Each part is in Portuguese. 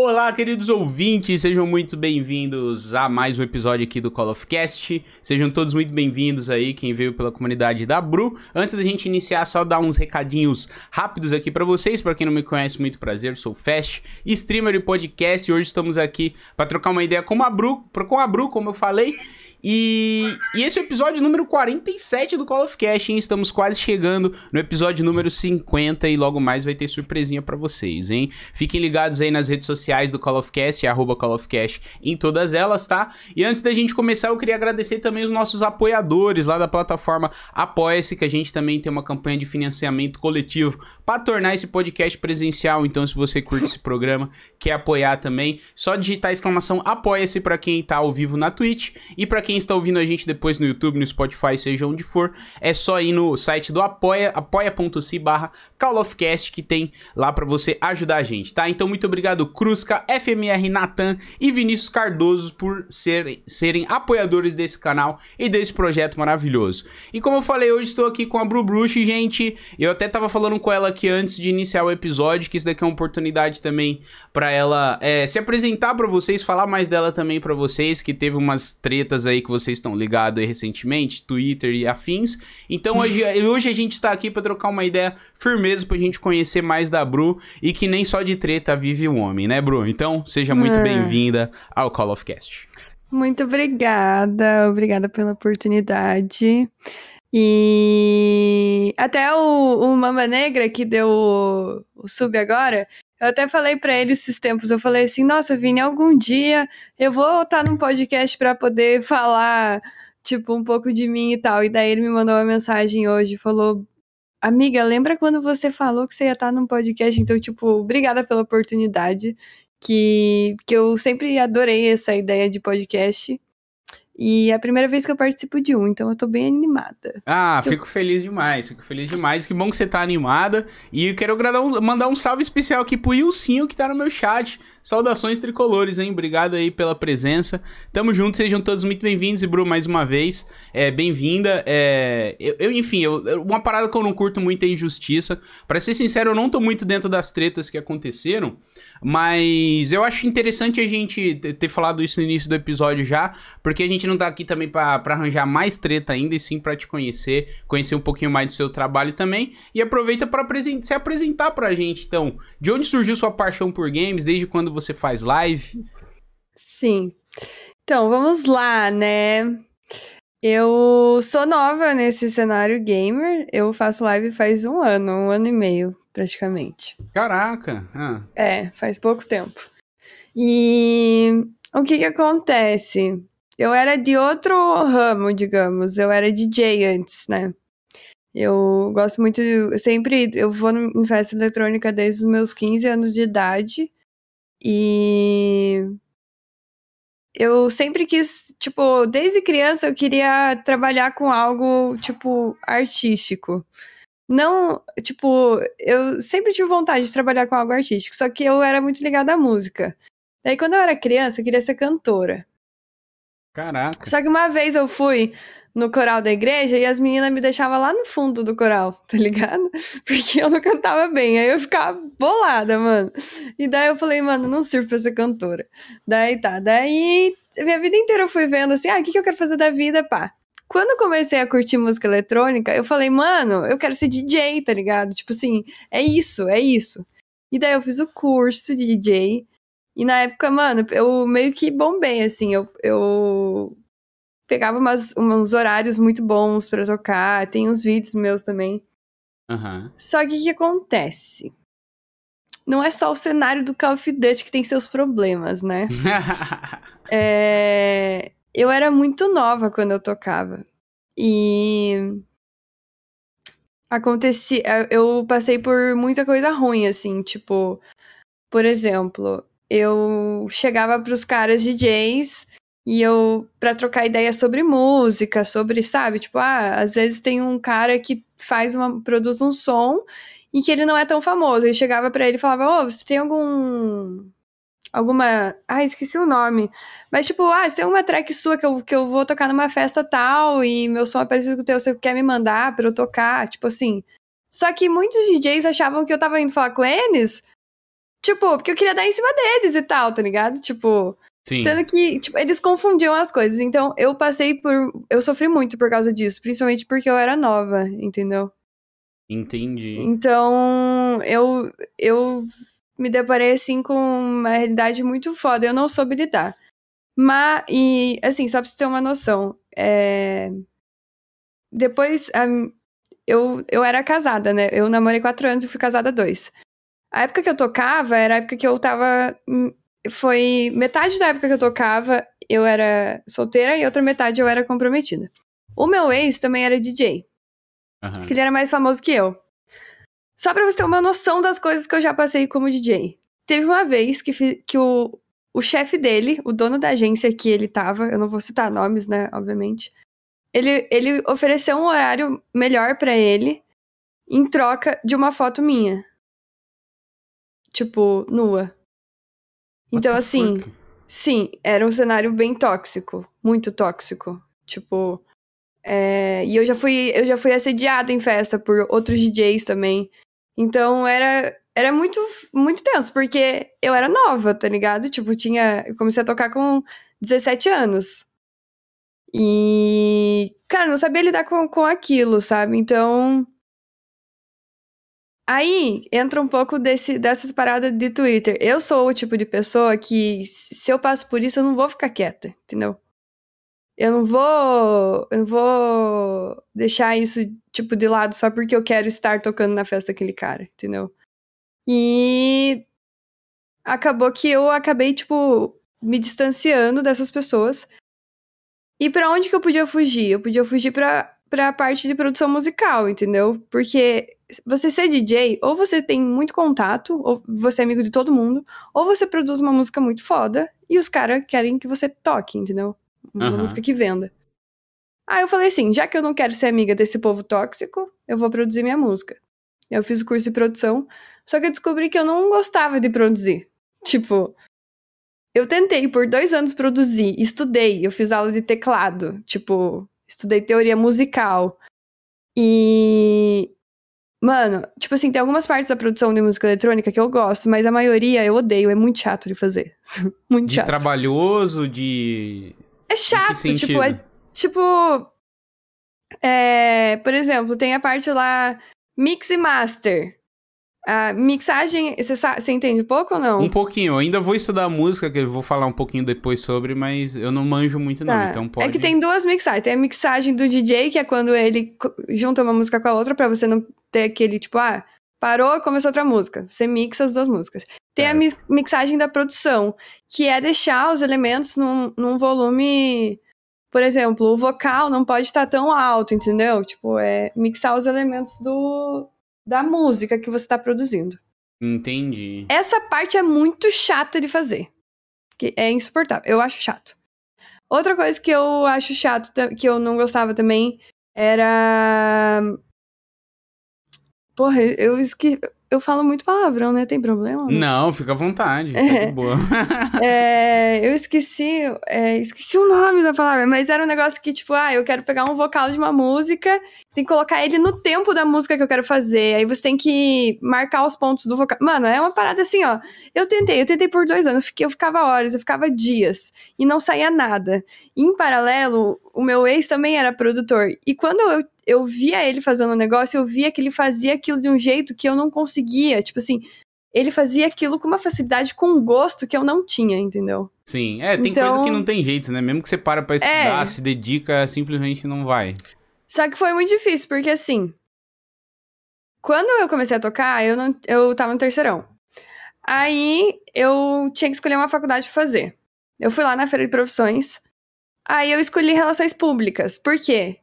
Olá, queridos ouvintes, sejam muito bem-vindos a mais um episódio aqui do Call of Cast. Sejam todos muito bem-vindos aí, quem veio pela comunidade da Bru. Antes da gente iniciar, só dar uns recadinhos rápidos aqui para vocês. Para quem não me conhece, muito prazer, sou Fast, streamer e podcast. E hoje estamos aqui para trocar uma ideia com a Bru, com a Bru, como eu falei. E, e, esse é o episódio número 47 do Call of Cast, hein? Estamos quase chegando no episódio número 50 e logo mais vai ter surpresinha para vocês, hein? Fiquem ligados aí nas redes sociais do Call of Cast, arroba Call of Cast em todas elas, tá? E antes da gente começar, eu queria agradecer também os nossos apoiadores lá da plataforma Apoia-se, que a gente também tem uma campanha de financiamento coletivo para tornar esse podcast presencial. Então, se você curte esse programa, quer apoiar também, só digitar a exclamação Apoia-se para quem tá ao vivo na Twitch e para quem está ouvindo a gente depois no YouTube, no Spotify, seja onde for, é só ir no site do apoia, apoia.se barra callofcast que tem lá para você ajudar a gente, tá? Então muito obrigado Cruzca, FMR Natan e Vinícius Cardoso por serem, serem apoiadores desse canal e desse projeto maravilhoso. E como eu falei, hoje estou aqui com a Bru Bruce, gente, eu até tava falando com ela aqui antes de iniciar o episódio, que isso daqui é uma oportunidade também para ela é, se apresentar para vocês, falar mais dela também para vocês, que teve umas tretas aí aí que vocês estão ligados aí recentemente, Twitter e afins. Então hoje, hoje a gente está aqui para trocar uma ideia firmeza pra gente conhecer mais da Bru e que nem só de treta vive um homem, né, Bru? Então seja muito é. bem-vinda ao Call of Cast. Muito obrigada, obrigada pela oportunidade. E até o, o Mamba Negra que deu o, o sub agora, eu até falei para ele esses tempos, eu falei assim, nossa, Vini, algum dia eu vou estar num podcast para poder falar, tipo, um pouco de mim e tal. E daí ele me mandou uma mensagem hoje, falou, amiga, lembra quando você falou que você ia estar num podcast? Então, tipo, obrigada pela oportunidade, que, que eu sempre adorei essa ideia de podcast. E é a primeira vez que eu participo de um, então eu tô bem animada. Ah, fico feliz demais, fico feliz demais. Que bom que você tá animada. E eu quero mandar um salve especial aqui pro Ilcinho que tá no meu chat. Saudações tricolores, hein? Obrigado aí pela presença. Tamo junto, sejam todos muito bem-vindos. E, Bru, mais uma vez, é, bem-vinda. É, eu, eu, enfim, eu, uma parada que eu não curto muito é injustiça. Pra ser sincero, eu não tô muito dentro das tretas que aconteceram. Mas eu acho interessante a gente ter falado isso no início do episódio já, porque a gente não tá aqui também para arranjar mais treta ainda, e sim para te conhecer, conhecer um pouquinho mais do seu trabalho também. E aproveita para se apresentar pra gente, então. De onde surgiu sua paixão por games? Desde quando você faz live? Sim. Então, vamos lá, né? Eu sou nova nesse cenário gamer. Eu faço live faz um ano, um ano e meio, praticamente. Caraca! Ah. É, faz pouco tempo. E o que que acontece? Eu era de outro ramo, digamos. Eu era DJ antes, né? Eu gosto muito. Eu sempre. Eu vou em festa eletrônica desde os meus 15 anos de idade. E. Eu sempre quis, tipo, desde criança eu queria trabalhar com algo, tipo, artístico. Não, tipo, eu sempre tive vontade de trabalhar com algo artístico, só que eu era muito ligada à música. Daí, quando eu era criança, eu queria ser cantora. Caraca. Só que uma vez eu fui no coral da igreja e as meninas me deixavam lá no fundo do coral, tá ligado? Porque eu não cantava bem. Aí eu ficava bolada, mano. E daí eu falei, mano, não sirvo pra ser cantora. Daí tá, daí minha vida inteira eu fui vendo assim, ah, o que, que eu quero fazer da vida, pá. Quando eu comecei a curtir música eletrônica, eu falei, mano, eu quero ser DJ, tá ligado? Tipo assim, é isso, é isso. E daí eu fiz o curso de DJ. E na época, mano, eu meio que bombei, assim, eu, eu pegava umas, uns horários muito bons para tocar, tem uns vídeos meus também. Uhum. Só que o que acontece? Não é só o cenário do Call of Duty que tem seus problemas, né? é... Eu era muito nova quando eu tocava. E acontecia, eu passei por muita coisa ruim assim, tipo, por exemplo, eu chegava para os caras DJs e eu para trocar ideia sobre música, sobre, sabe, tipo, ah, às vezes tem um cara que faz uma produz um som e que ele não é tão famoso. Eu chegava para ele e falava: "Ô, oh, você tem algum alguma, ah, esqueci o nome. Mas tipo, ah, você tem uma track sua que eu, que eu vou tocar numa festa tal e meu som é parecido com o teu, você quer me mandar para eu tocar?" Tipo assim. Só que muitos DJs achavam que eu tava indo falar com eles Tipo, porque eu queria dar em cima deles e tal, tá ligado? Tipo. Sim. Sendo que, tipo, eles confundiam as coisas. Então, eu passei por. Eu sofri muito por causa disso. Principalmente porque eu era nova, entendeu? Entendi. Então, eu. Eu me deparei, assim, com uma realidade muito foda. Eu não soube lidar. Mas, e, assim, só pra você ter uma noção. É... Depois, a, eu, eu era casada, né? Eu namorei quatro anos e fui casada dois. A época que eu tocava era a época que eu tava. Foi metade da época que eu tocava, eu era solteira e outra metade eu era comprometida. O meu ex também era DJ, Aham. que ele era mais famoso que eu. Só pra você ter uma noção das coisas que eu já passei como DJ. Teve uma vez que, que o, o chefe dele, o dono da agência que ele tava, eu não vou citar nomes, né, obviamente. Ele, ele ofereceu um horário melhor pra ele em troca de uma foto minha. Tipo, nua. Então, assim, fuck? sim, era um cenário bem tóxico. Muito tóxico. Tipo. é, E eu já fui, eu já fui assediada em festa por outros DJs também. Então era, era muito, muito tenso, porque eu era nova, tá ligado? Tipo, tinha. Eu comecei a tocar com 17 anos. E. Cara, não sabia lidar com, com aquilo, sabe? Então. Aí entra um pouco desse, dessas paradas de Twitter. Eu sou o tipo de pessoa que, se eu passo por isso, eu não vou ficar quieta, entendeu? Eu não vou. Eu não vou deixar isso, tipo, de lado só porque eu quero estar tocando na festa daquele cara, entendeu? E acabou que eu acabei, tipo, me distanciando dessas pessoas. E pra onde que eu podia fugir? Eu podia fugir pra, pra parte de produção musical, entendeu? Porque você ser DJ, ou você tem muito contato, ou você é amigo de todo mundo, ou você produz uma música muito foda e os caras querem que você toque, entendeu? Uma Aham. música que venda. Aí eu falei assim, já que eu não quero ser amiga desse povo tóxico, eu vou produzir minha música. Eu fiz o curso de produção, só que eu descobri que eu não gostava de produzir. Tipo, eu tentei por dois anos produzir, estudei, eu fiz aula de teclado, tipo, estudei teoria musical. E. Mano, tipo assim, tem algumas partes da produção de música eletrônica que eu gosto, mas a maioria eu odeio, é muito chato de fazer. muito De chato. trabalhoso, de. É chato, tipo, é. Tipo. É, por exemplo, tem a parte lá, mix e master. A mixagem, você você entende um pouco ou não? Um pouquinho. Eu ainda vou estudar música, que eu vou falar um pouquinho depois sobre, mas eu não manjo muito, não. Tá. Então pode. É que tem duas mixagens. Tem a mixagem do DJ, que é quando ele junta uma música com a outra, pra você não ter aquele, tipo, ah, parou, começou outra música. Você mixa as duas músicas. Tem a Certo. mi- mixagem da produção, que é deixar os elementos num, num volume. Por exemplo, o vocal não pode estar tão alto, entendeu? Tipo, é mixar os elementos do, da música que você tá produzindo. Entendi. Essa parte é muito chata de fazer. Que é insuportável. Eu acho chato. Outra coisa que eu acho chato, que eu não gostava também, era. Porra, eu esque... Eu falo muito palavrão, né? Tem problema? Não, fica à vontade. Tá É. boa. É, eu esqueci, é, esqueci o nome da palavra, mas era um negócio que, tipo, ah, eu quero pegar um vocal de uma música, tem que colocar ele no tempo da música que eu quero fazer, aí você tem que marcar os pontos do vocal. Mano, é uma parada assim, ó. Eu tentei, eu tentei por dois anos, eu, ficava horas, eu ficava dias, e não saía nada. Em paralelo, o meu ex também era produtor, e quando eu, eu via ele fazendo o negócio, eu via que ele fazia aquilo de um jeito que eu não conseguia, tipo assim, ele fazia aquilo com uma facilidade, com um gosto que eu não tinha, entendeu? Sim, é, tem Então- coisa que não tem jeito, né? Mesmo que você para pra estudar, É. se dedica, simplesmente não vai. Só que foi muito difícil, porque assim. Quando eu comecei a tocar, eu, não, eu tava no terceirão. Aí eu tinha que escolher uma faculdade pra fazer. Eu fui lá na feira de profissões. Aí eu escolhi relações públicas. Por quê?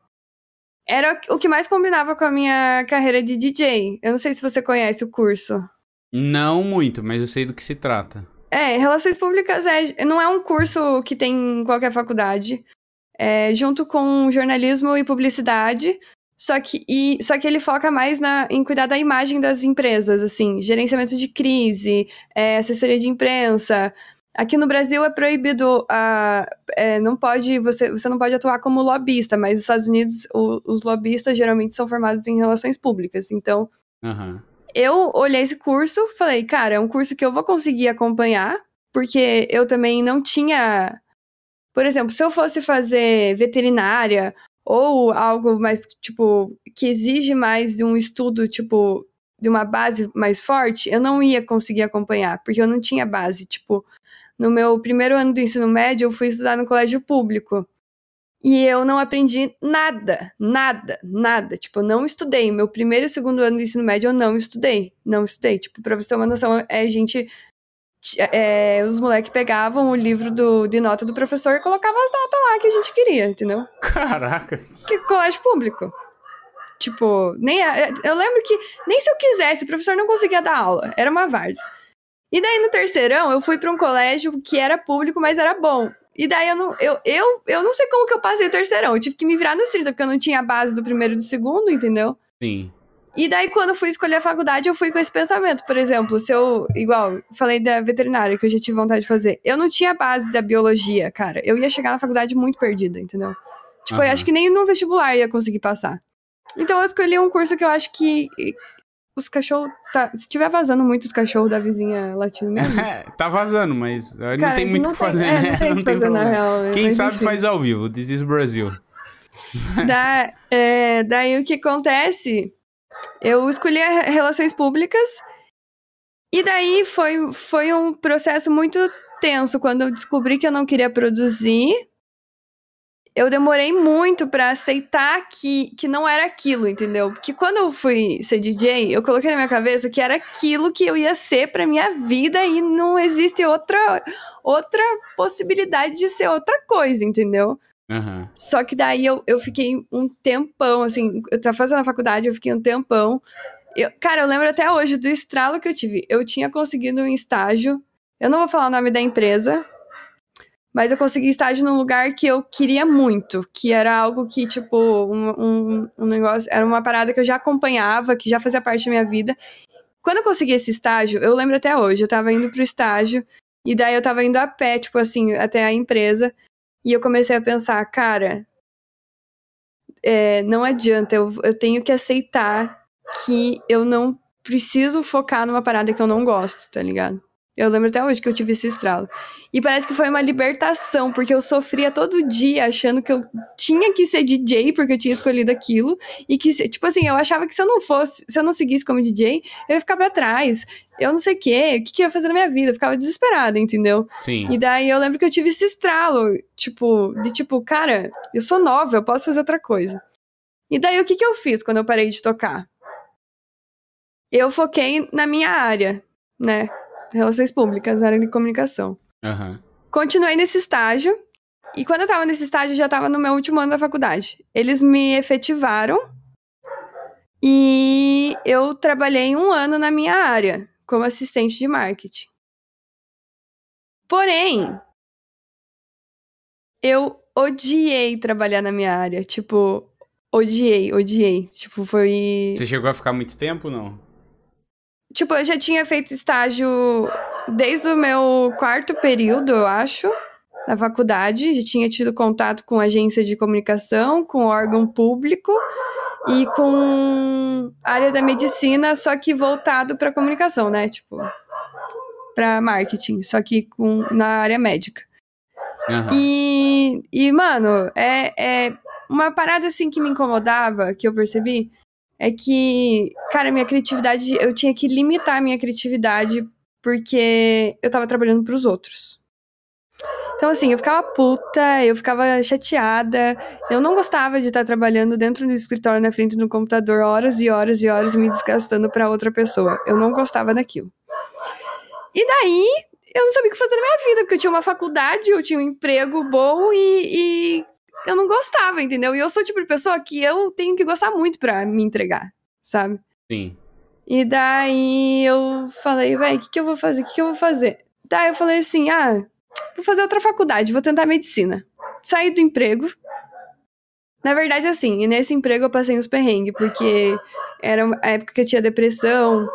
Era o que mais combinava com a minha carreira de DJ. Eu não sei se você conhece o curso. Não muito, mas eu sei do que se trata. É, Relações Públicas é, não é um curso que tem em qualquer faculdade. É junto com jornalismo e publicidade. Só que, e, só que ele foca mais na, em cuidar da imagem das empresas, assim, gerenciamento de crise, é, assessoria de imprensa. Aqui no Brasil é proibido, ah, é, não pode, você, você não pode atuar como lobista, mas nos Estados Unidos o- os lobistas geralmente são formados em relações públicas. Então, Aham. eu olhei esse curso, falei, cara, é um curso que eu vou conseguir acompanhar, porque eu também não tinha. Por exemplo, se eu fosse fazer veterinária ou algo mais, tipo, que exige mais de um estudo, tipo, de uma base mais forte, eu não ia conseguir acompanhar, porque eu não tinha base. Tipo, no meu primeiro ano do ensino médio, eu fui estudar no colégio público. E eu não aprendi nada, nada, nada. Tipo, eu não estudei. Meu primeiro e segundo ano do ensino médio eu não estudei. Não estudei. Tipo, pra você ter uma noção, é, gente. É, os moleques pegavam o livro do, de nota do professor e colocavam as notas lá que a gente queria, entendeu? Caraca. Que colégio público. Tipo, nem eu lembro que nem se eu quisesse, o professor não conseguia dar aula. Era uma várzea. E daí no terceirão eu fui para um colégio que era público, mas era bom. E daí eu não, eu, eu, eu não sei como que eu passei o terceirão. Eu tive que me virar nos 30, porque eu não tinha a base do primeiro e do segundo, entendeu? Sim. E daí, quando eu fui escolher a faculdade, eu fui com esse pensamento. Por exemplo, se eu. Igual, falei da veterinária, que eu já tive vontade de fazer. Eu não tinha base da biologia, cara. Eu ia chegar na faculdade muito perdida, entendeu? Tipo, uhum. eu acho que nem no vestibular ia conseguir passar. Então, eu escolhi um curso que eu acho que os cachorros. Tá, se tiver vazando muito os cachorros da vizinha latindo mesmo. É, tá vazando, mas Cara, não tem muito o que fazer, é, né? Não tem, não tem fazer, na real, né? Quem sabe enfim. faz ao vivo. This is Brasil. Da, é, daí o que acontece? Eu escolhi relações públicas. E daí foi, foi um processo muito tenso quando eu descobri que eu não queria produzir eu demorei muito para aceitar que, que não era aquilo, entendeu? Porque quando eu fui ser DJ, eu coloquei na minha cabeça que era aquilo que eu ia ser pra minha vida e não existe outra, outra possibilidade de ser outra coisa, entendeu? Uhum. Só que daí eu, eu fiquei um tempão, assim, eu tava fazendo a faculdade, eu fiquei um tempão. Eu, cara, eu lembro até hoje do estralo que eu tive. Eu tinha conseguido um estágio, eu não vou falar o nome da empresa, mas eu consegui estágio num lugar que eu queria muito, que era algo que, tipo, um, um, um, negócio, era uma parada que eu já acompanhava, que já fazia parte da minha vida. Quando eu consegui esse estágio, eu lembro até hoje, eu tava indo pro estágio, e daí eu tava indo a pé, tipo assim, até a empresa, e eu comecei a pensar, cara, é, não adianta, eu, eu tenho que aceitar que eu não preciso focar numa parada que eu não gosto, tá ligado? Eu lembro até hoje que eu tive esse estralo. E parece que foi uma libertação, porque eu sofria todo dia achando que eu tinha que ser DJ porque eu tinha escolhido aquilo. E que, tipo assim, eu achava que se eu não fosse, se eu não seguisse como DJ, eu ia ficar pra trás. Eu não sei o quê, o que, que eu ia fazer na minha vida? Eu ficava desesperada, entendeu? Sim. E daí eu lembro que eu tive esse estralo, tipo, de tipo, cara, eu sou nova, eu posso fazer outra coisa. E daí o que, que eu fiz quando eu parei de tocar? Eu foquei na minha área, né? Relações Públicas, área de comunicação. Uhum. Continuei nesse estágio. E quando eu tava nesse estágio, já tava no meu último ano da faculdade. Eles me efetivaram. E eu trabalhei um ano na minha área, como assistente de marketing. Porém, eu odiei trabalhar na minha área. Tipo, odiei, odiei. Tipo, foi. Você chegou a ficar muito tempo, não? Tipo, eu já tinha feito estágio desde o meu quarto período, eu acho, na faculdade. Já tinha tido contato com agência de comunicação, com órgão público e com área da medicina, só que voltado para comunicação, né? Tipo, para marketing, só que com, na área médica. Uhum. E, e, mano, é, é uma parada assim que me incomodava, que eu percebi, é que, cara, minha criatividade, eu tinha que limitar a minha criatividade porque eu tava trabalhando para os outros. Então, assim, eu ficava puta, eu ficava chateada, eu não gostava de estar trabalhando dentro do escritório na frente do computador horas e horas e horas me desgastando para outra pessoa. Eu não gostava daquilo. E daí, eu não sabia o que fazer na minha vida, porque eu tinha uma faculdade, eu tinha um emprego bom e, e eu não gostava, entendeu? E eu sou o tipo de pessoa que eu tenho que gostar muito pra me entregar, sabe? Sim. E daí eu falei, velho, o que, que eu vou fazer? O que, que eu vou fazer? Daí eu falei assim, ah, vou fazer outra faculdade, vou tentar medicina. Saí do emprego. Na verdade, assim, e nesse emprego eu passei uns perrengues, porque era a época que eu tinha depressão,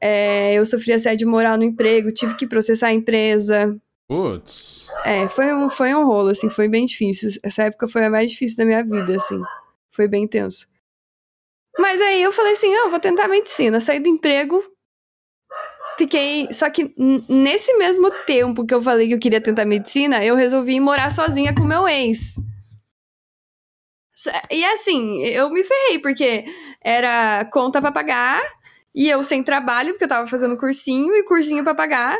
é, eu sofri assédio moral no emprego, tive que processar a empresa, Putz. É, foi um, foi um rolo, assim, foi bem difícil. Essa época foi a mais difícil da minha vida, assim. Foi bem tenso. Mas aí eu falei assim, eu vou tentar medicina. Saí do emprego, fiquei. Só que nesse mesmo tempo que eu falei que eu queria tentar medicina, eu resolvi ir morar sozinha com meu ex. E assim, eu me ferrei, porque era conta pra pagar, e eu sem trabalho, porque eu tava fazendo cursinho, e cursinho pra pagar.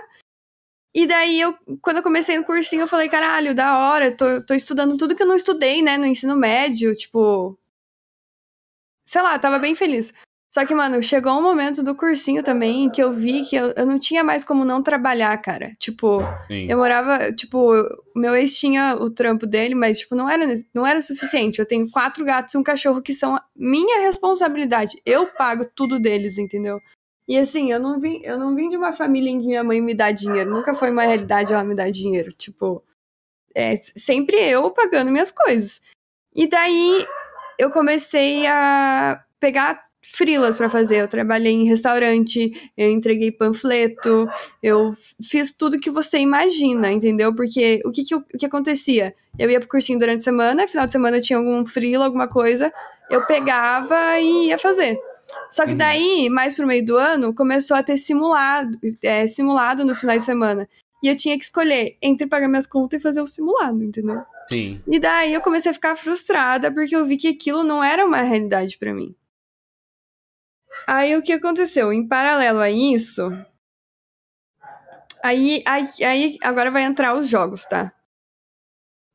E daí, eu, quando eu comecei no cursinho, eu falei, caralho, da hora, tô, tô estudando tudo que eu não estudei, né, no ensino médio, tipo. Sei lá, tava bem feliz. Só que, mano, chegou um momento do cursinho também que eu vi que eu, eu não tinha mais como não trabalhar, cara. Tipo, Sim. eu morava, tipo, meu ex tinha o trampo dele, mas, tipo, não era, não era suficiente. Eu tenho quatro gatos e um cachorro que são minha responsabilidade. Eu pago tudo deles, entendeu? E assim, eu não vim, eu não vim de uma família em que minha mãe me dá dinheiro. Nunca foi uma realidade ela me dar dinheiro. Tipo, é sempre eu pagando minhas coisas. E daí eu comecei a pegar frilas para fazer. Eu trabalhei em restaurante, eu entreguei panfleto, eu fiz tudo que você imagina, entendeu? Porque o que, que, o que acontecia? Eu ia pro cursinho durante a semana, final de semana tinha algum frila, alguma coisa, eu pegava e ia fazer. Só que uhum. daí, mais pro meio do ano, começou a ter simulado, é, simulado nos finais de semana. E eu tinha que escolher entre pagar minhas contas e fazer o simulado, entendeu? Sim. E daí eu comecei a ficar frustrada porque eu vi que aquilo não era uma realidade para mim. Aí o que aconteceu? Em paralelo a isso. Aí, aí, aí agora vai entrar os jogos, tá?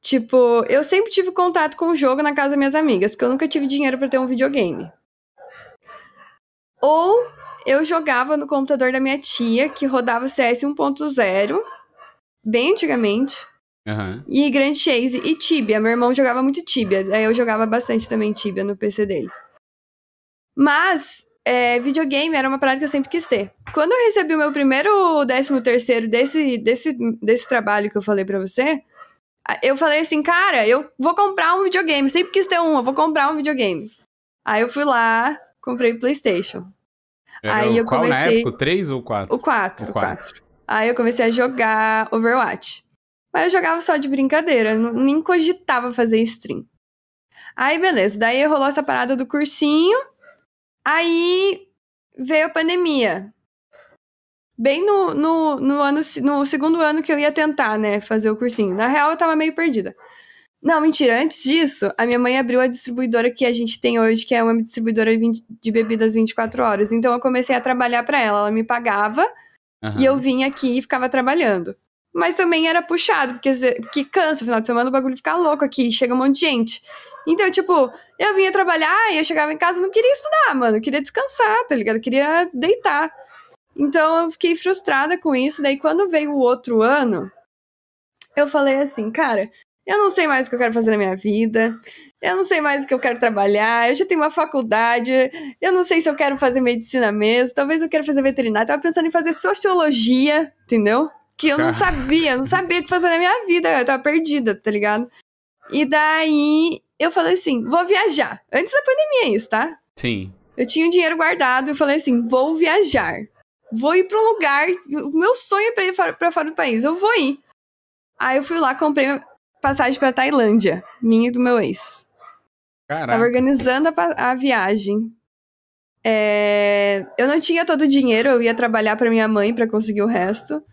Tipo, eu sempre tive contato com o jogo na casa das minhas amigas, porque eu nunca tive dinheiro para ter um videogame. Ou eu jogava no computador da minha tia, que rodava CS 1.0, bem antigamente. Uhum. E Grand Chase e Tibia. Meu irmão jogava muito Tibia. Aí eu jogava bastante também Tibia no PC dele. Mas, é, videogame era uma parada que eu sempre quis ter. Quando eu recebi o meu primeiro décimo terceiro desse, desse, desse trabalho que eu falei para você, eu falei assim, cara, eu vou comprar um videogame. Sempre quis ter um, eu vou comprar um videogame. Aí eu fui lá, comprei PlayStation. Era aí eu qual comecei... na época? O 3 ou o 4? O 4, o 4. Aí eu comecei a jogar Overwatch. Mas eu jogava só de brincadeira, nem cogitava fazer stream. Aí, beleza. Daí rolou essa parada do cursinho. Aí veio a pandemia. Bem no, no, no, ano, no segundo ano que eu ia tentar, né, fazer o cursinho. Na real, eu tava meio perdida. Não, mentira. Antes disso, a minha mãe abriu a distribuidora que a gente tem hoje, que é uma distribuidora de bebidas 24 horas. Então eu comecei a trabalhar para ela. Ela me pagava uhum. e eu vinha aqui e ficava trabalhando. Mas também era puxado, porque, porque cansa, final de semana o bagulho fica louco aqui, chega um monte de gente. Então, tipo, eu vinha trabalhar e eu chegava em casa e não queria estudar, mano. Eu queria descansar, tá ligado? Eu queria deitar. Então eu fiquei frustrada com isso. Daí quando veio o outro ano, eu falei assim, cara, eu não sei mais o que eu quero fazer na minha vida. Eu não sei mais o que eu quero trabalhar. Eu já tenho uma faculdade. Eu não sei se eu quero fazer medicina mesmo. Talvez eu quero fazer veterinária. Eu tava pensando em fazer sociologia, entendeu? Que eu não sabia, eu não sabia o que fazer na minha vida. Eu tava perdida, tá ligado? E daí eu falei assim: vou viajar. Antes da pandemia, isso, tá? Sim. Eu tinha o dinheiro guardado e falei assim: vou viajar. Vou ir pra um lugar. O meu sonho é pra ir pra fora do país. Eu vou ir. Aí eu fui lá, comprei passagem pra Tailândia, minha e do meu ex. Caraca. Tava organizando a, a viagem. É, eu não tinha todo o dinheiro, eu ia trabalhar para minha mãe para conseguir o resto.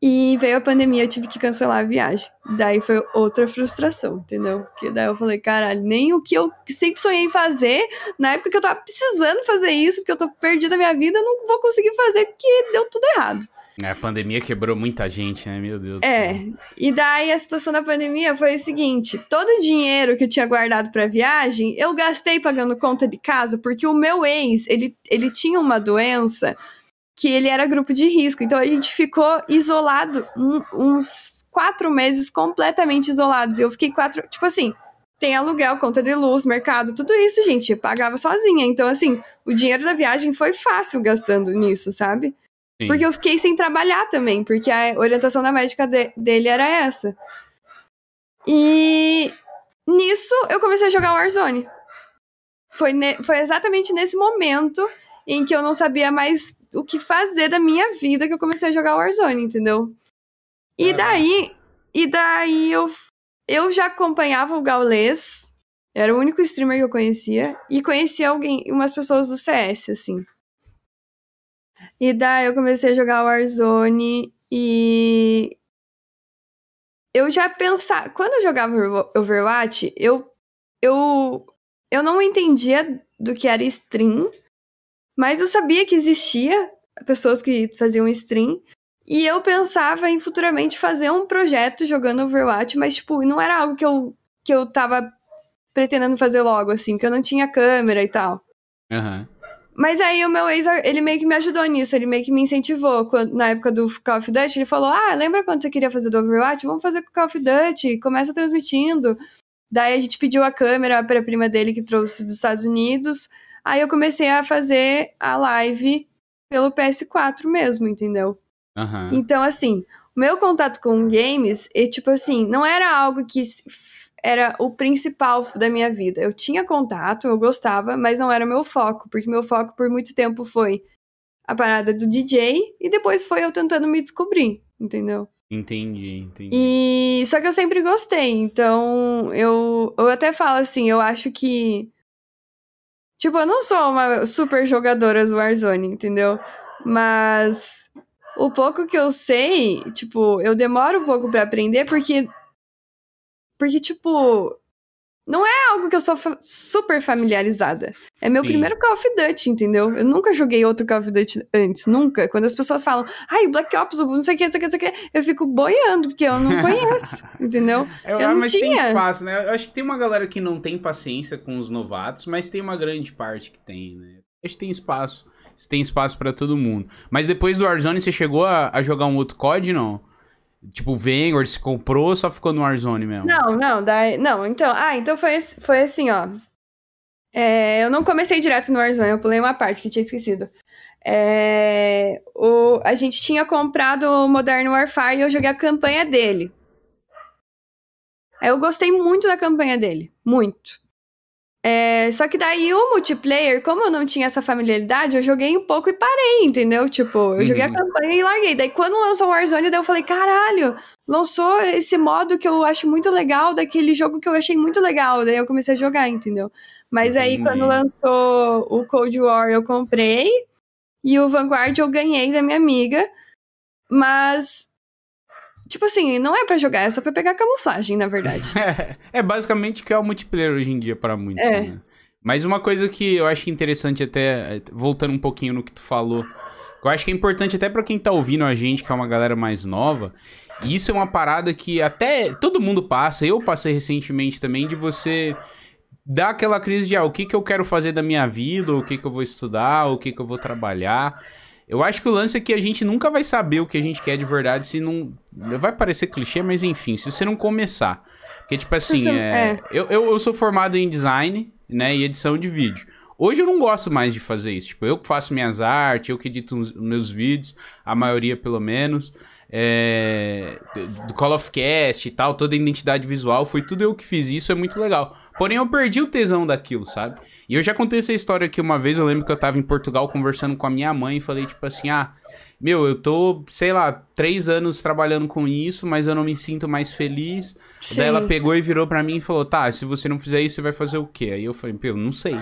E veio a pandemia, eu tive que cancelar a viagem. Daí foi outra frustração, entendeu? Porque daí eu falei, caralho, nem o que eu sempre sonhei em fazer, na época que eu tava precisando fazer isso, porque eu tô perdida na minha vida, não vou conseguir fazer porque deu tudo errado. É, a pandemia quebrou muita gente, né? Meu Deus. É. E daí a situação da pandemia foi o seguinte: todo o dinheiro que eu tinha guardado para viagem, eu gastei pagando conta de casa, porque o meu ex, ele, ele tinha uma doença que ele era grupo de risco. Então a gente ficou isolado um, uns quatro meses completamente isolados. E eu fiquei quatro. Tipo assim, tem aluguel, conta de luz, mercado, tudo isso, gente, eu pagava sozinha. Então, assim, o dinheiro da viagem foi fácil gastando nisso, sabe? Sim. Porque eu fiquei sem trabalhar também, porque a orientação da médica de, dele era essa. E nisso eu comecei a jogar Warzone. Foi, ne, foi exatamente nesse momento em que eu não sabia mais o que fazer da minha vida que eu comecei a jogar Warzone, entendeu? E daí, e daí eu, eu já acompanhava o Gaules Era o único streamer que eu conhecia. E conhecia alguém, umas pessoas do CS, assim. E daí eu comecei a jogar Warzone e. Eu já pensava. Quando eu jogava Overwatch, eu. Eu. Eu não entendia do que era stream, mas eu sabia que existia pessoas que faziam stream. E eu pensava em futuramente fazer um projeto jogando Overwatch, mas, tipo, não era algo que eu, que eu tava pretendendo fazer logo, assim, porque eu não tinha câmera e tal. Aham. Mas aí o meu ex, ele meio que me ajudou nisso, ele meio que me incentivou. Quando, na época do Call of Duty, ele falou: Ah, lembra quando você queria fazer do Overwatch? Vamos fazer com o Call of Duty, começa transmitindo. Daí a gente pediu a câmera para a prima dele que trouxe dos Estados Unidos. Aí eu comecei a fazer a live pelo PS4 mesmo, entendeu? Aham. Então, assim, o meu contato com games, e, tipo assim, não era algo que era o principal da minha vida. Eu tinha contato, eu gostava, mas não era meu foco, porque meu foco por muito tempo foi a parada do DJ e depois foi eu tentando me descobrir, entendeu? Entendi, entendi. E só que eu sempre gostei, então eu, eu até falo assim, eu acho que tipo, eu não sou uma super jogadora do Warzone, entendeu? Mas o pouco que eu sei, tipo, eu demoro um pouco pra aprender porque porque tipo, não é algo que eu sou fa- super familiarizada. É meu Sim. primeiro Call of Duty, entendeu? Eu nunca joguei outro Call of Duty antes, nunca. Quando as pessoas falam, ai, Black Ops, não sei o que, não sei o que, não sei o que, eu fico boiando, porque eu não conheço, entendeu? Eu, Eu ah, não mas tem tinha. espaço, né? Eu acho que tem uma galera que não tem paciência com os novatos, mas tem uma grande parte que tem, né? Acho que tem espaço. Tem espaço pra todo mundo. Mas depois do Warzone, você chegou a, a jogar um outro COD, não? Tipo, o Vanguard, se comprou ou só ficou no Warzone mesmo? Não, não, daí, não, então, ah, então foi, foi assim, ó. É, eu não comecei direto no Warzone, eu pulei uma parte que tinha esquecido. É, o, a gente tinha comprado o Modern Warfare e eu joguei a campanha dele. Aí eu gostei muito da campanha dele, muito. É, só que daí o multiplayer, como eu não tinha essa familiaridade, eu joguei um pouco e parei, entendeu? Tipo, eu joguei a Uhum. campanha e larguei. Daí quando lançou o Warzone, daí eu falei, caralho, lançou esse modo que eu acho muito legal, daquele jogo que eu achei muito legal. Daí eu comecei a jogar, entendeu? Mas aí, Entendi. quando lançou o Cold War, eu comprei. E o Vanguard eu ganhei da minha amiga. Mas. Tipo assim, não é pra jogar, é só pra pegar camuflagem, na verdade. é basicamente o que é o multiplayer hoje em dia pra muitos, É. né? Mas uma coisa que eu acho interessante até, voltando um pouquinho no que tu falou, que eu acho que é importante até pra quem tá ouvindo a gente, que é uma galera mais nova, e isso é uma parada que até todo mundo passa, eu passei recentemente também, de você dar aquela crise de, ah, o que que eu quero fazer da minha vida, ou o que que eu vou estudar, ou o que que eu vou trabalhar. Eu acho que o lance é que a gente nunca vai saber o que a gente quer de verdade se não... Vai parecer clichê, mas enfim, se você não começar. Porque, tipo assim, você- é... é. Eu, eu, eu sou formado em design, né, e edição de vídeo. Hoje eu não gosto mais de fazer isso. Tipo, eu que faço minhas artes, eu que edito os meus vídeos, a maioria pelo menos. É, do Call of Cast e tal, toda a identidade visual, foi tudo eu que fiz isso, é muito legal. Porém, eu perdi o tesão daquilo, sabe? E eu já contei essa história aqui uma vez, eu lembro que eu tava em Portugal conversando com a minha mãe e falei, tipo assim, ah, meu, eu tô, sei lá, três anos trabalhando com isso, mas eu não me sinto mais feliz. Sim. Daí ela pegou e virou pra mim e falou: Tá, se você não fizer isso, você vai fazer o quê? Aí eu falei: Pô, eu não sei.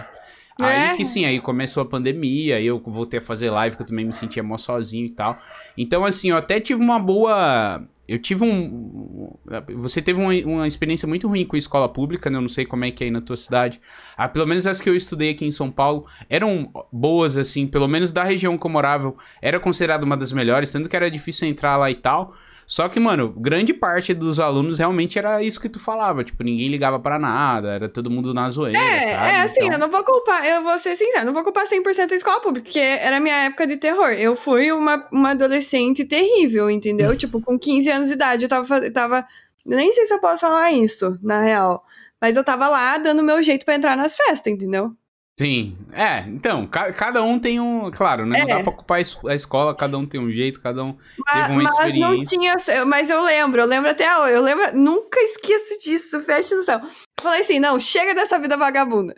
Aí É. que sim, aí começou a pandemia, aí eu voltei a fazer live, que eu também me sentia mó sozinho e tal. Então, assim, eu até tive uma boa. Eu tive um. Você teve uma, uma experiência muito ruim com escola pública, né? Eu não sei como é que é aí na tua cidade. Ah, pelo menos as que eu estudei aqui em São Paulo eram boas, assim, pelo menos da região que eu morava, era considerada uma das melhores, tanto que era difícil entrar lá e tal. Só que, mano, grande parte dos alunos realmente era isso que tu falava. Tipo, ninguém ligava pra nada, era todo mundo na zoeira. É, sabe? é assim, Então- eu não vou culpar, eu vou ser sincera, não vou culpar 100% a escola pública, porque era minha época de terror. Eu fui uma, uma adolescente terrível, entendeu? tipo, com 15 anos de idade, eu tava, tava. Nem sei se eu posso falar isso, na real. Mas eu tava lá dando meu jeito pra entrar nas festas, entendeu? Sim, é, então, ca- cada um tem um. Claro, né? Não É. dá pra ocupar a es- a escola, cada um tem um jeito, cada um Ma- teve uma mas não experiência. tinha. Mas eu lembro, eu lembro até hoje. Eu lembro, nunca esqueço disso, fecha do céu. Eu falei assim: não, chega dessa vida vagabunda.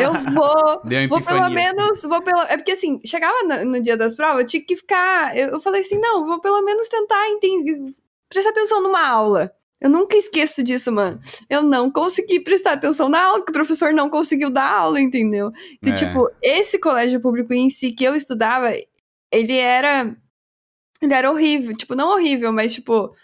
Eu vou. Vou pelo menos, vou pelo... É porque assim, chegava no, no dia das provas, eu tinha que ficar. Eu, eu falei assim, não, vou pelo menos tentar entender. Prestar atenção numa aula. Eu nunca esqueço disso, mano. Eu não consegui prestar atenção na aula, porque o professor não conseguiu dar aula, entendeu? Então, É. tipo, esse colégio público em si que eu estudava, ele era. Ele era horrível. Tipo, não horrível, mas, tipo.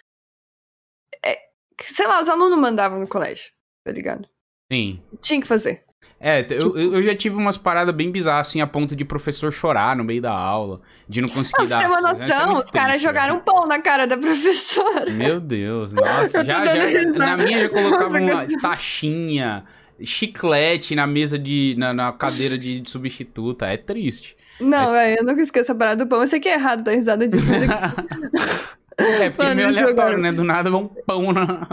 é, sei lá, os alunos mandavam no colégio, tá ligado? Sim. Tinha que fazer. É, eu, eu eu já tive umas paradas bem bizarras, assim, a ponto de professor chorar no meio da aula, de não conseguir você dar... ter uma Isso é noção, os caras triste, jogaram pão na cara da professora. Meu Deus, nossa, já, já, na minha já colocavam Nossa, uma taxinha, chiclete na mesa de, na, na cadeira de substituta, é triste. Não, velho, eu nunca esqueço a parada do pão. Eu sei que é errado dar risada disso, mas É, porque é Mano, meio aleatório, né? Do nada vai um pão na...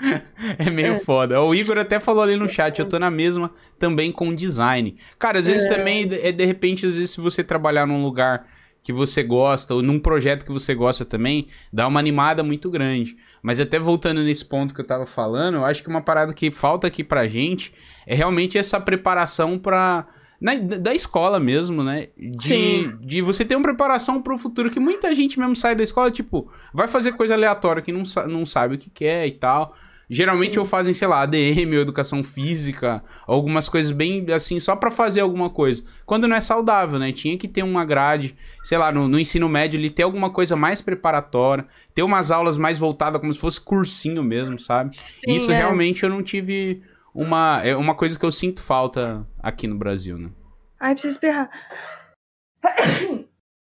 É meio É. foda. O Igor até falou ali no chat, eu tô na mesma também com design. Cara, às vezes também, é de repente, às vezes se você trabalhar num lugar que você gosta, ou num projeto que você gosta também, dá uma animada muito grande. Mas até voltando nesse ponto que eu tava falando, eu acho que uma parada que falta aqui pra gente é realmente essa preparação pra... na- da escola mesmo, né? De, Sim. de você ter uma preparação pro futuro, que muita gente mesmo sai da escola, tipo, vai fazer coisa aleatória que não, não sabe o que quer e tal. Geralmente Sim. ou fazem, sei lá, ADM ou educação física, algumas coisas bem assim, só pra fazer alguma coisa. Quando não é saudável, né? Tinha que ter uma grade, sei lá, no, no ensino médio ele ter alguma coisa mais preparatória, ter umas aulas mais voltadas como se fosse cursinho mesmo, sabe? sim, Isso é. realmente eu não tive uma. É uma coisa que eu sinto falta aqui no Brasil, né? Ai, preciso espirrar.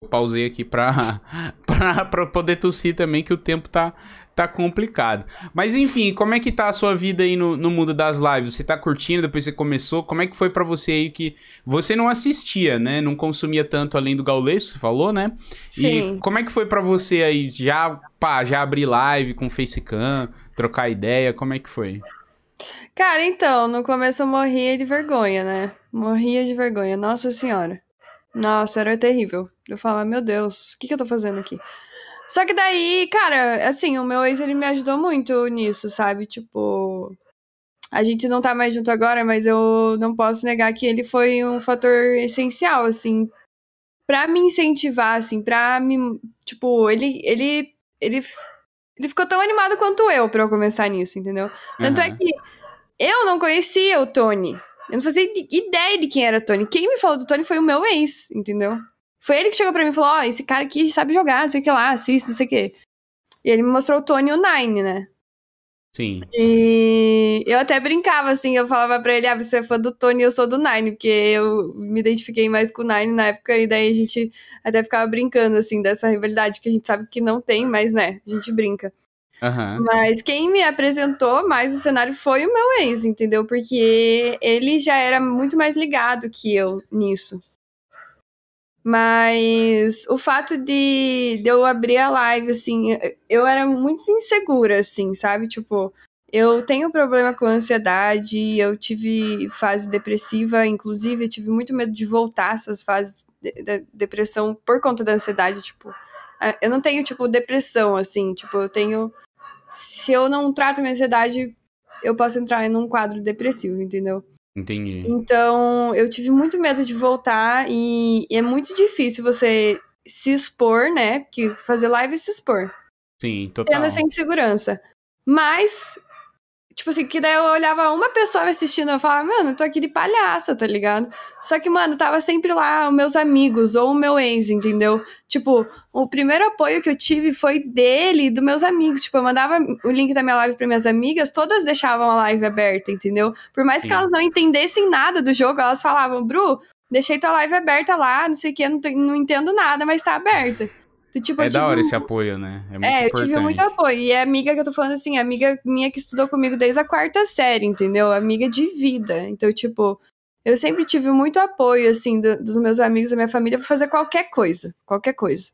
Eu pausei aqui pra, pra, pra poder tossir também, que o tempo tá, tá complicado. Mas enfim, como é que tá a sua vida aí no, no mundo das lives? Você tá curtindo depois que você começou? Como é que foi pra você aí que você não assistia, né? Não consumia tanto além do Gaules, você falou, né? Sim. E como é que foi pra você aí? Já, pá, já abrir live com facecam, trocar ideia? Como é que foi? Cara, então, no começo eu morria de vergonha, né? Morria de vergonha, nossa senhora. Nossa, era terrível. Eu falava, meu Deus, o que, que eu tô fazendo aqui? Só que daí, cara, assim, o meu ex, ele me ajudou muito nisso, sabe? Tipo, a gente não tá mais junto agora, mas eu não posso negar que ele foi um fator essencial, assim, pra me incentivar, assim, pra me. Tipo, ele. Ele. Ele, ele ficou tão animado quanto eu pra eu começar nisso, entendeu? Tanto é que eu não conhecia o Tony. Eu não fazia ide- ideia de quem era o Tony. Quem me falou do Tony foi o meu ex, entendeu? Foi ele que chegou pra mim e falou: Ó, esse cara aqui sabe jogar, não sei o que lá, assiste, não sei o que. E ele me mostrou o Tony e o Nine, né? Sim. E eu até brincava assim, eu falava pra ele: Ah, você é fã do Tony e eu sou do Nine, porque eu me identifiquei mais com o Nine na época, e daí a gente até ficava brincando, assim, dessa rivalidade que a gente sabe que não tem, mas né, a gente brinca. Aham. Mas quem me apresentou mais o cenário foi o meu ex, entendeu? Porque ele já era muito mais ligado que eu nisso. Mas o fato de, de eu abrir a live, assim, eu era muito insegura, assim, sabe? Tipo, eu tenho problema com ansiedade, eu tive fase depressiva, inclusive, eu tive muito medo de voltar essas fases de, de depressão por conta da ansiedade, tipo. Eu não tenho, tipo, depressão, assim, tipo, eu tenho se eu não trato minha ansiedade, eu posso entrar em um quadro depressivo, entendeu? Entendi. Então, eu tive muito medo de voltar e, e é muito difícil você se expor, né? Porque fazer live é se expor, Sim, total. tendo essa insegurança. Mas, tipo assim, que daí eu olhava uma pessoa me assistindo, eu falava, mano, eu tô aqui de palhaça, tá ligado? Só que, mano, tava sempre lá os meus amigos ou o meu ex, entendeu? Tipo, o primeiro apoio que eu tive foi dele e dos meus amigos. Tipo, eu mandava o link da minha live para minhas amigas, todas deixavam a live aberta, entendeu? Por mais Sim. que elas não entendessem nada do jogo, elas falavam, Bru, deixei tua live aberta lá, não sei o que, não, não entendo nada, mas tá aberta. Tipo, É eu da tive hora esse apoio, né? É muito é, eu importante. tive muito apoio. E é amiga que eu tô falando assim, amiga minha que estudou comigo desde a quarta série, entendeu? Amiga de vida. Então, tipo, eu sempre tive muito apoio, assim, do- dos meus amigos, da minha família, pra fazer qualquer coisa. Qualquer coisa.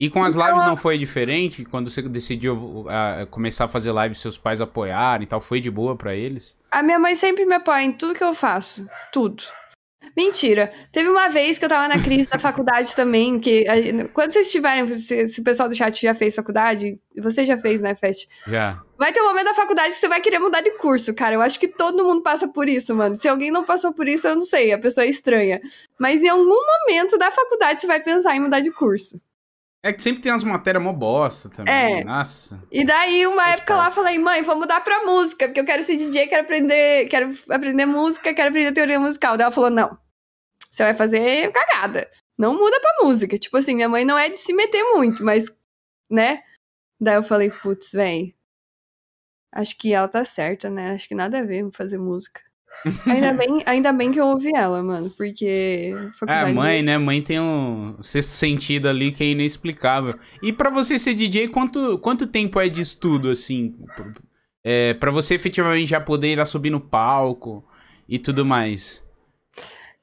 E com as Então, lives não foi diferente? Quando você decidiu ah, começar a fazer live, seus pais apoiaram e tal, foi de boa pra eles? A minha mãe sempre me apoia em tudo que eu faço. Tudo. Mentira. Teve uma vez que eu tava na crise da faculdade também, que a- quando vocês tiverem, se, se o pessoal do chat já fez faculdade, você já fez, né, Fest? Já. Vai ter um momento da faculdade que você vai querer mudar de curso, cara. Eu acho que todo mundo passa por isso, mano. Se alguém não passou por isso, eu não sei, a pessoa é estranha. Mas em algum momento da faculdade você vai pensar em mudar de curso. É que sempre tem umas matérias mó bosta também. É. Nossa. E daí, uma Faz época lá, falei, mãe, vou mudar pra música, porque eu quero ser DJ, quero aprender, quero aprender música, quero aprender teoria musical. Daí ela falou, não, você vai fazer cagada. Não muda pra música. Tipo assim, minha mãe não é de se meter muito, mas, né? Daí eu falei, putz, véi, acho que ela tá certa, né? Acho que nada a ver fazer música. Ainda bem, ainda bem que eu ouvi ela, mano, porque... É, faculdade- mãe, né? Mãe tem um sexto sentido ali que é inexplicável. E pra você ser DJ, quanto, quanto tempo é de estudo, assim? É, pra você efetivamente já poder ir lá subir no palco e tudo mais?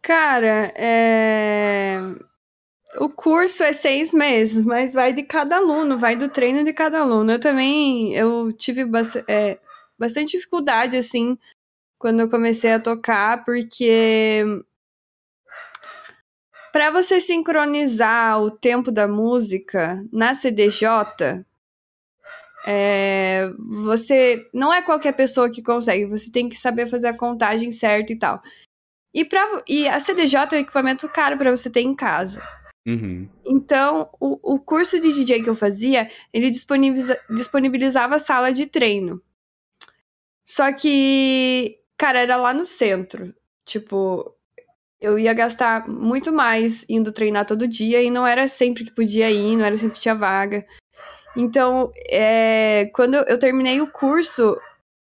Cara, é... o curso é seis meses, mas vai de cada aluno, vai do treino de cada aluno. Eu também, eu tive bast- é, bastante dificuldade, assim, quando eu comecei a tocar, porque para você sincronizar o tempo da música na CDJ, é, você não é qualquer pessoa que consegue, você tem que saber fazer a contagem certa e tal. E, pra, e a CDJ é um equipamento caro para você ter em casa. Uhum. Então, o, o curso de DJ que eu fazia, ele disponibiliza, disponibilizava sala de treino. Só que, cara, era lá no centro. Tipo, eu ia gastar muito mais indo treinar todo dia e não era sempre que podia ir, não era sempre que tinha vaga. Então, é, quando eu- terminei o curso,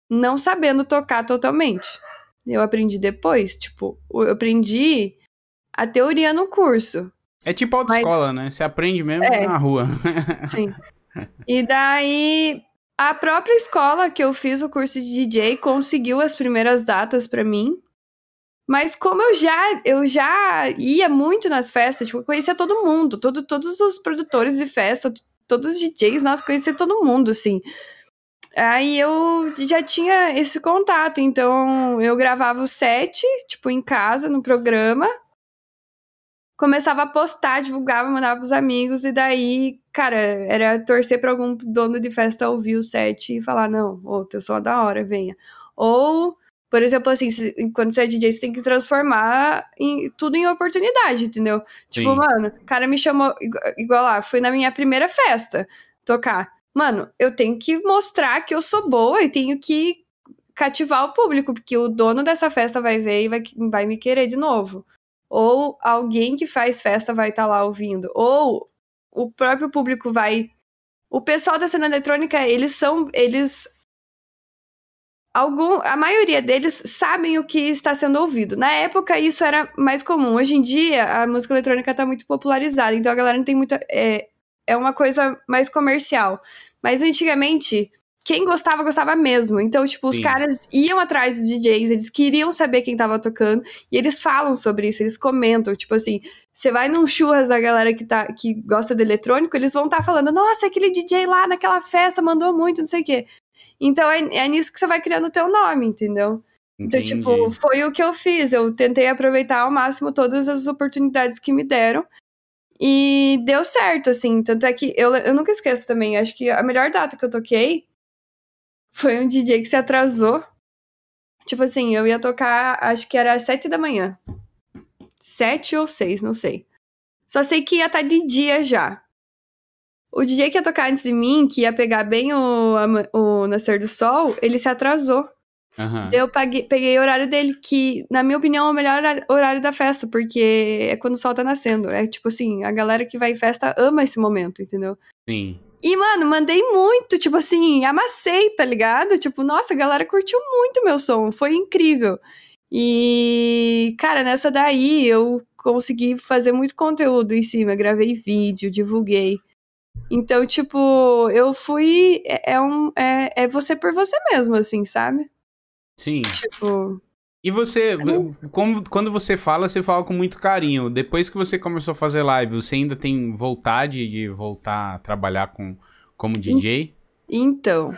não sabendo tocar totalmente. Eu aprendi depois, tipo, eu aprendi a teoria no curso. É tipo autoescola, né? Você aprende mesmo É. na rua. Sim. E daí, a própria escola que eu fiz o curso de DJ conseguiu as primeiras datas pra mim. Mas como eu já, eu já ia muito nas festas, tipo, eu conhecia todo mundo, todo, todos os produtores de festa, todos os DJs, nossa, conhecia todo mundo, assim. Aí eu já tinha esse contato, então eu gravava o set, tipo, em casa, no programa. Começava a postar, divulgava, mandava pros amigos, e daí, cara, era torcer pra algum dono de festa ouvir o set e falar, não, ô, teu som é da hora, venha. Ou, por exemplo, assim, se- quando você é DJ, você tem que transformar em- tudo em oportunidade, entendeu? Tipo, Sim. mano, o cara me chamou, igual, igual lá, fui na minha primeira festa tocar. Mano, eu tenho que mostrar que eu sou boa e tenho que cativar o público, porque o dono dessa festa vai ver e vai, vai me querer de novo. Ou alguém que faz festa vai estar lá ouvindo. Ou o próprio público vai. O pessoal da cena eletrônica, eles são. Eles. Algum, a maioria deles sabem o que está sendo ouvido. Na época, isso era mais comum. Hoje em dia, a música eletrônica está muito popularizada, então a galera não tem muita. É, é uma coisa mais comercial. Mas antigamente, quem gostava, gostava mesmo. Então, tipo, os Sim. caras iam atrás dos DJs, eles queriam saber quem tava tocando, e eles falam sobre isso, eles comentam, tipo assim, você vai num churras da galera que, tá, que gosta de eletrônico, eles vão estar falando, nossa, aquele DJ lá naquela festa mandou muito, não sei o quê. Então é, é nisso que você vai criando o teu nome, entendeu? Então, Entendi. tipo, foi o que eu fiz. Eu tentei aproveitar ao máximo todas as oportunidades que me deram. E deu certo, assim. Tanto é que eu, eu nunca esqueço também. Acho que a melhor data que eu toquei foi um DJ que se atrasou. Tipo assim, eu ia tocar, acho que era às sete da manhã. Sete ou seis, não sei. Só sei que ia estar de dia já. O DJ que ia tocar antes de mim, que ia pegar bem o, o Nascer do Sol, ele se atrasou. Aham. Eu paguei, peguei o horário dele, que, na minha opinião, é o melhor horário- horário da festa, porque é quando o sol tá nascendo. É tipo assim, a galera que vai em festa ama esse momento, entendeu? Sim. E, mano, mandei muito, tipo assim, amassei, tá ligado? Tipo, nossa, a galera curtiu muito meu som, foi incrível. E, cara, nessa daí eu consegui fazer muito conteúdo em cima, gravei vídeo, divulguei. Então, tipo, eu fui. É, é um, é, é você por você mesmo, assim, sabe? Sim. Tipo. E você, não- como, quando você fala, você fala com muito carinho. Depois que você começou a fazer live, você ainda tem vontade de voltar a trabalhar com, como DJ? Então.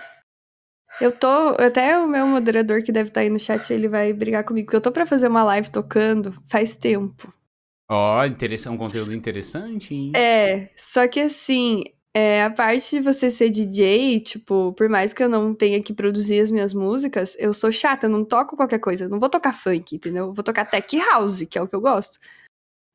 Eu tô. Até o meu moderador que deve estar aí no chat, ele vai brigar comigo, porque eu tô pra fazer uma live tocando faz tempo. Ó, interessante, um conteúdo interessante, hein? É, só que assim, é, a parte de você ser DJ, tipo, por mais que eu não tenha que produzir as minhas músicas, eu sou chata, eu não toco qualquer coisa. Eu não vou tocar funk, entendeu? Eu vou tocar tech house, que é o que eu gosto.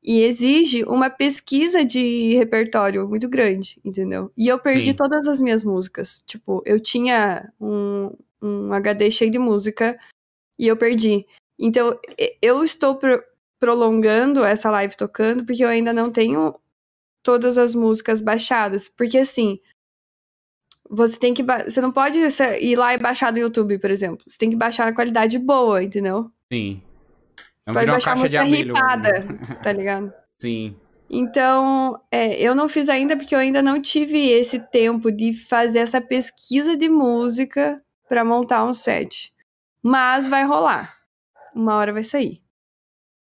E exige uma pesquisa de repertório muito grande, entendeu? E eu perdi Sim. todas as minhas músicas. Tipo, eu tinha um, um HD cheio de música e eu perdi. Então, eu estou pro- prolongando essa live tocando porque eu ainda não tenho todas as músicas baixadas. Porque assim, você tem que. Você não pode ir lá e baixar do YouTube, por exemplo. Você tem que baixar a qualidade boa, entendeu? Sim. Você Não pode vira uma baixar caixa de música abelha, o ripada, tá ligado? Sim. Então, é, eu não fiz ainda porque eu ainda não tive esse tempo de fazer essa pesquisa de música pra montar um set. Mas vai rolar. Uma hora vai sair.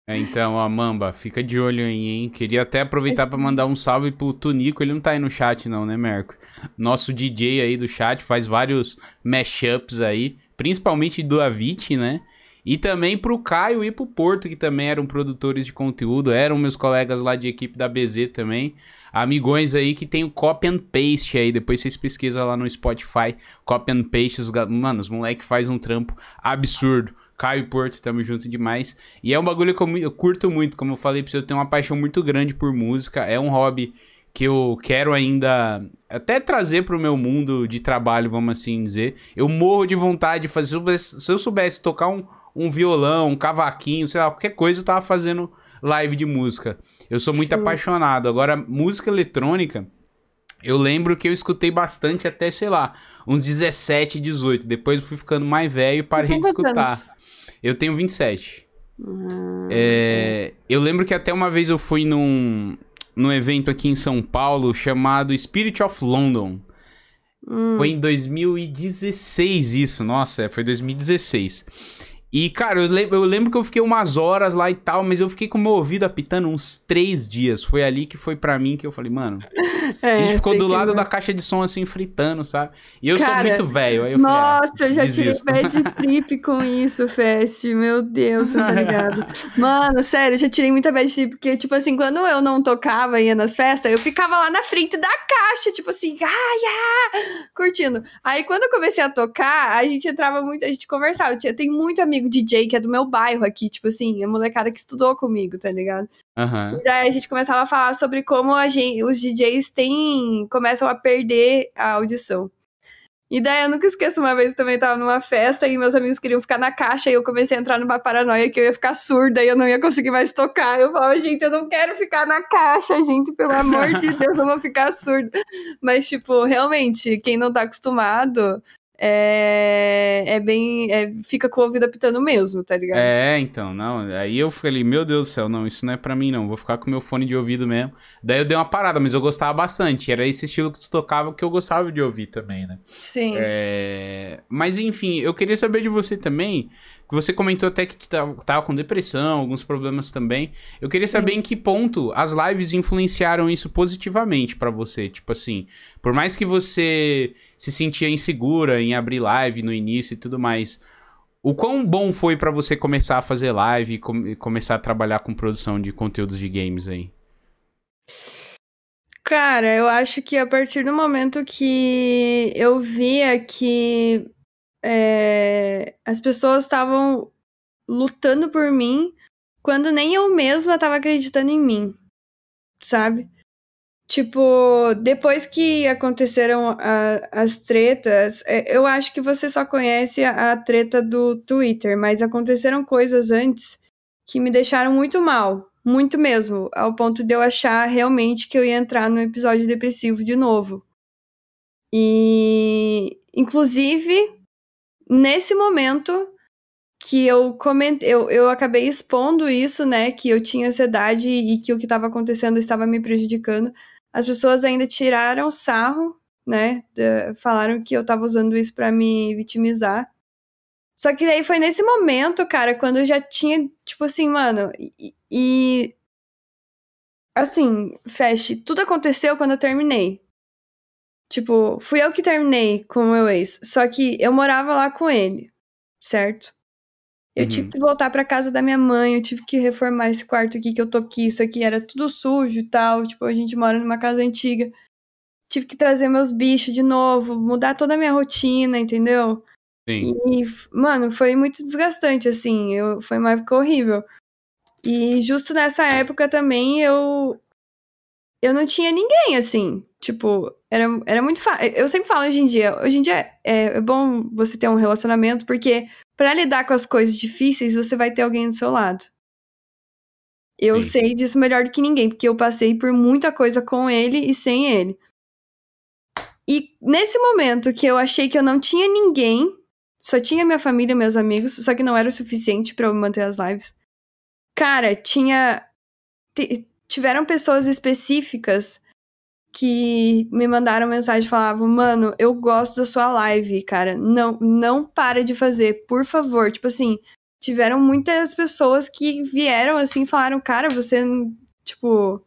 É, então, ó, Mamba, fica de olho aí, hein? Queria até aproveitar pra mandar um salve pro Tunico. Ele não tá aí no chat, não, né, Merco? Nosso DJ aí do chat faz vários mashups aí, principalmente do Avicii, né? E também pro Caio e pro Porto, que também eram produtores de conteúdo, eram meus colegas lá de equipe da BZ também. Amigões aí que tem o copy and paste aí, depois vocês pesquisam lá no Spotify, copy and paste, os, mano, os moleque faz um trampo absurdo. Caio e Porto, tamo junto demais. E é um bagulho que eu, eu curto muito, como eu falei pra você, eu tenho uma paixão muito grande por música, é um hobby que eu quero ainda até trazer pro meu mundo de trabalho, vamos assim dizer. Eu morro de vontade de fazer, se eu soubesse- se eu soubesse tocar um, um violão, um cavaquinho, sei lá, qualquer coisa, eu tava fazendo live de música. Eu sou muito Sim. apaixonado. Agora, música eletrônica, eu lembro que eu escutei bastante até, sei lá, uns 17, 18. Depois eu fui ficando mais velho e parei de escutar. anos? Eu tenho 27. Ah, É, eu lembro que até uma vez eu fui num, num evento aqui em São Paulo chamado Spirit of London. hum. Foi em 2016 isso, nossa, é, foi 2016. E, cara, eu lembro, eu lembro que eu fiquei umas horas lá e tal, mas eu fiquei com o meu ouvido apitando uns três dias. Foi ali que foi pra mim que eu falei, mano. É, a gente ficou do que lado vai. da caixa de som assim, fritando, sabe? E eu Cara, sou muito velho. Eu falei, ah, Nossa, eu já tirei desisto. bad trip com isso, Fest. Meu Deus, você tá ligado? Mano, sério, eu já tirei muita bad trip, porque, tipo assim, quando eu não tocava e ia nas festas, eu ficava lá na frente da caixa, tipo assim, ai, ah, curtindo. Aí quando eu comecei a tocar, a gente entrava muito, a gente conversava. Eu tinha- tem muito amigo DJ que é do meu bairro aqui, tipo assim, a molecada que estudou comigo, tá ligado? Aham. E daí a gente começava a falar sobre como a gente, os DJs têm, começam a perder a audição. E daí eu nunca esqueço, uma vez eu também tava numa festa e meus amigos queriam ficar na caixa e eu comecei a entrar numa paranoia que eu ia ficar surda e eu não ia conseguir mais tocar. Eu falava, gente, eu não quero ficar na caixa, gente, pelo amor de Deus, eu vou ficar surda. Mas, tipo, realmente, quem não tá acostumado é, é bem. é- fica com o ouvido apitando mesmo, tá ligado? É, então, não. Aí eu falei, meu Deus do céu, não, isso não é pra mim, não. Vou ficar com meu fone de ouvido mesmo. Daí eu dei uma parada, mas eu gostava bastante. Era esse estilo que tu tocava que eu gostava de ouvir também, né? Sim. É, Mas enfim, eu queria saber de você também, que você comentou até que tava, tava com depressão, alguns problemas também. Eu queria Sim. saber em que ponto as lives influenciaram isso positivamente pra você. Tipo assim, por mais que você se sentia insegura em abrir live no início e tudo mais, o quão bom foi pra você começar a fazer live e, com- começar a trabalhar com produção de conteúdos de games aí? Cara, eu acho que a partir do momento que eu via que é, as pessoas estavam lutando por mim, quando nem eu mesma estava acreditando em mim, sabe? Tipo, depois que aconteceram a- as tretas, é, eu acho que você só conhece a, a treta do Twitter, mas aconteceram coisas antes que me deixaram muito mal, muito mesmo, ao ponto de eu achar realmente que eu ia entrar no episódio depressivo de novo. E, inclusive, nesse momento que eu comentei, eu, eu acabei expondo isso, né, que eu tinha ansiedade e que o que estava acontecendo estava me prejudicando. As pessoas ainda tiraram sarro, né, da- falaram que eu estava usando isso para me vitimizar. Só que daí foi nesse momento, cara, quando eu já tinha, tipo assim, mano, e, e assim, Fast, tudo aconteceu quando eu terminei. Tipo, fui eu que terminei com o meu ex, só que eu morava lá com ele, certo? Eu Uhum. tive que voltar pra casa da minha mãe, eu tive que reformar esse quarto aqui que eu tô aqui, isso aqui era tudo sujo e tal, tipo, a gente mora numa casa antiga. Tive que trazer meus bichos de novo, mudar toda a minha rotina, entendeu? Sim. E, mano, foi muito desgastante, assim. Eu, foi uma época horrível. E justo nessa época também eu eu não tinha ninguém assim, tipo, era, era muito fácil. Eu sempre falo hoje em dia, hoje em dia é, é bom você ter um relacionamento porque para lidar com as coisas difíceis, você vai ter alguém do seu lado. Eu Sim. sei disso melhor do que ninguém, porque eu passei por muita coisa com ele e sem ele. E nesse momento que eu achei que eu não tinha ninguém, só tinha minha família e meus amigos, só que não era o suficiente para eu manter as lives. Cara, tinha. Tiveram pessoas específicas que me mandaram mensagem e falavam: Mano, eu gosto da sua live, cara. Não, não para de fazer, por favor. Tipo assim, tiveram muitas pessoas que vieram assim e falaram: Cara, você. Tipo.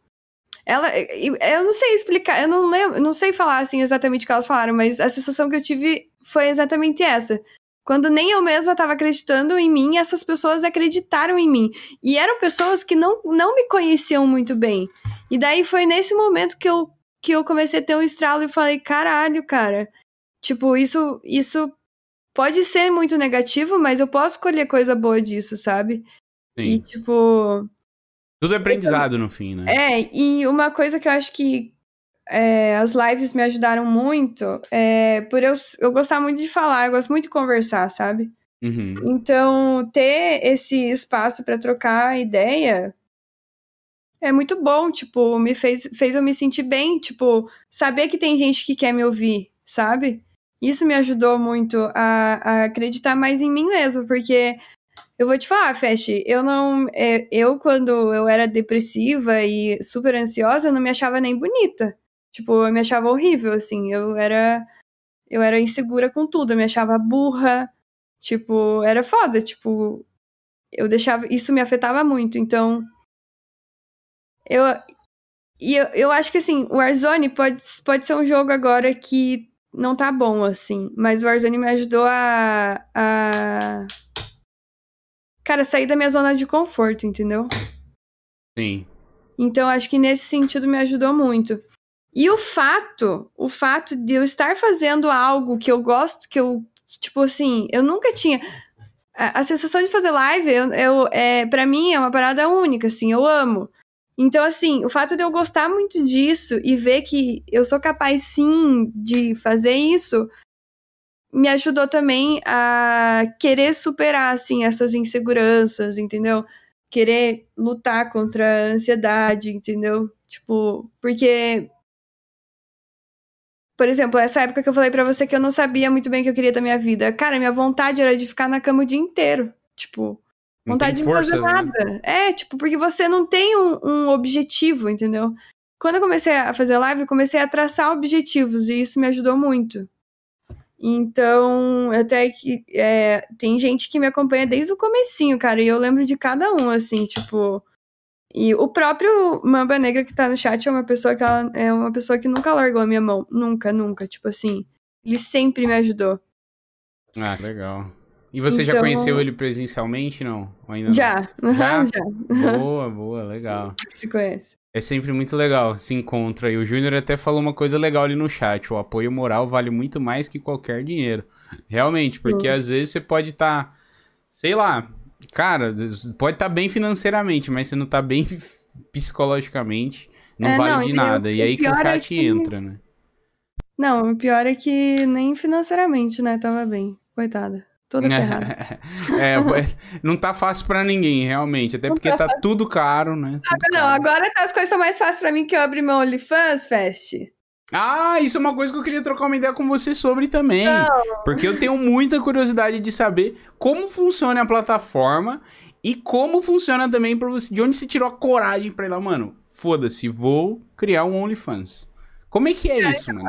Ela. Eu não sei explicar, eu não lembro, não sei falar assim exatamente o que elas falaram, mas a sensação que eu tive foi exatamente essa. Quando nem eu mesma estava acreditando em mim, essas pessoas acreditaram em mim. E eram pessoas que não, não me conheciam muito bem. E daí foi nesse momento que eu, que eu comecei a ter um estralo e falei: caralho, cara. Tipo, isso, isso pode ser muito negativo, mas eu posso colher coisa boa disso, sabe? Sim. E, tipo. Tudo é aprendizado no fim, né? É, e uma coisa que eu acho que é, as lives me ajudaram muito é, por eu, eu gostar muito de falar, eu gosto muito de conversar, sabe? Uhum. Então, ter esse espaço para trocar ideia é muito bom, tipo, me fez, fez eu me sentir bem, tipo, saber que tem gente que quer me ouvir, sabe? Isso me ajudou muito a, a acreditar mais em mim mesmo, porque eu vou te falar, Fest, eu não. é, Eu, quando eu era depressiva e super ansiosa, eu não me achava nem bonita. Tipo, eu me achava horrível, assim. Eu era. Eu era insegura com tudo, eu me achava burra. Tipo, era foda, tipo. Eu deixava. Isso me afetava muito, então. Eu. E eu, eu acho que, assim, o Warzone pode, pode ser um jogo agora que não tá bom, assim. Mas o Warzone me ajudou a. a cara, sair da minha zona de conforto, entendeu? Sim. Então, acho que nesse sentido me ajudou muito. E o fato, o fato de eu estar fazendo algo que eu gosto, que eu, tipo assim, eu nunca tinha. A, a sensação de fazer live, eu, eu, é, para mim, é uma parada única, assim, eu amo. Então, assim, o fato de eu gostar muito disso e ver que eu sou capaz, sim, de fazer isso, me ajudou também a querer superar, assim, essas inseguranças, entendeu? Querer lutar contra a ansiedade, entendeu? Tipo, porque. Por exemplo, essa época que eu falei para você que eu não sabia muito bem o que eu queria da minha vida. Cara, minha vontade era de ficar na cama o dia inteiro. Tipo, Não vontade tem de não fazer forças, né? nada. É, tipo, porque você não tem um, um objetivo, entendeu? Quando eu comecei a fazer live, eu comecei a traçar objetivos e isso me ajudou muito. Então, até que é, tem gente que me acompanha desde o comecinho, cara, e eu lembro de cada um, assim, tipo. E o próprio Mamba Negra que tá no chat é uma pessoa que ela, é uma pessoa que nunca largou a minha mão. Nunca, nunca. Tipo assim. Ele sempre me ajudou. Ah, legal. E você já Então- conheceu ele presencialmente, não? Ou ainda não? Já, Já? aham, já. Boa, boa, legal. Se conhece. É sempre muito legal, se encontra. E o Júnior até falou uma coisa legal ali no chat. O apoio moral vale muito mais que qualquer dinheiro. Realmente, porque Sim. às vezes você pode estar, sei lá, cara, pode estar bem financeiramente, mas você não tá bem psicologicamente, não É, vale não, de nada. E aí que o é chat que- entra, né? Não, o pior é que nem financeiramente, né? Tava bem. Coitada. Toda ferrada. é, não tá fácil pra ninguém, realmente. Até Não porque tá tá tudo caro, né? Tudo Não, caro. agora tá as coisas tão mais fáceis pra mim que eu abri meu OnlyFans, Fest. Ah, isso é uma coisa que eu queria trocar uma ideia com você sobre também. Porque eu tenho muita curiosidade de saber como funciona a plataforma e como funciona também pra você. De onde você tirou a coragem pra ir lá, mano? Foda-se, vou criar um OnlyFans. Como é que é isso, mano?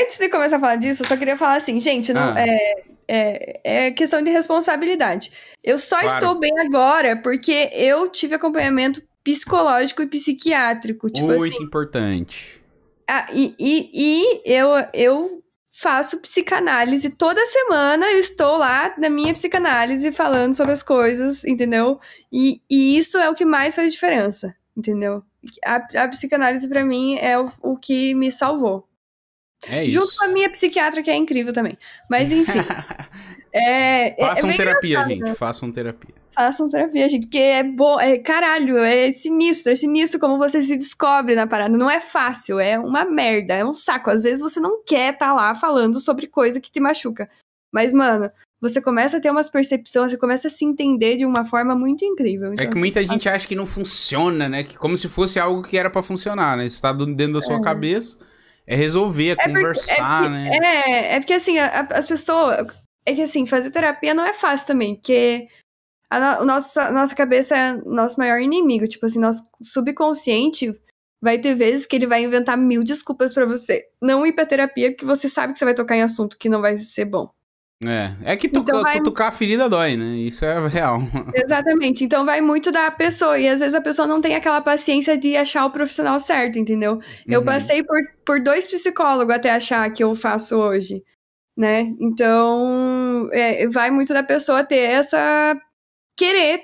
Antes de começar a falar disso, eu só queria falar assim, gente, não, Ah. é, é, é questão de responsabilidade. Eu só Claro. estou bem agora porque eu tive acompanhamento psicológico e psiquiátrico. Tipo Muito assim. importante. ah, e, e, e eu, eu faço psicanálise toda semana, eu estou lá na minha psicanálise falando sobre as coisas, entendeu? E, e isso é o que mais faz diferença, entendeu? A, a psicanálise, pra mim, é o, o que me salvou. É isso. Junto com a minha psiquiatra, que é incrível também. Mas enfim. É, façam é terapia, gente. Façam terapia. Façam terapia, gente, porque é bom, é caralho, é sinistro, é sinistro como você se descobre na parada. Não é fácil, é uma merda, é um saco. Às vezes você não quer estar tá lá falando sobre coisa que te machuca. Mas, mano, você começa a ter umas percepções, você começa a se entender de uma forma muito incrível. Então, é que assim, muita gente acha que não funciona, né? Que como se fosse algo que era para funcionar, né? Isso tá dentro da sua é. cabeça. É resolver, é, é conversar, porque, né? É, é porque assim, a, as pessoas. É que assim, fazer terapia não é fácil também, porque a, o nosso, a nossa cabeça é nosso maior inimigo. Tipo assim, nosso subconsciente vai ter vezes que ele vai inventar mil desculpas para você não ir pra terapia, porque você sabe que você vai tocar em assunto que não vai ser bom. É, é que tu, então vai... tocar a ferida dói, né? Isso é real. Exatamente. Então vai muito da pessoa. E às vezes a pessoa não tem aquela paciência de achar o profissional certo, entendeu? Uhum. Eu passei por, por dois psicólogos até achar que eu faço hoje, né? Então é, vai muito da pessoa ter essa. querer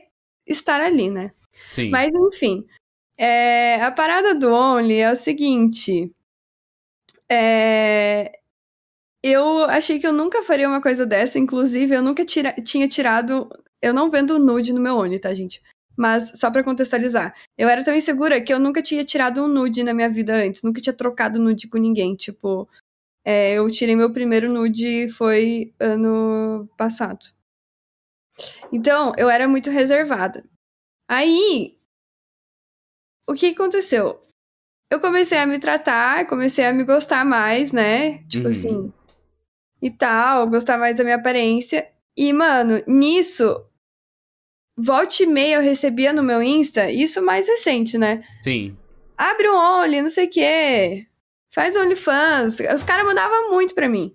estar ali, né? Sim. Mas enfim. É, a parada do Only é o seguinte. É, eu achei que eu nunca faria uma coisa dessa, inclusive eu nunca tira, tinha tirado. Eu não vendo nude no meu Oni, tá, gente? Mas só para contextualizar, eu era tão insegura que eu nunca tinha tirado um nude na minha vida antes, nunca tinha trocado nude com ninguém. Tipo, é, eu tirei meu primeiro nude foi ano passado. Então, eu era muito reservada. Aí, o que aconteceu? Eu comecei a me tratar, comecei a me gostar mais, né? Tipo uhum. assim, e tal, gostar mais da minha aparência. E, mano, nisso, volte e meia eu recebia no meu Insta, isso mais recente, né? Sim. Abre um Only, não sei o quê. Faz OnlyFans. Os caras mandavam muito pra mim.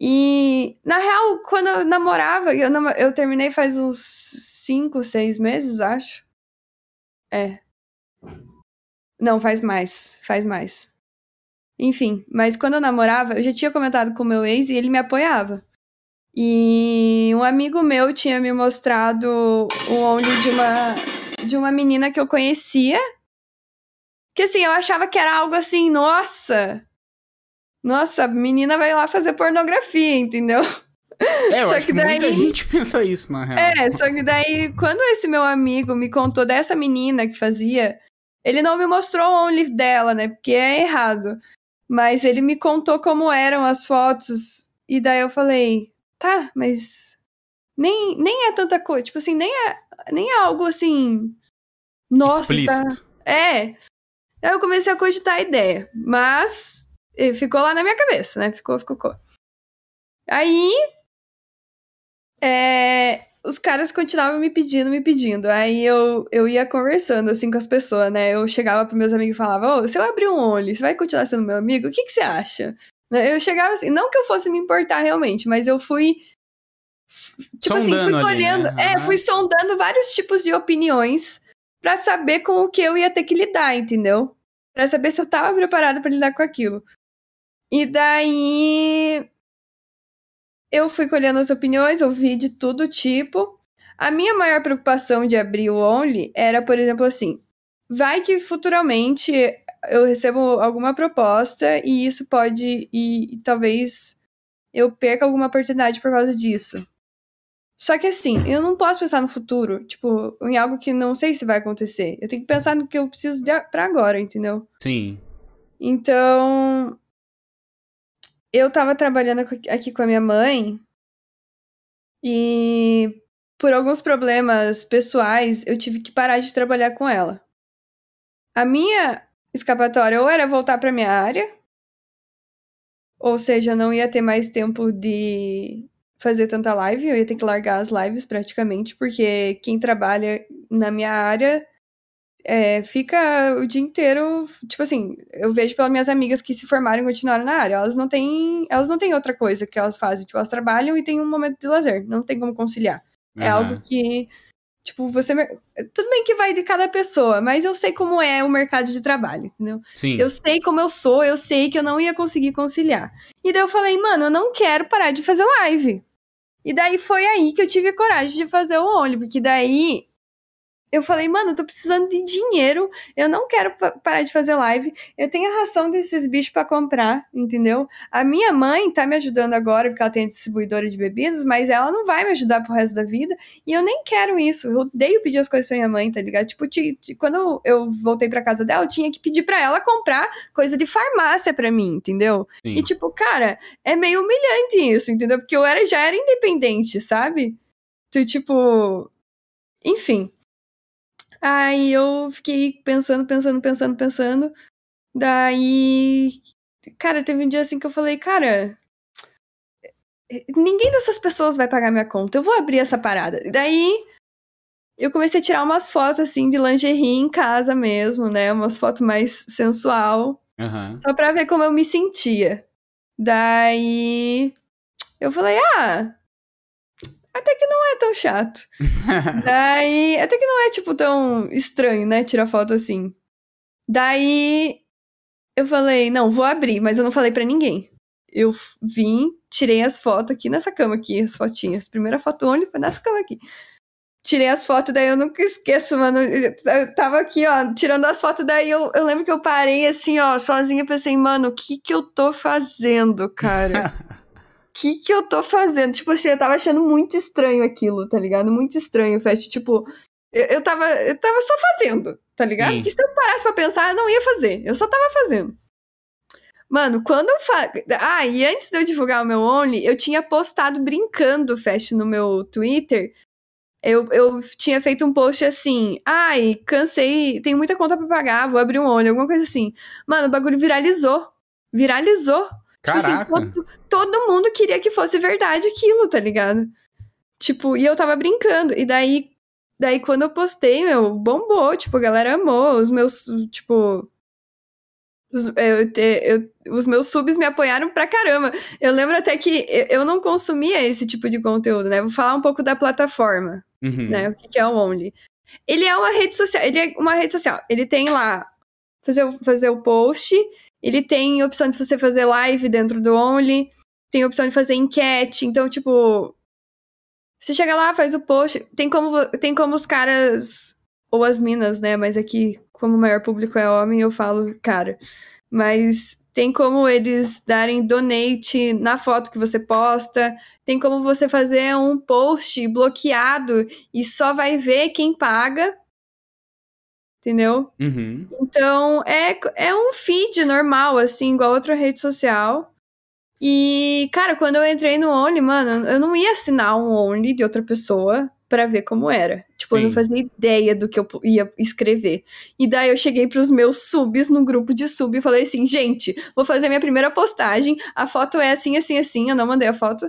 E, na real, quando eu namorava, eu, nam eu terminei faz uns 5, 6 meses, acho. É. Não, faz mais. Faz mais. Enfim, mas quando eu namorava, eu já tinha comentado com o meu ex e ele me apoiava. E um amigo meu tinha me mostrado o onde de uma de uma menina que eu conhecia. Que assim, eu achava que era algo assim, nossa. Nossa, a menina vai lá fazer pornografia, entendeu? É, eu só acho que, daí... muita gente pensa isso, na real. É, só que daí, quando esse meu amigo me contou dessa menina que fazia, ele não me mostrou o only dela, né? Porque é errado. Mas ele me contou como eram as fotos. E daí eu falei, tá, mas nem, nem é tanta coisa. Tipo assim, nem é, nem é algo assim. Nossa, está... É. Aí eu comecei a cogitar a ideia. Mas ficou lá na minha cabeça, né? Ficou, ficou. ficou. Aí. É, os caras continuavam me pedindo, me pedindo. Aí eu, eu ia conversando, assim, com as pessoas, né? Eu chegava pros meus amigos e falava, ô, se eu abrir um Only, você vai continuar sendo meu amigo? O que, que você acha? Né, eu chegava assim, não que eu fosse me importar realmente, mas eu fui... Tipo assim, sondando assim, fui colhendo... Ali, né? É, fui sondando vários tipos de opiniões para saber com o que eu ia ter que lidar, entendeu? Pra saber se eu tava preparada para lidar com aquilo. E daí eu fui colhendo as opiniões, ouvi de todo tipo. A minha maior preocupação de abrir o Only era, por exemplo, assim: vai que futuramente eu recebo alguma proposta e isso pode. E, e talvez eu perca alguma oportunidade por causa disso. Só que assim, eu não posso pensar no futuro, tipo, em algo que não sei se vai acontecer. Eu tenho que pensar no que eu preciso pra agora, entendeu? Sim. Então, eu tava trabalhando aqui com a minha mãe e por alguns problemas pessoais eu tive que parar de trabalhar com ela. A minha escapatória ou era voltar para minha área, ou seja, não ia ter mais tempo de fazer tanta live, eu ia ter que largar as lives praticamente, porque quem trabalha na minha área é, fica o dia inteiro. Tipo assim, eu vejo pelas minhas amigas que se formaram e continuaram na área. Elas não têm. Elas não têm outra coisa que elas fazem. Tipo, elas trabalham e têm um momento de lazer. Não tem como conciliar. Uhum. É algo que. Tipo, você. Tudo bem que vai de cada pessoa, mas eu sei como é o mercado de trabalho, entendeu? Sim. Eu sei como eu sou, eu sei que eu não ia conseguir conciliar. E daí eu falei, mano, eu não quero parar de fazer live. E daí foi aí que eu tive coragem de fazer o Only, porque daí eu falei, mano, eu tô precisando de dinheiro, eu não quero parar de fazer live, eu tenho a ração desses bichos para comprar, entendeu? A minha mãe tá me ajudando agora, porque ela tem distribuidora de bebidas, mas ela não vai me ajudar pro resto da vida, e eu nem quero isso. Eu odeio pedir as coisas pra minha mãe, tá ligado? Tipo, quando eu voltei pra casa dela, eu tinha que pedir pra ela comprar coisa de farmácia pra mim, entendeu? Sim. E tipo, cara, é meio humilhante isso, entendeu? Porque eu era, já era independente, sabe? Então, tipo. Enfim. Aí eu fiquei pensando, pensando, pensando, pensando. Daí. Cara, teve um dia assim que eu falei, cara. Ninguém dessas pessoas vai pagar minha conta. Eu vou abrir essa parada. Daí eu comecei a tirar umas fotos assim de lingerie em casa mesmo, né? Umas fotos mais sensual. Uhum. Só pra ver como eu me sentia. Daí eu falei, ah, até que não é tão chato. Daí, até que não é, tipo, tão estranho, né? Tirar foto assim. Daí, eu falei, não, vou abrir, mas eu não falei para ninguém. Eu vim, tirei as fotos aqui nessa cama aqui, as fotinhas. Primeira foto onde foi nessa cama aqui. Tirei as fotos, daí eu nunca esqueço, mano. Eu tava aqui, ó, tirando as fotos, daí eu, eu lembro que eu parei assim, ó, sozinha, pensei, mano, o que que eu tô fazendo, cara? que que eu tô fazendo? Tipo assim, eu tava achando muito estranho aquilo, tá ligado? Muito estranho, Fast. Tipo, eu, eu, tava, eu tava só fazendo, tá ligado? Sim. Porque se eu parasse pra pensar, eu não ia fazer. Eu só tava fazendo. Mano, quando eu fa... Ah, e antes de eu divulgar o meu Only, eu tinha postado brincando, Fast, no meu Twitter. Eu, eu tinha feito um post assim, ai, cansei, tem muita conta pra pagar, vou abrir um Only, alguma coisa assim. Mano, o bagulho viralizou. Viralizou. Tipo assim, todo, todo mundo queria que fosse verdade aquilo, tá ligado? Tipo, e eu tava brincando. E daí, daí quando eu postei, meu, bombou. Tipo, a galera amou. Os meus, tipo. Os, eu, eu, os meus subs me apoiaram pra caramba. Eu lembro até que eu não consumia esse tipo de conteúdo, né? Vou falar um pouco da plataforma, uhum. né? O que é o Only. Ele é uma rede social, ele é uma rede social. Ele tem lá fazer, fazer o post ele tem opção de você fazer live dentro do Only, tem opção de fazer enquete, então, tipo. Você chega lá, faz o post, tem como, tem como os caras, ou as minas, né? Mas aqui, como o maior público é homem, eu falo cara. Mas tem como eles darem donate na foto que você posta, tem como você fazer um post bloqueado e só vai ver quem paga entendeu? Uhum. Então, é, é um feed normal, assim, igual outra rede social. E, cara, quando eu entrei no Only, mano, eu não ia assinar um Only de outra pessoa para ver como era. Tipo, Sim. eu não fazia ideia do que eu ia escrever. E daí eu cheguei pros meus subs no grupo de sub e falei assim: gente, vou fazer minha primeira postagem. A foto é assim, assim, assim. Eu não mandei a foto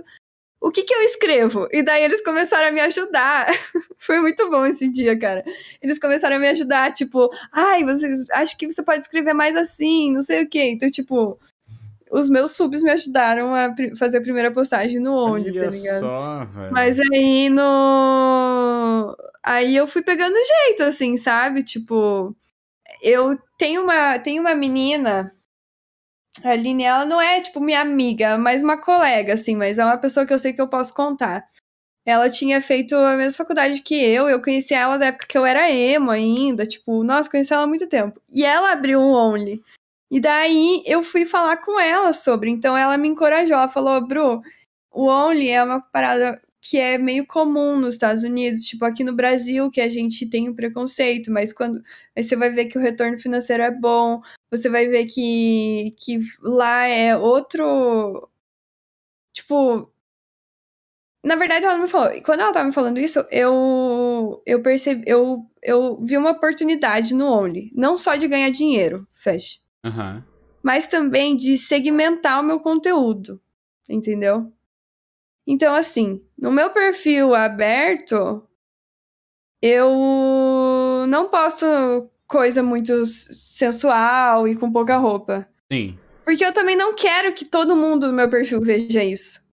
o que que eu escrevo? E daí eles começaram a me ajudar. Foi muito bom esse dia, cara. Eles começaram a me ajudar, tipo, ai, você acho que você pode escrever mais assim, não sei o quê. Então, tipo, os meus subs me ajudaram a fazer a primeira postagem no Only, tá ligado? Só, velho. Mas aí no. Aí eu fui pegando jeito, assim, sabe? Tipo, eu tenho uma, tenho uma menina a Aline, ela não é, tipo, minha amiga, mas uma colega, assim, mas é uma pessoa que eu sei que eu posso contar. Ela tinha feito a mesma faculdade que eu, eu conheci ela da época que eu era emo ainda, tipo, nossa, conheci ela há muito tempo. E ela abriu um Only. E daí eu fui falar com ela sobre, então ela me encorajou, ela falou, Bru, o Only é uma parada que é meio comum nos Estados Unidos, tipo aqui no Brasil, que a gente tem o um preconceito, mas quando aí você vai ver que o retorno financeiro é bom, você vai ver que, que lá é outro. Tipo. Na verdade, ela me falou. Quando ela tava me falando isso, eu eu percebi, eu, eu vi uma oportunidade no Only. Não só de ganhar dinheiro, fecha. Uhum. Mas também de segmentar o meu conteúdo. Entendeu? Então, assim, no meu perfil aberto, eu não posto coisa muito sensual e com pouca roupa. Sim. Porque eu também não quero que todo mundo no meu perfil veja isso.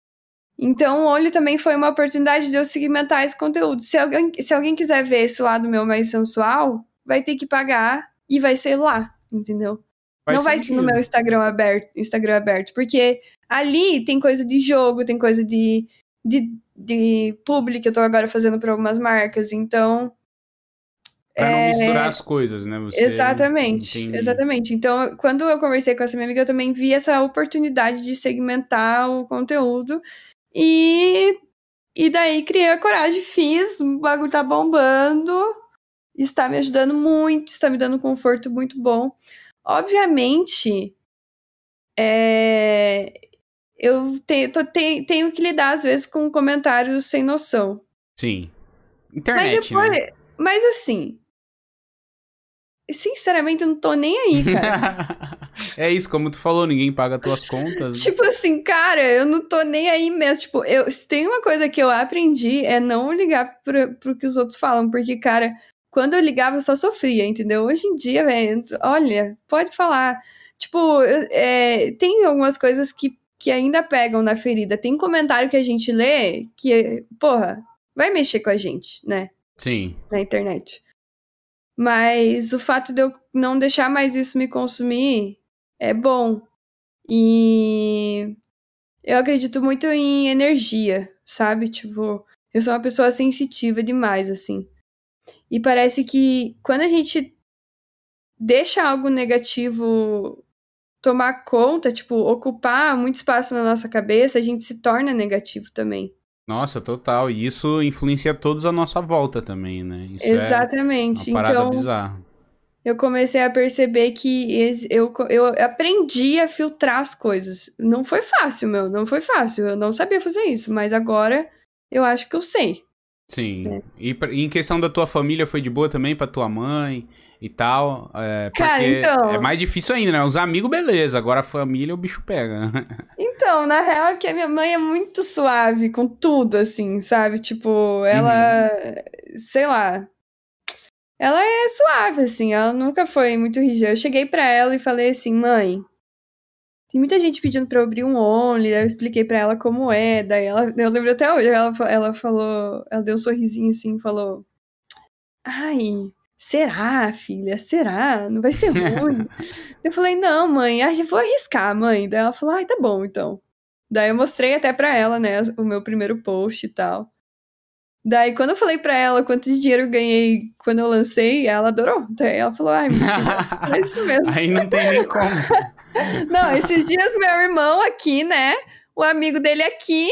Então, o olho também foi uma oportunidade de eu segmentar esse conteúdo. Se alguém, se alguém quiser ver esse lado meu mais sensual, vai ter que pagar e vai ser lá, entendeu? Faz não sentido. vai ser no meu Instagram aberto, Instagram aberto, porque ali tem coisa de jogo, tem coisa de, de, de publi que eu tô agora fazendo para algumas marcas, então Pra não É, misturar as coisas, né? Você... Exatamente, Entendi. exatamente. Então, quando eu conversei com essa minha amiga, eu também vi essa oportunidade de segmentar o conteúdo. E, e daí criei a coragem, fiz, o bagulho tá bombando, está me ajudando muito, está me dando um conforto muito bom. Obviamente, é, eu te- tô- te- tenho que lidar, às vezes, com comentários sem noção. Sim. Mas Internet, depois. né? Mas assim. Sinceramente, eu não tô nem aí, cara. é isso, como tu falou, ninguém paga tuas contas. né? tipo assim, cara, eu não tô nem aí mesmo. Tipo, eu, se tem uma coisa que eu aprendi é não ligar pro, pro que os outros falam. Porque, cara, quando eu ligava, eu só sofria, entendeu? Hoje em dia, velho, olha, pode falar. Tipo, eu- é, tem algumas coisas que, que ainda pegam na ferida. Tem comentário que a gente lê que, porra, vai mexer com a gente, né? Sim. na internet. Mas o fato de eu não deixar mais isso me consumir é bom. E eu acredito muito em energia, sabe? Tipo, eu sou uma pessoa sensitiva demais, assim. E parece que quando a gente deixa algo negativo tomar conta, tipo, ocupar muito espaço na nossa cabeça, a gente se torna negativo também. Nossa, total. E isso influencia todos à nossa volta também, né? Isso Exatamente. é uma parada então, bizarra. eu comecei a perceber que eu, eu aprendi a filtrar as coisas. Não foi fácil, meu, não foi fácil. Eu não sabia fazer isso, mas agora eu acho que eu sei. Sim. É. E, e em questão da tua família, foi de boa também pra tua mãe e tal? É, porque Cara, então- é mais difícil ainda, né? Os amigos, beleza. Agora a família, o bicho pega. Então, na real, é que a minha mãe é muito suave com tudo, assim, sabe? Tipo, ela. Sei lá. Ela é suave, assim, ela nunca foi muito rígida. Eu cheguei pra ela e falei assim, mãe. Tem muita gente pedindo pra eu abrir um Only, eu expliquei pra ela como é, daí ela, eu lembro até hoje, ela, ela falou, ela deu um sorrisinho assim, e falou, ai, será, filha, será? Não vai ser ruim? eu falei, não, mãe, eu vou arriscar, mãe. Daí ela falou, ai, tá bom, então. Daí eu mostrei até pra ela, né, o meu primeiro post e tal. Daí, quando eu falei pra ela quanto de dinheiro eu ganhei quando eu lancei, ela adorou. Daí ela falou, ai, filha, é isso mesmo. Aí não tem nem como. Não, esses dias meu irmão aqui, né? O amigo dele aqui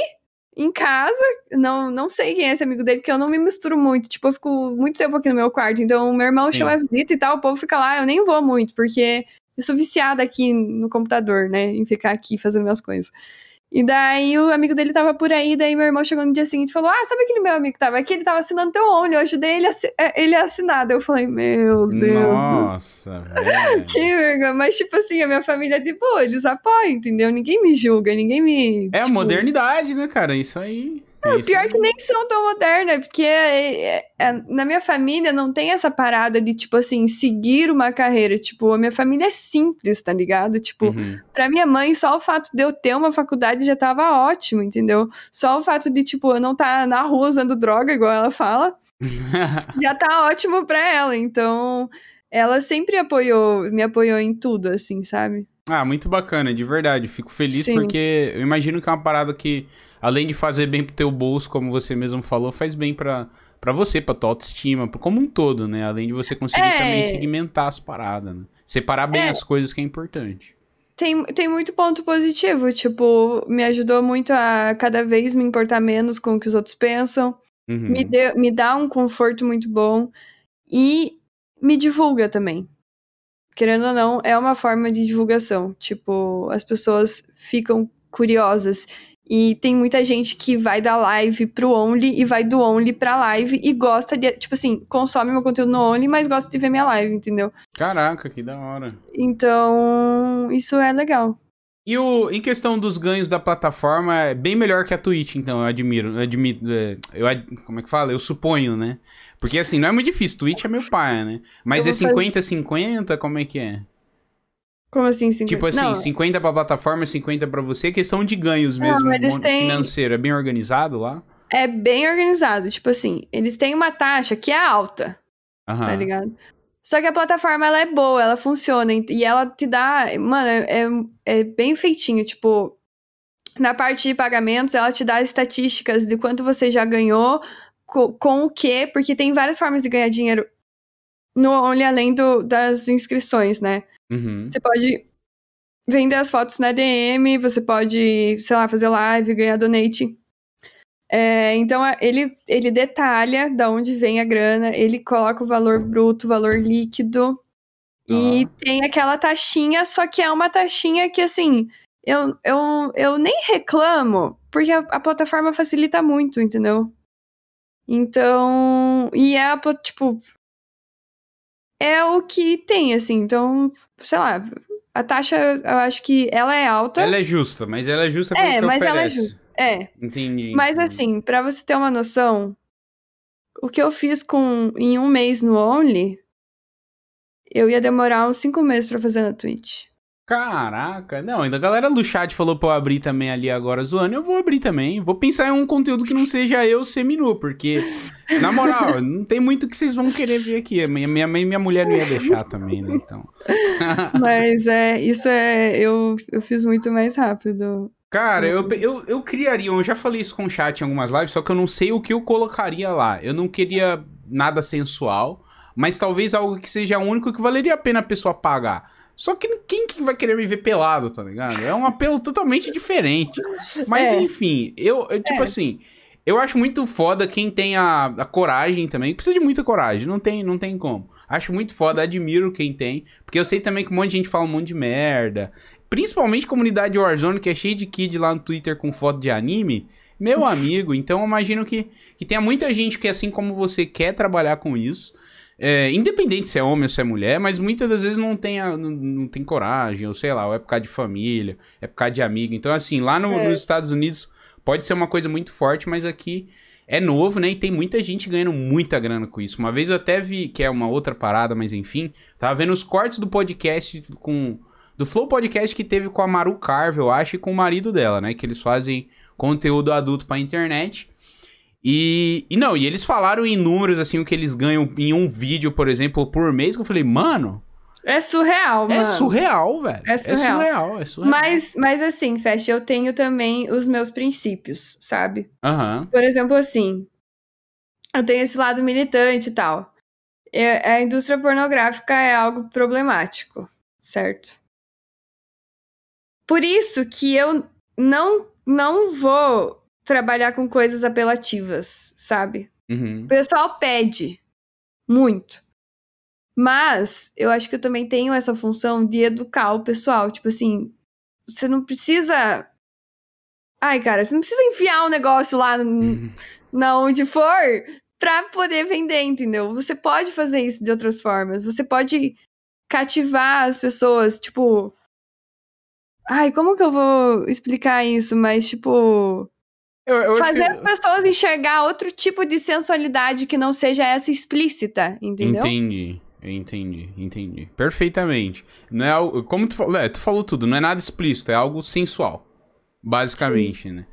em casa. Não, não sei quem é esse amigo dele, porque eu não me misturo muito. Tipo, eu fico muito tempo aqui no meu quarto. Então, meu irmão Sim. chama a visita e tal, o povo fica lá. Eu nem vou muito, porque eu sou viciada aqui no computador, né? Em ficar aqui fazendo minhas coisas. E daí o amigo dele tava por aí, daí meu irmão chegou no dia seguinte e falou: Ah, sabe aquele meu amigo que tava aqui? Ele tava assinando teu Only, eu ajudei ele a, assi- eh, ele a assinar. Daí eu falei, meu Deus. Nossa, velho. Que vergonha. Mas, tipo assim, a minha família é de boa, eles apoiam, entendeu? Ninguém me julga, ninguém me. É a tipo, modernidade, né, cara? Isso aí. Não, Isso pior que nem são tão modernas, porque é- é- é- na minha família não tem essa parada de, tipo assim, seguir uma carreira. Tipo, a minha família é simples, tá ligado? Tipo, Uhum. pra minha mãe, só o fato de eu ter uma faculdade já tava ótimo, entendeu? Só o fato de, tipo, eu não tá na rua usando droga, igual ela fala, já tá ótimo pra ela. Então, ela sempre apoiou, me apoiou em tudo, assim, sabe? Ah, muito bacana, de verdade. Fico feliz Sim. porque eu imagino que é uma parada que, além de fazer bem pro teu bolso, como você mesmo falou, faz bem pra, pra você, pra tua autoestima, como um todo, né? Além de você conseguir É. também segmentar as paradas, né? Separar bem É. as coisas que é importante. Tem, tem muito ponto positivo, tipo, me ajudou muito a cada vez me importar menos com o que os outros pensam, Uhum. me, deu, me dá um conforto muito bom e me divulga também. Querendo ou não, é uma forma de divulgação. Tipo, as pessoas ficam curiosas. E tem muita gente que vai da live pro Only e vai do Only pra live e gosta de, tipo assim, consome meu conteúdo no Only, mas gosta de ver minha live, entendeu? Caraca, que da hora. Então, isso é legal. E o, em questão dos ganhos da plataforma, é bem melhor que a Twitch, então, eu admiro. Eu admito. é, Eu, ad- como é que fala? Eu suponho, né? Porque assim, não é muito difícil. Twitch é meu pai, né? Mas é vou fazer- 50-50? Como é que é? Como assim, 50? Tipo assim, Não, 50 pra plataforma, 50 pra você. Questão de ganhos mesmo, eles mon- têm- financeiro. É bem organizado lá? é bem organizado. Tipo assim, eles têm uma taxa que é alta, Aham. tá ligado? Só que a plataforma, ela é boa, ela funciona. E ela te dá... Mano, é, é bem feitinho. Tipo, na parte de pagamentos, ela te dá estatísticas de quanto você já ganhou, co- com, o quê. Porque tem várias formas de ganhar dinheiro no Only além do, das inscrições, né? Uhum. Você pode vender as fotos na DM, você pode, sei lá, fazer live, ganhar donate. É, então, é, ele, ele detalha da onde vem a grana, ele coloca o valor bruto, o valor líquido. E Ah. tem aquela taxinha, só que é uma taxinha que, assim, eu, eu, eu nem reclamo, porque a, a plataforma facilita muito, entendeu? Então. E é, tipo. É o que tem, assim. Então, sei lá. A taxa, eu acho que ela é alta. Ela é justa, mas ela é justa pelo É, que mas ela é justa. É. Entendi. Mas entendi. assim, pra você ter uma noção, o que eu fiz com em um mês no Only, eu ia demorar uns cinco meses pra fazer na Twitch. Caraca, não, ainda a galera do chat falou pra eu abrir também ali agora zoando, eu vou abrir também. Vou pensar em um conteúdo que não seja eu seminu, porque, na moral, não tem muito que vocês vão querer ver aqui. Minha, minha mãe e minha mulher não ia deixar também, né? Então. Mas é, isso é. Eu, eu fiz muito mais rápido. Cara, eu, eu, eu criaria, eu já falei isso com o chat em algumas lives, só que eu não sei o que eu colocaria lá. Eu não queria nada sensual, mas talvez algo que seja único que valeria a pena a pessoa pagar. Só que quem que vai querer me ver pelado, tá ligado? É um apelo totalmente diferente. Mas É. enfim, eu, eu, tipo É. assim, eu acho muito foda quem tem a, a coragem também. Precisa de muita coragem, não tem, não tem como. Acho muito foda, admiro quem tem. Porque eu sei também que um monte de gente fala um monte de merda. Principalmente comunidade Warzone, que é cheio de kid lá no Twitter com foto de anime. Meu amigo, então eu imagino que, que tenha muita gente que, assim como você, quer trabalhar com isso. É, independente se é homem ou se é mulher, mas muitas das vezes não tem, a- não, não tem coragem, ou sei lá, ou é por causa de família, é por causa de amigo. Então, assim, lá no- É. nos Estados Unidos pode ser uma coisa muito forte, mas aqui é novo, né? E tem muita gente ganhando muita grana com isso. Uma vez eu até vi, que é uma outra parada, mas enfim, tava vendo os cortes do podcast com. Do Flow Podcast que teve com a Maru Carver, eu acho, e com o marido dela, né? Que eles fazem conteúdo adulto pra internet. E, e não, e eles falaram em números, assim, o que eles ganham em um vídeo, por exemplo, por mês, que eu falei, mano, É surreal, é mano. surreal, velho. É surreal. É surreal, é surreal. Mas, mas assim, Fest, eu tenho também os meus princípios, sabe? Aham. Por exemplo, assim, eu tenho esse lado militante e tal. É- a indústria pornográfica é algo problemático, certo? Por isso que eu não, não vou trabalhar com coisas apelativas, sabe? Uhum. O pessoal pede muito. Mas eu acho que eu também tenho essa função de educar o pessoal. Tipo assim, você não precisa. Ai, cara, você não precisa enfiar o negócio lá n- na onde for pra poder vender, entendeu? Você pode fazer isso de outras formas. Você pode cativar as pessoas, tipo. Ai, como que eu vou explicar isso? Mas, tipo. Eu, eu Fazer as pessoas enxergar outro tipo de sensualidade que não seja essa explícita, entendeu? Entendi, entendi, entendi. Perfeitamente. Não é algo, como tu falou, é, tu falou tudo, não é nada explícito, é algo sensual. Basicamente, né?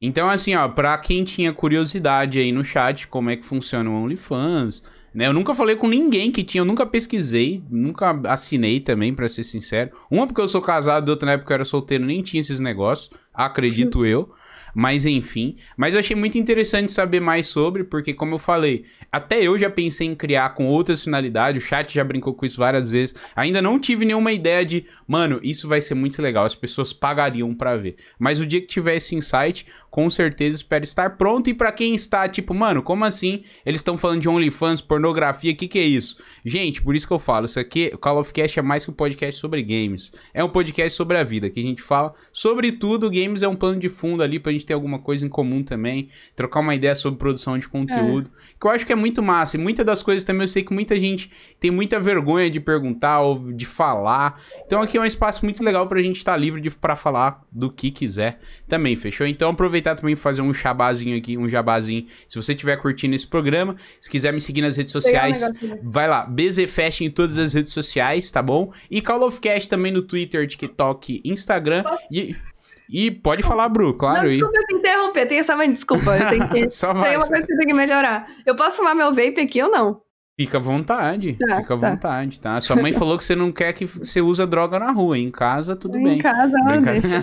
Então, assim, ó, pra quem tinha curiosidade aí no chat, como é que funciona o OnlyFans, né? Eu nunca falei com ninguém que tinha, eu nunca pesquisei, nunca assinei também, pra ser sincero. Uma porque eu sou casado, outra na época eu era solteiro, nem tinha esses negócios, acredito eu. Mas enfim, mas eu achei muito interessante saber mais sobre, porque como eu falei, até eu já pensei em criar com outras finalidades, o chat já brincou com isso várias vezes. Ainda não tive nenhuma ideia de, mano, isso vai ser muito legal, as pessoas pagariam pra ver. Mas o dia que tiver esse insight, com certeza espero estar pronto. E pra quem está tipo, mano, como assim? Eles estão falando de OnlyFans, pornografia, o que que é isso? Gente, por isso que eu falo, isso aqui, o Call of Cast é mais que um podcast sobre games. É um podcast sobre a vida, que a gente fala sobre tudo. Games é um plano de fundo ali pra gente ter alguma coisa em comum também, trocar uma ideia sobre produção de conteúdo, que eu acho que é muito massa. E muitas das coisas também eu sei que muita gente tem muita vergonha de perguntar ou de falar. Então aqui é um espaço muito legal pra gente estar livre de para falar do que quiser também, fechou? Então aproveitar também fazer um jabazinho aqui, um jabazinho. Se você estiver curtindo esse programa, se quiser me seguir nas redes um sociais, ali. Vai lá, BZFest em todas as redes sociais, tá bom? E Call of Cast também no Twitter, TikTok, Instagram. E, e pode falar, Bru, claro. não, e- desculpa eu te interromper, tem essa mãe, desculpa, eu tenho que... Só Isso aí é uma coisa que eu tenho que melhorar. Eu posso fumar meu vape aqui ou não? Fica à vontade, tá, fica à tá. vontade, tá? Sua mãe falou que você não quer que você use droga na rua, em casa tudo em bem. Em casa ela deixa.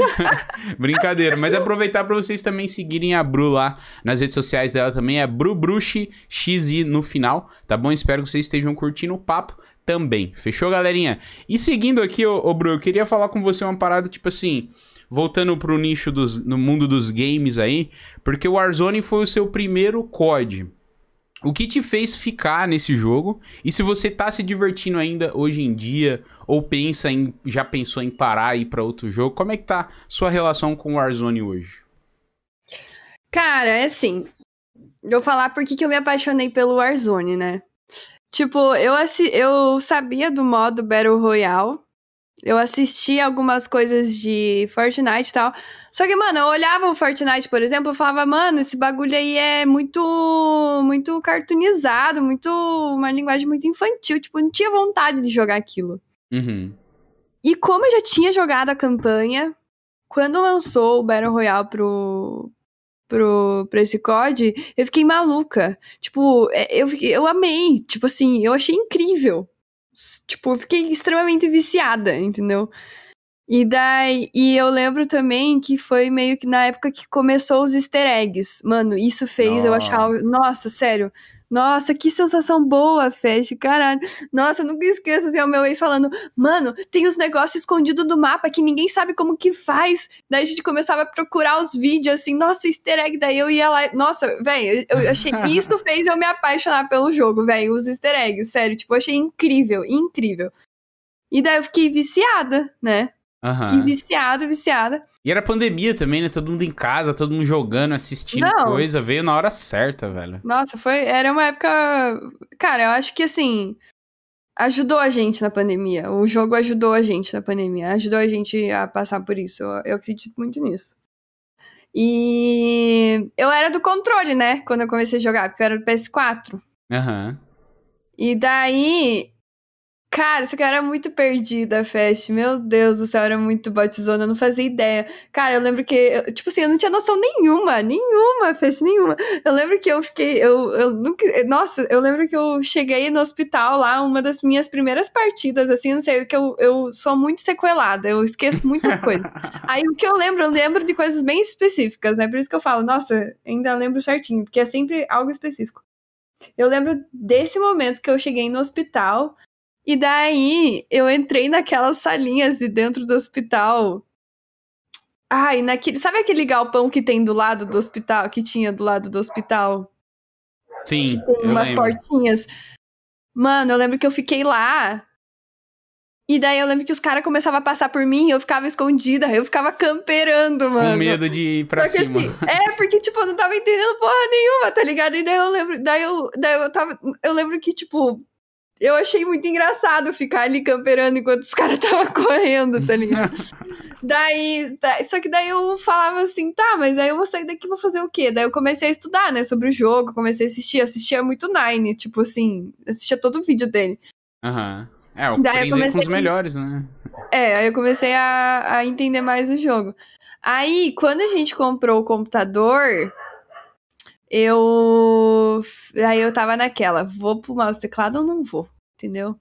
Brincadeira, mas aproveitar para vocês também seguirem a Bru lá nas redes sociais dela também, é BruBruxi XI no final, tá bom? Espero que vocês estejam curtindo o papo também, fechou, galerinha? E seguindo aqui, ô, ô Bru, eu queria falar com você uma parada, tipo assim voltando pro nicho dos, no mundo dos games aí, porque o Warzone foi o seu primeiro COD. O que te fez ficar nesse jogo? E se você tá se divertindo ainda hoje em dia ou pensa em já pensou em parar e ir para outro jogo, como é que tá sua relação com o Warzone hoje? Cara, é assim, eu vou falar por que eu me apaixonei pelo Warzone, né? Tipo, eu, eu sabia do modo Battle Royale, eu assisti algumas coisas de Fortnite e tal. Só que, mano, eu olhava o Fortnite, por exemplo, eu falava, mano, esse bagulho aí é muito, muito cartoonizado, muito, uma linguagem muito infantil. Tipo, não tinha vontade de jogar aquilo. Uhum. E como eu já tinha jogado a campanha, quando lançou o Battle Royale pro, pro, pra esse COD, eu fiquei maluca. Tipo, é, eu, eu amei. Tipo assim, eu achei incrível. Tipo, eu fiquei extremamente viciada, entendeu? E daí, e eu lembro também que foi meio que na época que começou os easter eggs. Mano, isso fez eu achar, nossa, sério, nossa, que sensação boa, Fest, caralho. Nossa, nunca esqueço assim, o meu ex falando, mano, tem os negócios escondidos do mapa que ninguém sabe como que faz. Daí a gente começava a procurar os vídeos, assim, nossa, easter egg, daí eu ia lá, nossa, velho, eu achei, isso fez eu me apaixonar pelo jogo, velho, os easter eggs, sério, tipo, eu achei incrível, incrível. E daí eu fiquei viciada, né? Uhum. Que viciada, viciada. E era pandemia também, né? Todo mundo em casa, todo mundo jogando, assistindo Não. coisa. Veio na hora certa, velho. Nossa, foi. Era uma época. Cara, eu acho que assim. Ajudou a gente na pandemia. O jogo ajudou a gente na pandemia. Ajudou a gente a passar por isso. Eu, eu acredito muito nisso. E eu era do controle, né? Quando eu comecei a jogar, porque eu era do PS4. Aham. Uhum. E daí Cara, isso aqui era muito perdida, Fest. Meu Deus do céu, era muito botizona, eu não fazia ideia. Cara, eu lembro que, eu, tipo assim, eu não tinha noção nenhuma, nenhuma, Fest, nenhuma. Eu lembro que eu fiquei, eu, eu nunca, nossa, eu lembro que eu cheguei no hospital lá, uma das minhas primeiras partidas, assim, não sei, que eu, eu sou muito sequelada, eu esqueço muitas coisas. Aí o que eu lembro, eu lembro de coisas bem específicas, né? Por isso que eu falo, nossa, ainda lembro certinho, porque é sempre algo específico. Eu lembro desse momento que eu cheguei no hospital, e daí eu entrei naquelas salinhas de dentro do hospital. Ai, naquele. Sabe aquele galpão que tem do lado do hospital? Que tinha do lado do hospital? Sim. Que tem umas lembro. portinhas. Mano, eu lembro que eu fiquei lá. E daí eu lembro que os caras começavam a passar por mim, eu ficava escondida, eu ficava camperando, mano. Com medo de ir pra Só cima. Assim, é, porque, tipo, eu não tava entendendo porra nenhuma, tá ligado? E daí eu lembro, daí eu, daí eu tava. Eu lembro que, tipo, eu achei muito engraçado ficar ali camperando enquanto os caras estavam correndo, tá ligado? daí, tá, só que daí eu falava assim, tá, mas aí eu vou sair daqui e vou fazer o quê? Daí eu comecei a estudar, né, sobre o jogo, comecei a assistir, assistia muito Nine, tipo assim, assistia todo o vídeo dele. Aham. Uhum. É, eu daí eu comecei com os melhores, né? É, aí eu comecei a, a entender mais o jogo. Aí, quando a gente comprou o computador, eu. Aí eu tava naquela, vou pro mouse teclado ou não vou, entendeu?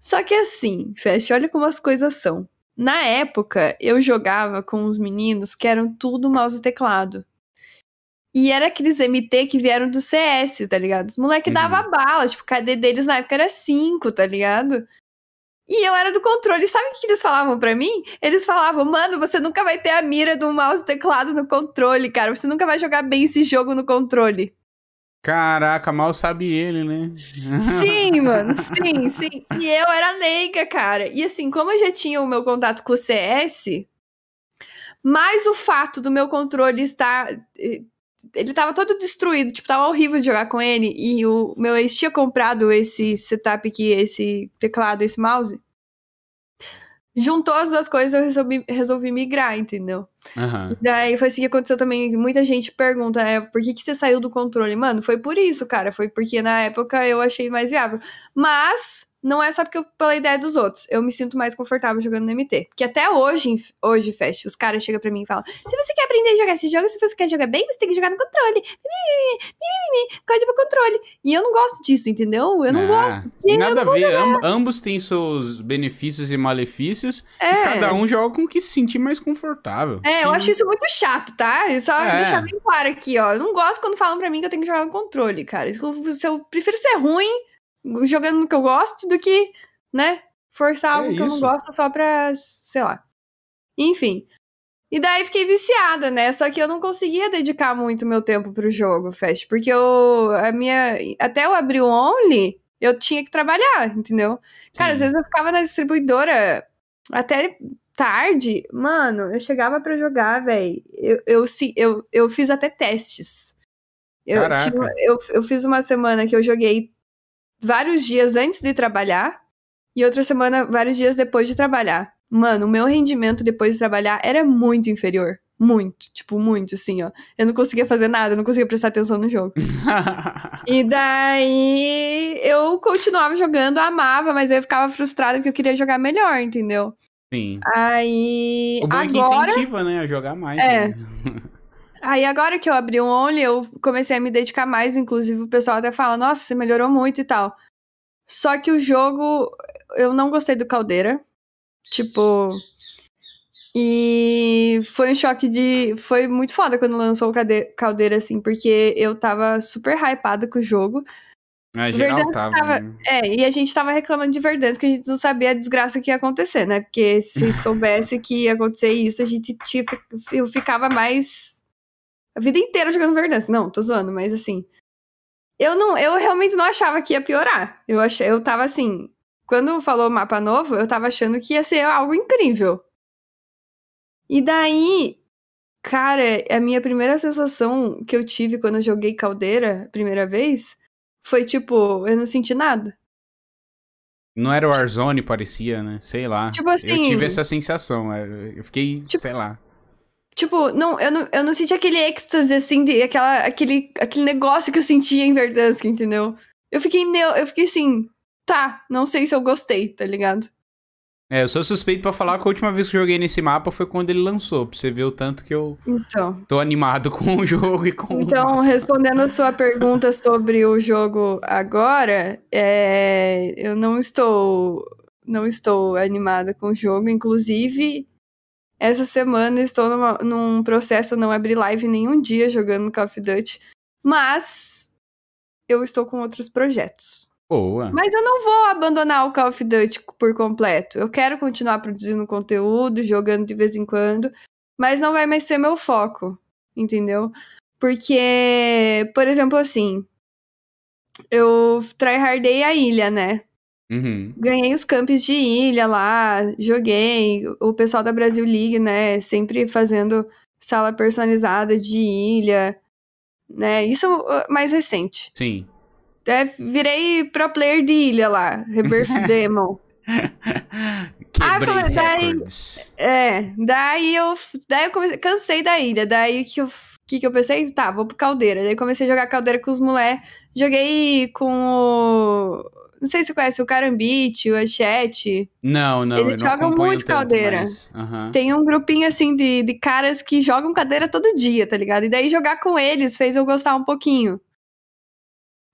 Só que assim, Fest, olha como as coisas são. Na época, eu jogava com os meninos que eram tudo mouse e teclado. E era aqueles MT que vieram do CS, tá ligado? Os moleque uhum. dava bala, tipo, o KD deles na época era 5, tá ligado? E eu era do controle. Sabe o que eles falavam para mim? Eles falavam, mano, você nunca vai ter a mira do mouse teclado no controle, cara. Você nunca vai jogar bem esse jogo no controle. Caraca, mal sabe ele, né? Sim, mano, sim, sim. E eu era leiga, cara. E assim, como eu já tinha o meu contato com o CS, mais o fato do meu controle estar. Ele tava todo destruído, tipo, tava horrível de jogar com ele. E o meu ex tinha comprado esse setup aqui, esse teclado, esse mouse. Juntou as duas coisas, eu resolvi, resolvi migrar, entendeu? Uhum. Daí foi assim que aconteceu também. Muita gente pergunta, é, por que, que você saiu do controle? Mano, foi por isso, cara. Foi porque na época eu achei mais viável. Mas não é só porque eu, pela ideia dos outros. Eu me sinto mais confortável jogando no MT. Porque até hoje, hoje, Fest, os caras chegam pra mim e falam: se você quer aprender a jogar esse jogo, se você quer jogar bem, você tem que jogar no controle. Código controle. E eu não gosto disso, entendeu? Eu não ah, gosto. Nada a ver. Amb ambos têm seus benefícios e malefícios. É. E cada um joga com o que se sentir mais confortável. É, eu acho isso muito chato, tá? Só é. deixar bem claro aqui, ó. Eu não gosto quando falam pra mim que eu tenho que jogar no controle, cara. Eu prefiro ser ruim jogando no que eu gosto do que, né, forçar algo é que eu não gosto só pra, sei lá. Enfim. E daí fiquei viciada, né? Só que eu não conseguia dedicar muito meu tempo pro jogo, Fast, porque eu a minha até eu abrir o Only, eu tinha que trabalhar, entendeu? Sim. Cara, às vezes eu ficava na distribuidora até tarde, mano, eu chegava para jogar, velho. Eu, eu, eu, eu fiz até testes. Eu, tinha, eu, eu fiz uma semana que eu joguei vários dias antes de trabalhar e outra semana vários dias depois de trabalhar. Mano, o meu rendimento depois de trabalhar era muito inferior. Muito, tipo, muito, assim, ó. Eu não conseguia fazer nada, eu não conseguia prestar atenção no jogo. e daí eu continuava jogando, amava, mas eu ficava frustrada porque eu queria jogar melhor, entendeu? Sim. Aí. O bom agora... é que incentiva, né? A jogar mais. É. Né? Aí agora que eu abri o Only, eu comecei a me dedicar mais, inclusive o pessoal até fala, nossa, você melhorou muito e tal. Só que o jogo, eu não gostei do Caldeira. Tipo. E foi um choque de. Foi muito foda quando lançou o Caldeira, assim, porque eu tava super hypada com o jogo. É, geral tava, tava né? É, e a gente tava reclamando de Verdansk que a gente não sabia a desgraça que ia acontecer, né? Porque se soubesse que ia acontecer isso, a gente tinha, eu ficava mais a vida inteira jogando Verdansk. Não, tô zoando, mas assim. Eu não, eu realmente não achava que ia piorar. Eu achei, eu tava assim, quando falou mapa novo, eu tava achando que ia ser algo incrível. E daí, cara, a minha primeira sensação que eu tive quando eu joguei Caldeira, primeira vez, foi tipo, eu não senti nada. Não era o Warzone, parecia, né? Sei lá. Tipo assim. Eu tive essa sensação. É, eu fiquei, tipo, sei lá. Tipo, não, eu não, eu não senti aquele êxtase, assim, de, aquela, aquele, aquele negócio que eu sentia em Verdansk, entendeu? Eu fiquei, eu fiquei assim, tá, não sei se eu gostei, tá ligado? É, eu sou suspeito para falar que a última vez que eu joguei nesse mapa foi quando ele lançou, pra você ver o tanto que eu então, tô animado com o jogo e com Então, respondendo a sua pergunta sobre o jogo agora, é, eu não estou não estou animada com o jogo, inclusive essa semana estou numa, num processo, não abri live nenhum dia jogando Call of Duty, mas eu estou com outros projetos. Boa. Mas eu não vou abandonar o Call of Duty por completo. Eu quero continuar produzindo conteúdo, jogando de vez em quando, mas não vai mais ser meu foco, entendeu? Porque, por exemplo, assim, eu tryhardei a ilha, né? Uhum. Ganhei os campos de ilha lá, joguei. O pessoal da Brasil League, né? Sempre fazendo sala personalizada de ilha, né? Isso uh, mais recente. Sim. É, virei pro player de ilha lá, Rebirth Demon. ah, falei, daí, é, daí eu, daí eu comecei, cansei da ilha, daí que eu que, que eu pensei? Tá, vou pro caldeira. Daí comecei a jogar caldeira com os moleques. Joguei com o não sei se você conhece o Carambite, o Anchete. Não, não. Eles jogam muito caldeira. Mas... Uhum. Tem um grupinho assim de, de caras que jogam cadeira todo dia, tá ligado? E daí jogar com eles fez eu gostar um pouquinho.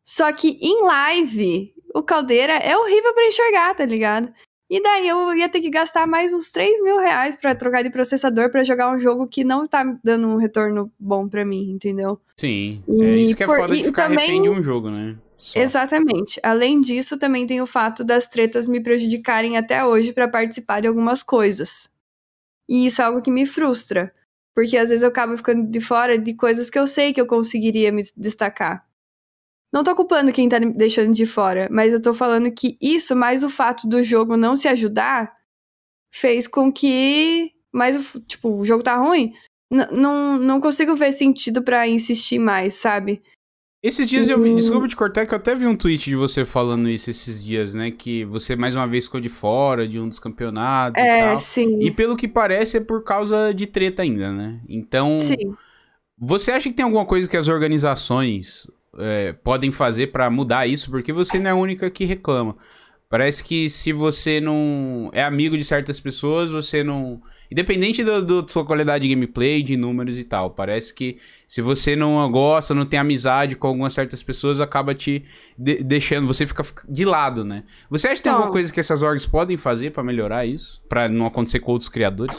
Só que em live, o caldeira é horrível para enxergar, tá ligado? E daí eu ia ter que gastar mais uns 3 mil reais pra trocar de processador para jogar um jogo que não tá dando um retorno bom para mim, entendeu? Sim. E é isso que é por, foda de ficar também, refém de um jogo, né? Só. Exatamente. Além disso, também tem o fato das tretas me prejudicarem até hoje para participar de algumas coisas. E isso é algo que me frustra, porque às vezes eu acabo ficando de fora de coisas que eu sei que eu conseguiria me destacar. Não tô culpando quem tá me deixando de fora, mas eu tô falando que isso, mais o fato do jogo não se ajudar, fez com que. Mais o, tipo, o jogo tá ruim. N não, não consigo ver sentido para insistir mais, sabe? Esses dias eu vi, desculpa te cortar, que eu até vi um tweet de você falando isso esses dias, né? Que você mais uma vez ficou de fora de um dos campeonatos é, e tal. sim. E pelo que parece é por causa de treta ainda, né? Então. Sim. Você acha que tem alguma coisa que as organizações é, podem fazer para mudar isso? Porque você não é a única que reclama. Parece que se você não é amigo de certas pessoas, você não. Independente da sua qualidade de gameplay, de números e tal. Parece que se você não gosta, não tem amizade com algumas certas pessoas, acaba te de deixando, você fica de lado, né? Você acha que tem alguma coisa que essas orgs podem fazer para melhorar isso? para não acontecer com outros criadores?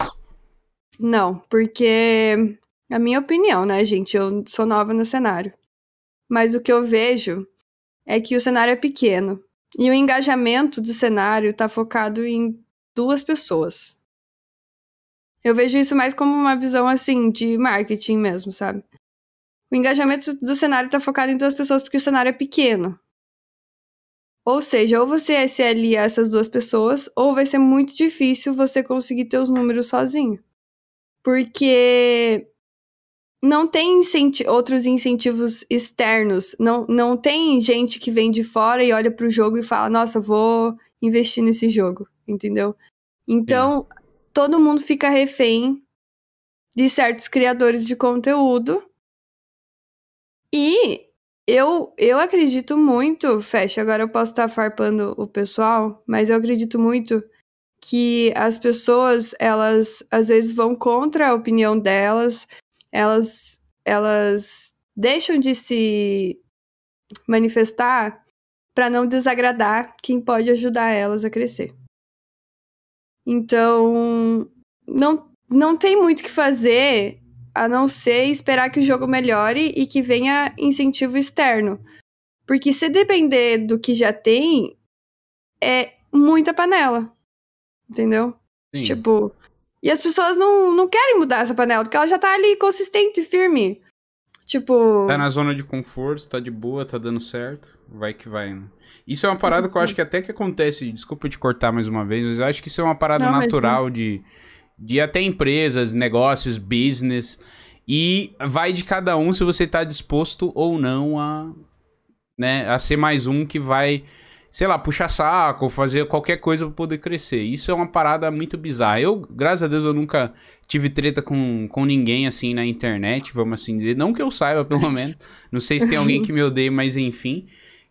Não, porque. A minha opinião, né, gente? Eu sou nova no cenário. Mas o que eu vejo é que o cenário é pequeno. E o engajamento do cenário tá focado em duas pessoas. Eu vejo isso mais como uma visão assim de marketing mesmo, sabe? O engajamento do cenário tá focado em duas pessoas porque o cenário é pequeno. Ou seja, ou você se alia a essas duas pessoas, ou vai ser muito difícil você conseguir ter os números sozinho. Porque não tem incenti outros incentivos externos. Não, não tem gente que vem de fora e olha pro jogo e fala, nossa, vou investir nesse jogo, entendeu? Então, todo mundo fica refém de certos criadores de conteúdo. E eu, eu acredito muito, Fecha, agora eu posso estar farpando o pessoal, mas eu acredito muito que as pessoas, elas às vezes vão contra a opinião delas, elas, elas deixam de se manifestar para não desagradar quem pode ajudar elas a crescer. Então, não, não tem muito o que fazer a não ser esperar que o jogo melhore e que venha incentivo externo. Porque se depender do que já tem, é muita panela. Entendeu? Sim. Tipo, e as pessoas não, não querem mudar essa panela, porque ela já tá ali consistente e firme. Tipo. Tá na zona de conforto, tá de boa, tá dando certo. Vai que vai, né? Isso é uma parada que eu acho que até que acontece. Desculpa te cortar mais uma vez, mas eu acho que isso é uma parada não, natural mas... de, de até empresas, negócios, business. E vai de cada um se você tá disposto ou não a, né, a ser mais um que vai sei lá, puxar saco, fazer qualquer coisa pra poder crescer. Isso é uma parada muito bizarra. Eu, graças a Deus, eu nunca tive treta com, com ninguém assim na internet, vamos assim dizer. Não que eu saiba, pelo menos. Não sei se tem alguém que me odeia, mas enfim.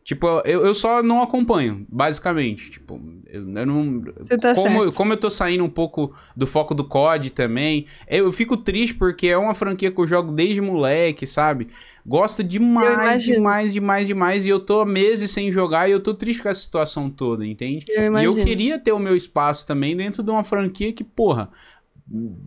Tipo, eu, eu só não acompanho, basicamente. Tipo, eu, eu não. Tá como, certo. como eu tô saindo um pouco do foco do COD também, eu, eu fico triste porque é uma franquia que eu jogo desde moleque, sabe? Gosto demais, demais, demais, demais. E eu tô meses sem jogar e eu tô triste com essa situação toda, entende? Eu e eu queria ter o meu espaço também dentro de uma franquia que, porra,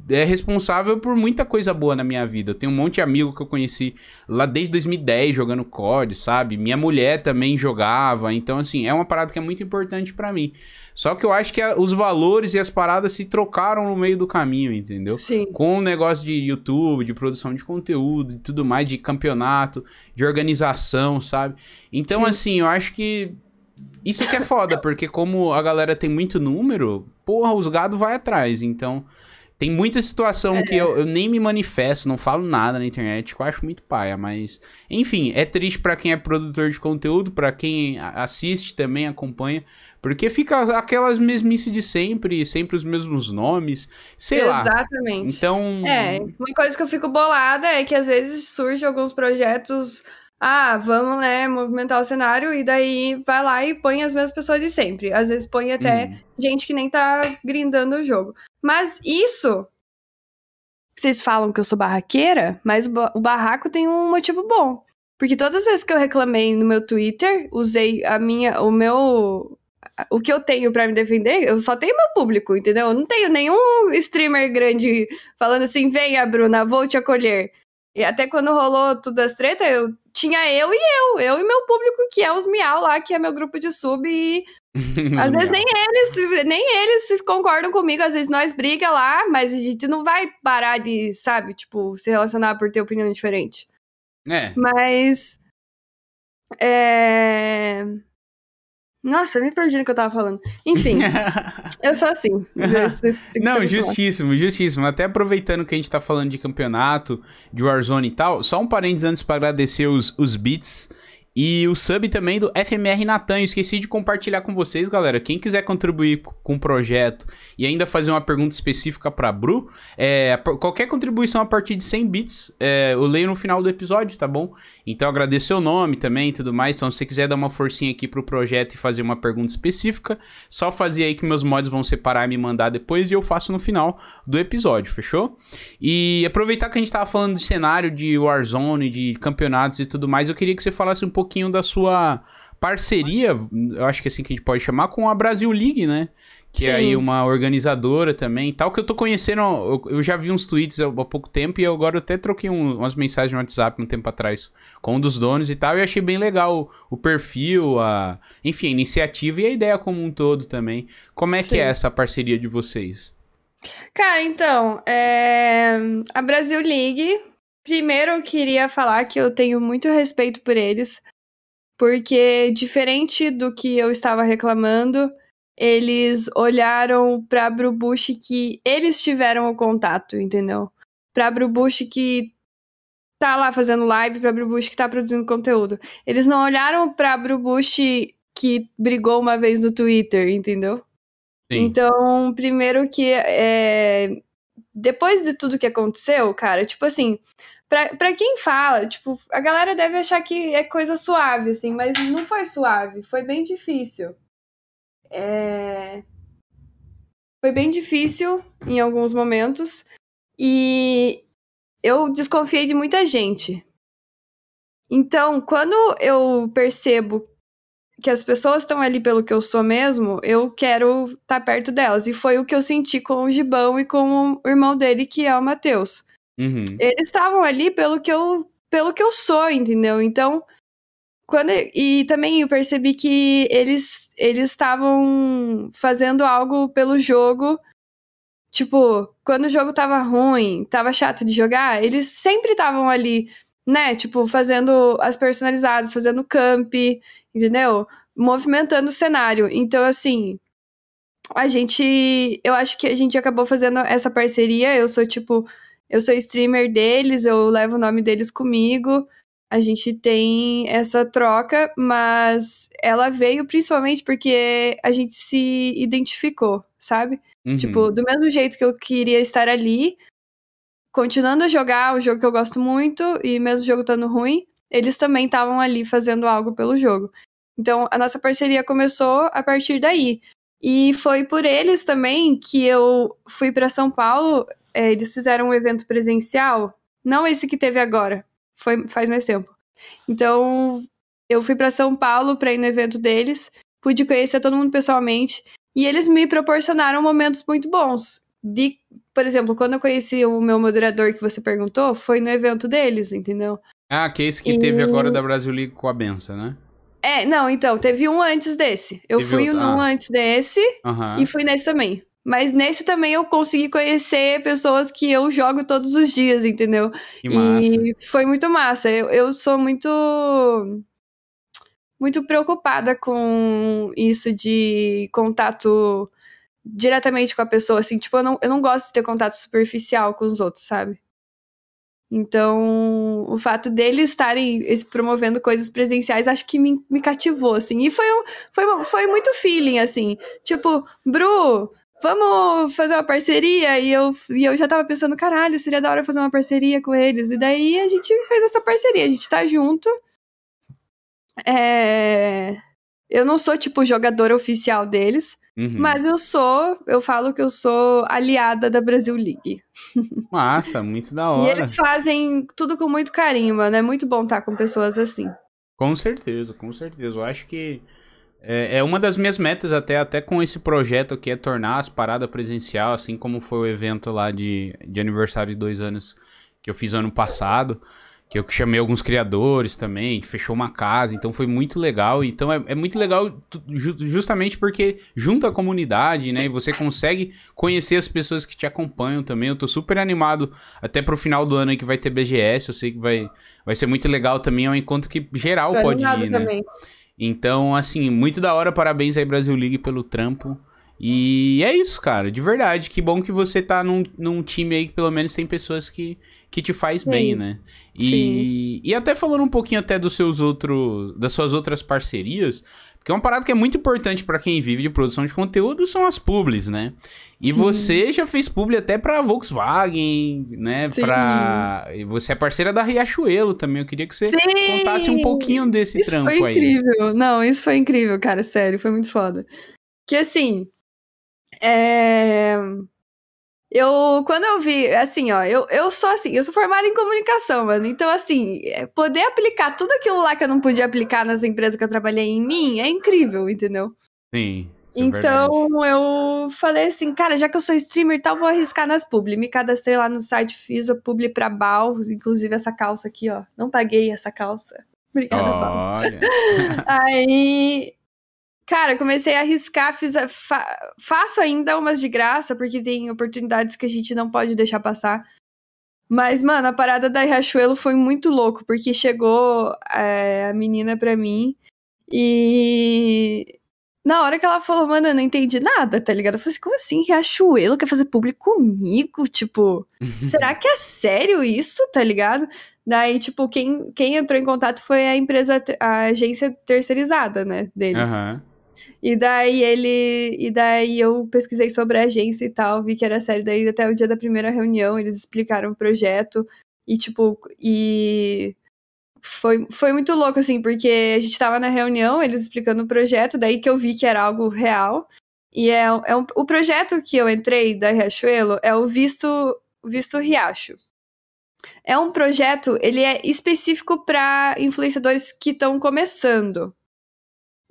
é responsável por muita coisa boa na minha vida. Eu tenho um monte de amigo que eu conheci lá desde 2010 jogando COD, sabe? Minha mulher também jogava. Então, assim, é uma parada que é muito importante para mim. Só que eu acho que a, os valores e as paradas se trocaram no meio do caminho, entendeu? Sim. Com o negócio de YouTube, de produção de conteúdo e tudo mais, de campeonato, de organização, sabe? Então, Sim. assim, eu acho que isso que é foda, porque como a galera tem muito número, porra, os gado vai atrás. Então, tem muita situação é. que eu, eu, nem me manifesto, não falo nada na internet, que eu acho muito paia, mas. Enfim, é triste para quem é produtor de conteúdo, para quem assiste também, acompanha, porque fica aquelas mesmices de sempre, sempre os mesmos nomes, sei Exatamente. lá. Exatamente. Então. É, uma coisa que eu fico bolada é que às vezes surgem alguns projetos ah, vamos, né, movimentar o cenário e daí vai lá e põe as mesmas pessoas de sempre. Às vezes põe até hum. gente que nem tá grindando o jogo. Mas isso. Vocês falam que eu sou barraqueira, mas o barraco tem um motivo bom. Porque todas as vezes que eu reclamei no meu Twitter, usei a minha, o meu, o que eu tenho para me defender, eu só tenho meu público, entendeu? Eu não tenho nenhum streamer grande falando assim, venha, Bruna, vou te acolher. E até quando rolou tudo as treta, eu tinha eu e eu, eu e meu público, que é os Miau lá, que é meu grupo de sub, e às vezes nem eles, nem eles concordam comigo, às vezes nós briga lá, mas a gente não vai parar de, sabe, tipo, se relacionar por ter opinião diferente. É. Mas. É. Nossa, me perdi no que eu tava falando. Enfim, eu sou assim. Não, justíssimo, justíssimo. Até aproveitando que a gente tá falando de campeonato, de Warzone e tal, só um parênteses antes para agradecer os, os beats E o sub também do FMR Natan. Eu esqueci de compartilhar com vocês, galera. Quem quiser contribuir com o projeto e ainda fazer uma pergunta específica pra Bru, é, qualquer contribuição a partir de 100 bits, é, eu leio no final do episódio, tá bom? Então agradeço seu nome também e tudo mais. Então, se você quiser dar uma forcinha aqui pro projeto e fazer uma pergunta específica, só fazer aí que meus mods vão separar e me mandar depois e eu faço no final do episódio, fechou? E aproveitar que a gente tava falando de cenário de Warzone, de campeonatos e tudo mais, eu queria que você falasse um pouquinho da sua parceria, eu acho que é assim que a gente pode chamar, com a Brasil League, né? Que Sim. é aí uma organizadora também tal, que eu tô conhecendo, eu, eu já vi uns tweets há, há, pouco tempo e agora eu até troquei um, umas mensagens no WhatsApp um tempo atrás com um dos donos e tal, e achei bem legal o, o perfil, a, enfim, a iniciativa e a ideia como um todo também. Como é Sim. que é essa parceria de vocês? Cara, então, é... a Brasil League, primeiro eu queria falar que eu tenho muito respeito por eles, porque diferente do que eu estava reclamando, eles olharam pra Brubush que eles tiveram o contato, entendeu? Pra Brubush que tá lá fazendo live, pra Brubush que tá produzindo conteúdo. Eles não olharam pra Brubush que brigou uma vez no Twitter, entendeu? Sim. Então, primeiro que é, depois de tudo que aconteceu, cara, tipo assim, pra, pra quem fala, tipo, a galera deve achar que é coisa suave, assim, mas não foi suave, foi bem difícil. É... Foi bem difícil em alguns momentos e eu desconfiei de muita gente. Então, quando eu percebo que as pessoas estão ali pelo que eu sou mesmo, eu quero estar tá perto delas. E foi o que eu senti com o Gibão e com o irmão dele, que é o Matheus. Uhum. Eles estavam ali pelo que eu pelo que eu sou, entendeu? Então, quando e também eu percebi que eles eles estavam fazendo algo pelo jogo. Tipo, quando o jogo tava ruim, tava chato de jogar, eles sempre estavam ali né? Tipo, fazendo as personalizadas, fazendo camp, entendeu? Movimentando o cenário. Então, assim, a gente. Eu acho que a gente acabou fazendo essa parceria. Eu sou, tipo, eu sou streamer deles, eu levo o nome deles comigo. A gente tem essa troca, mas ela veio principalmente porque a gente se identificou, sabe? Uhum. Tipo, do mesmo jeito que eu queria estar ali, continuando a jogar o jogo que eu gosto muito, e mesmo o jogo estando ruim, eles também estavam ali fazendo algo pelo jogo. Então, a nossa parceria começou a partir daí. E foi por eles também que eu fui para São Paulo. É, eles fizeram um evento presencial, não esse que teve agora, foi faz mais tempo. Então, eu fui para São Paulo para ir no evento deles, pude conhecer todo mundo pessoalmente e eles me proporcionaram momentos muito bons de, por exemplo, quando eu conheci o meu moderador que você perguntou, foi no evento deles, entendeu? Ah, que é esse que e... teve agora da Brasil League com a benção, né? É, não, então, teve um antes desse. Eu teve fui outro... num ah. antes desse uhum. e fui nesse também. Mas nesse também eu consegui conhecer pessoas que eu jogo todos os dias, entendeu? Que massa. E foi muito massa. Eu, eu sou muito. Muito preocupada com isso de contato diretamente com a pessoa, assim, tipo, eu não, eu não gosto de ter contato superficial com os outros, sabe? Então, o fato deles estarem promovendo coisas presenciais, acho que me, me cativou, assim. E foi, um, foi, foi muito feeling, assim. Tipo, Bru, vamos fazer uma parceria? E eu, e eu já tava pensando, caralho, seria da hora fazer uma parceria com eles. E daí a gente fez essa parceria, a gente tá junto. É... Eu não sou, tipo, jogadora oficial deles, Uhum. Mas eu sou, eu falo que eu sou aliada da Brasil League. Massa, muito da hora. E eles fazem tudo com muito carinho, mano. É muito bom estar com pessoas assim. Com certeza, com certeza. Eu acho que é, é uma das minhas metas até, até com esse projeto que é tornar as paradas presencial, assim como foi o evento lá de, de aniversário de dois anos que eu fiz ano passado que eu chamei alguns criadores também, fechou uma casa, então foi muito legal. Então é, é muito legal justamente porque junta a comunidade, né? E você consegue conhecer as pessoas que te acompanham também. Eu tô super animado até pro final do ano aí que vai ter BGS, eu sei que vai, vai ser muito legal também, é um encontro que geral tô pode ir, né? Então, assim, muito da hora, parabéns aí Brasil League pelo trampo. E é isso, cara, de verdade. Que bom que você tá num, num time aí que pelo menos tem pessoas que, que te faz Sim. bem, né? E, e até falando um pouquinho até dos seus outros, das suas outras parcerias, porque é uma parada que é muito importante para quem vive de produção de conteúdo são as publis, né? E Sim. você já fez publi até pra Volkswagen, né? Sim. Pra... Você é parceira da Riachuelo também. Eu queria que você Sim. contasse um pouquinho desse isso trampo aí. foi incrível. Não, isso foi incrível, cara. Sério, foi muito foda. Que assim, é... Eu, quando eu vi, assim, ó, eu, eu sou assim, eu sou formada em comunicação, mano. Então, assim, é, poder aplicar tudo aquilo lá que eu não podia aplicar nas empresas que eu trabalhei em mim é incrível, entendeu? Sim. É então eu falei assim, cara, já que eu sou streamer e tal, vou arriscar nas publi. Me cadastrei lá no site, fiz a publi pra Bal, inclusive essa calça aqui, ó. Não paguei essa calça. Obrigada, Bal. Aí Cara, comecei a arriscar, fiz a, fa, faço ainda umas de graça, porque tem oportunidades que a gente não pode deixar passar. Mas, mano, a parada da Riachuelo foi muito louco, porque chegou é, a menina pra mim e. Na hora que ela falou, mano, eu não entendi nada, tá ligado? Eu falei assim, como assim? Riachuelo quer fazer público comigo? Tipo, será que é sério isso, tá ligado? Daí, tipo, quem, quem entrou em contato foi a empresa, a agência terceirizada, né, deles. Uhum. E daí ele. E daí eu pesquisei sobre a agência e tal, vi que era sério. Daí até o dia da primeira reunião eles explicaram o projeto. E tipo, e. Foi, foi muito louco, assim, porque a gente tava na reunião, eles explicando o projeto, daí que eu vi que era algo real. E é, é um, o projeto que eu entrei da Riachuelo é o Visto, Visto Riacho. É um projeto, ele é específico para influenciadores que estão começando.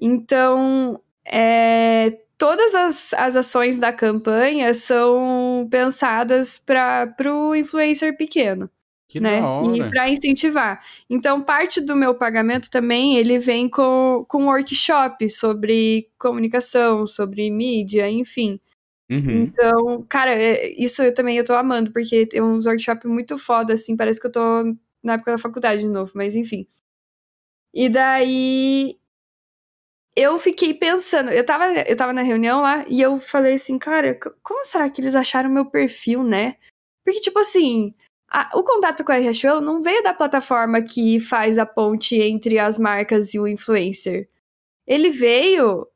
Então, é, todas as, as ações da campanha são pensadas para o influencer pequeno. Que né? E para incentivar. Então, parte do meu pagamento também, ele vem com, com workshop sobre comunicação, sobre mídia, enfim. Uhum. Então, cara, é, isso eu também eu tô amando, porque tem uns workshops muito foda, assim, parece que eu tô na época da faculdade de novo, mas enfim. E daí eu fiquei pensando, eu tava, eu tava na reunião lá e eu falei assim, cara, como será que eles acharam meu perfil, né? Porque, tipo assim, a, o contato com a Riachuelo não veio da plataforma que faz a ponte entre as marcas e o influencer. Ele veio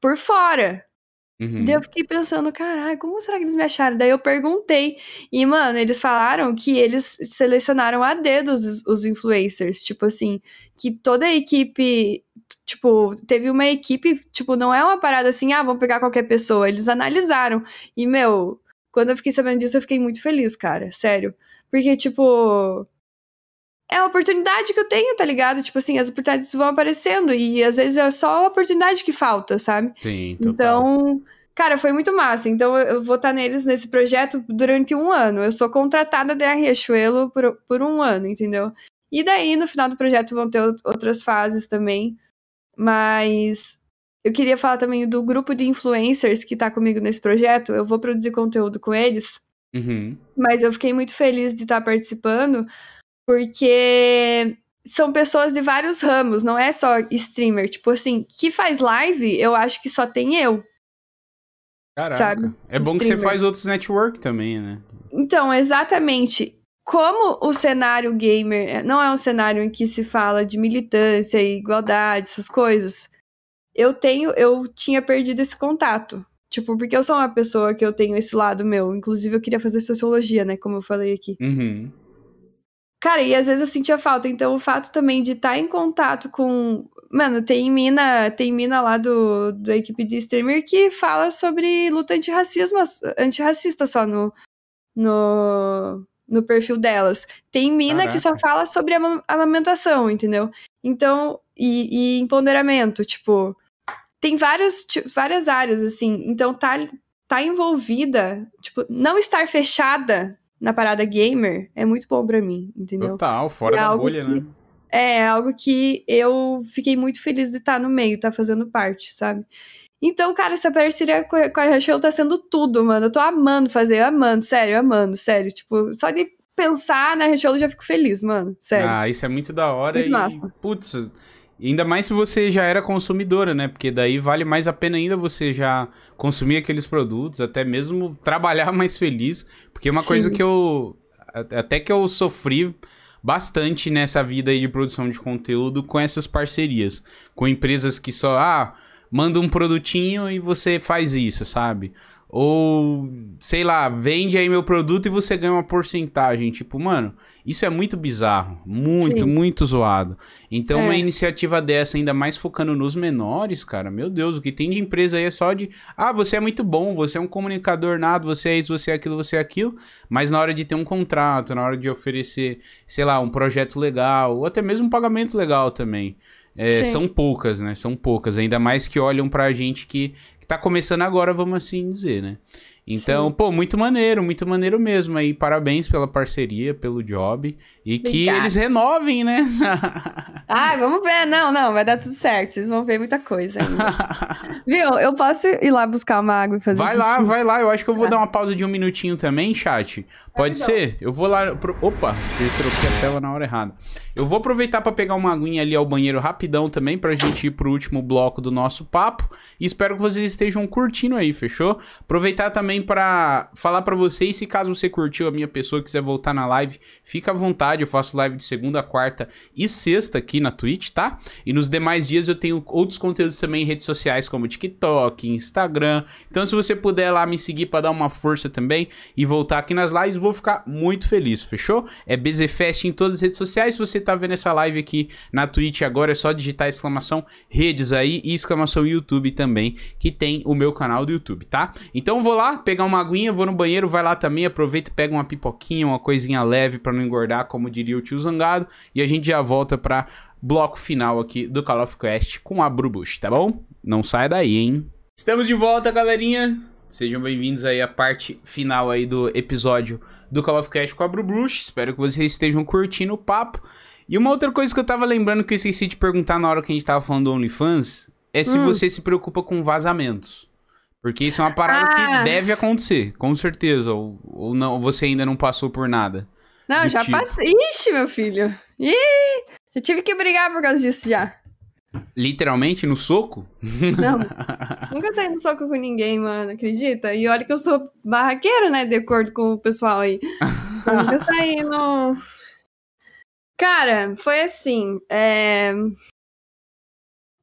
por fora. Uhum. Daí eu fiquei pensando, caralho, como será que eles me acharam? Daí eu perguntei. E, mano, eles falaram que eles selecionaram a dedo os, os influencers. Tipo assim, que toda a equipe tipo, teve uma equipe, tipo, não é uma parada assim, ah, vamos pegar qualquer pessoa. Eles analisaram. E, meu, quando eu fiquei sabendo disso, eu fiquei muito feliz, cara. Sério. Porque, tipo. É a oportunidade que eu tenho, tá ligado? Tipo assim, as oportunidades vão aparecendo. E às vezes é só a oportunidade que falta, sabe? Sim, total. Então. Cara, foi muito massa. Então eu vou estar neles nesse projeto durante um ano. Eu sou contratada da Riachuelo por, por um ano, entendeu? E daí, no final do projeto, vão ter outras fases também. Mas eu queria falar também do grupo de influencers que tá comigo nesse projeto. Eu vou produzir conteúdo com eles. Uhum. Mas eu fiquei muito feliz de estar participando, porque são pessoas de vários ramos, não é só streamer. Tipo assim, que faz live, eu acho que só tem eu. Caraca. Sabe? É bom streamer. que você faz outros network também, né? Então, exatamente como o cenário gamer é, não é um cenário em que se fala de militância e igualdade, essas coisas, eu tenho, eu tinha perdido esse contato. Tipo, porque eu sou uma pessoa que eu tenho esse lado meu. Inclusive, eu queria fazer sociologia, né? Como eu falei aqui. Uhum. Cara, e às vezes eu sentia falta. Então, o fato também de estar tá em contato com. Mano, tem mina, tem mina lá do, da equipe de streamer que fala sobre luta antirracismo, antirracista só no, no, no perfil delas. Tem mina Caraca. que só fala sobre am amamentação, entendeu? Então, e, e empoderamento, tipo. Tem várias, várias áreas, assim. Então, tá, tá envolvida, tipo, não estar fechada na parada gamer é muito bom para mim, entendeu? Total, fora é da bolha, que, né? É, algo que eu fiquei muito feliz de estar no meio, estar tá fazendo parte, sabe? Então, cara, essa parceria com a Rachel tá sendo tudo, mano. Eu tô amando fazer, amando, sério, amando, sério. Tipo, só de pensar na Rachel eu já fico feliz, mano. Sério. Ah, isso é muito da hora. Muito e, massa. Putz, Ainda mais se você já era consumidora, né? Porque daí vale mais a pena ainda você já consumir aqueles produtos, até mesmo trabalhar mais feliz. Porque é uma Sim. coisa que eu. Até que eu sofri bastante nessa vida aí de produção de conteúdo com essas parcerias. Com empresas que só. Ah, manda um produtinho e você faz isso, sabe? Ou, sei lá, vende aí meu produto e você ganha uma porcentagem. Tipo, mano, isso é muito bizarro. Muito, Sim. muito zoado. Então, é. uma iniciativa dessa, ainda mais focando nos menores, cara, meu Deus, o que tem de empresa aí é só de. Ah, você é muito bom, você é um comunicador nado, você é isso, você é aquilo, você é aquilo. Mas na hora de ter um contrato, na hora de oferecer, sei lá, um projeto legal, ou até mesmo um pagamento legal também. É, são poucas, né? São poucas. Ainda mais que olham pra gente que, que tá começando agora, vamos assim dizer, né? Então, Sim. pô, muito maneiro, muito maneiro mesmo aí. Parabéns pela parceria, pelo job. E Obrigada. que eles renovem, né? Ai, vamos ver. Não, não, vai dar tudo certo. Vocês vão ver muita coisa ainda. Viu? Eu posso ir lá buscar uma água e fazer Vai lá, vai lá. Eu acho que eu vou tá. dar uma pausa de um minutinho também, chat. Pode ser? Eu vou lá. Pro... Opa, eu troquei a tela na hora errada. Eu vou aproveitar para pegar uma aguinha ali ao banheiro rapidão também, pra gente ir pro último bloco do nosso papo. E espero que vocês estejam curtindo aí, fechou? Aproveitar também para falar para vocês, se caso você curtiu a minha pessoa quiser voltar na live, fica à vontade. Eu faço live de segunda, quarta e sexta aqui na Twitch, tá? E nos demais dias eu tenho outros conteúdos também em redes sociais, como TikTok, Instagram. Então, se você puder lá me seguir para dar uma força também e voltar aqui nas lives, vou ficar muito feliz, fechou? É BZFest em todas as redes sociais. Se você tá vendo essa live aqui na Twitch agora, é só digitar exclamação redes aí e exclamação YouTube também, que tem o meu canal do YouTube, tá? Então vou lá pegar uma aguinha, vou no banheiro, vai lá também, aproveita e pega uma pipoquinha, uma coisinha leve para não engordar, como diria o tio Zangado, e a gente já volta pra bloco final aqui do Call of Quest com a Brubush, tá bom? Não sai daí, hein? Estamos de volta, galerinha. Sejam bem-vindos aí à parte final aí do episódio do Call of Cast com a Bruce. Espero que vocês estejam curtindo o papo. E uma outra coisa que eu tava lembrando que eu esqueci de perguntar na hora que a gente tava falando do OnlyFans é se hum. você se preocupa com vazamentos. Porque isso é uma parada ah. que deve acontecer, com certeza. Ou, ou não, você ainda não passou por nada. Não, já tipo. passei. Ixi, meu filho. Ih, já tive que brigar por causa disso já. Literalmente no soco? Não. Nunca saí no soco com ninguém, mano, acredita? E olha que eu sou barraqueira, né? De acordo com o pessoal aí. nunca saí no. Cara, foi assim. É...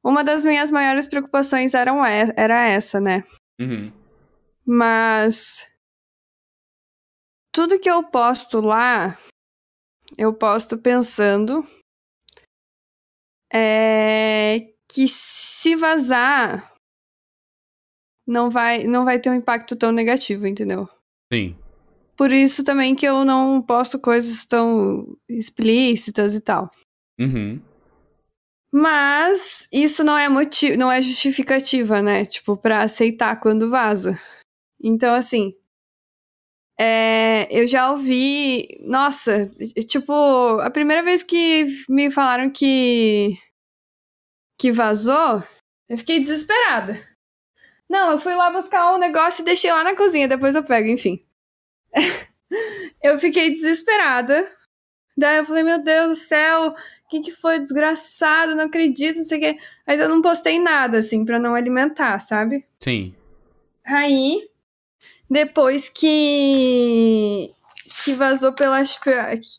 Uma das minhas maiores preocupações eram, era essa, né? Uhum. Mas. Tudo que eu posto lá, eu posto pensando é que se vazar não vai não vai ter um impacto tão negativo, entendeu? Sim. Por isso também que eu não posto coisas tão explícitas e tal. Uhum. Mas isso não é motivo, não é justificativa, né? Tipo, para aceitar quando vaza. Então, assim, é, eu já ouvi. Nossa, tipo, a primeira vez que me falaram que. que vazou, eu fiquei desesperada. Não, eu fui lá buscar um negócio e deixei lá na cozinha, depois eu pego, enfim. eu fiquei desesperada. Daí eu falei, meu Deus do céu, quem que foi desgraçado? Não acredito, não sei o quê. Mas eu não postei nada, assim, pra não alimentar, sabe? Sim. Aí, depois que que vazou pela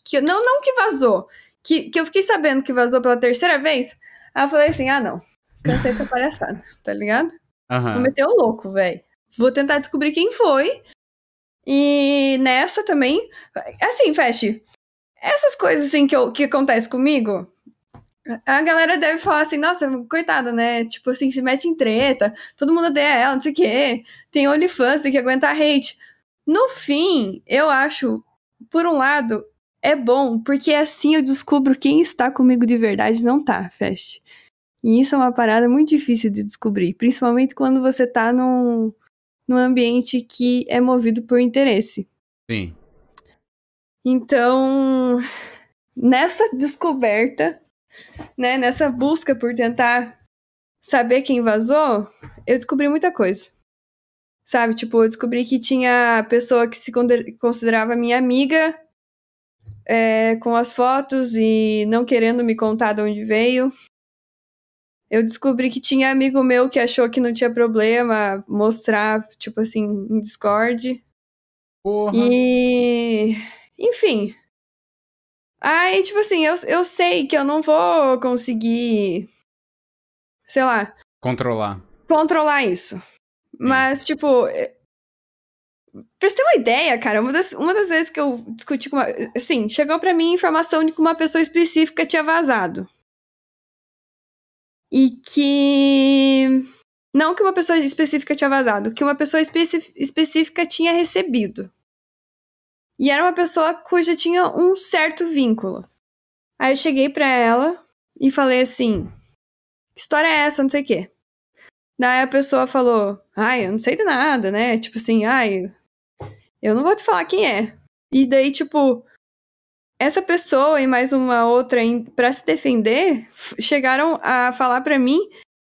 que não não que vazou, que, que eu fiquei sabendo que vazou pela terceira vez. Aí eu falei assim: "Ah, não. Cansei dessa palhaçada", tá ligado? Uhum. Vou meter o louco, velho. Vou tentar descobrir quem foi. E nessa também, assim, Fast, essas coisas assim que, eu, que acontece comigo, a galera deve falar assim, nossa, coitada, né? Tipo assim, se mete em treta, todo mundo odeia ela, não sei o quê. Tem OnlyFans, tem que aguentar hate. No fim, eu acho, por um lado, é bom, porque assim eu descubro quem está comigo de verdade não tá, Fast. E isso é uma parada muito difícil de descobrir, principalmente quando você tá num, num ambiente que é movido por interesse. Sim. Então, nessa descoberta, né, nessa busca por tentar saber quem vazou, eu descobri muita coisa. Sabe, tipo, eu descobri que tinha pessoa que se considerava minha amiga é, com as fotos e não querendo me contar de onde veio. eu descobri que tinha amigo meu que achou que não tinha problema mostrar, tipo assim, em Discord. Porra. E. Enfim. Aí, tipo assim, eu, eu sei que eu não vou conseguir. Sei lá. Controlar. Controlar isso. Mas, tipo. é- Pra você ter uma ideia, cara, uma das, uma das vezes que eu discuti com uma. Assim, chegou pra mim informação de que uma pessoa específica tinha vazado. E que. Não que uma pessoa específica tinha vazado, que uma pessoa especi- específica tinha recebido. E era uma pessoa cuja tinha um certo vínculo. Aí eu cheguei pra ela e falei assim: Que história é essa? Não sei o quê. Daí a pessoa falou: Ai, eu não sei de nada, né? Tipo assim, ai, eu não vou te falar quem é. E daí, tipo, essa pessoa e mais uma outra, pra se defender, chegaram a falar pra mim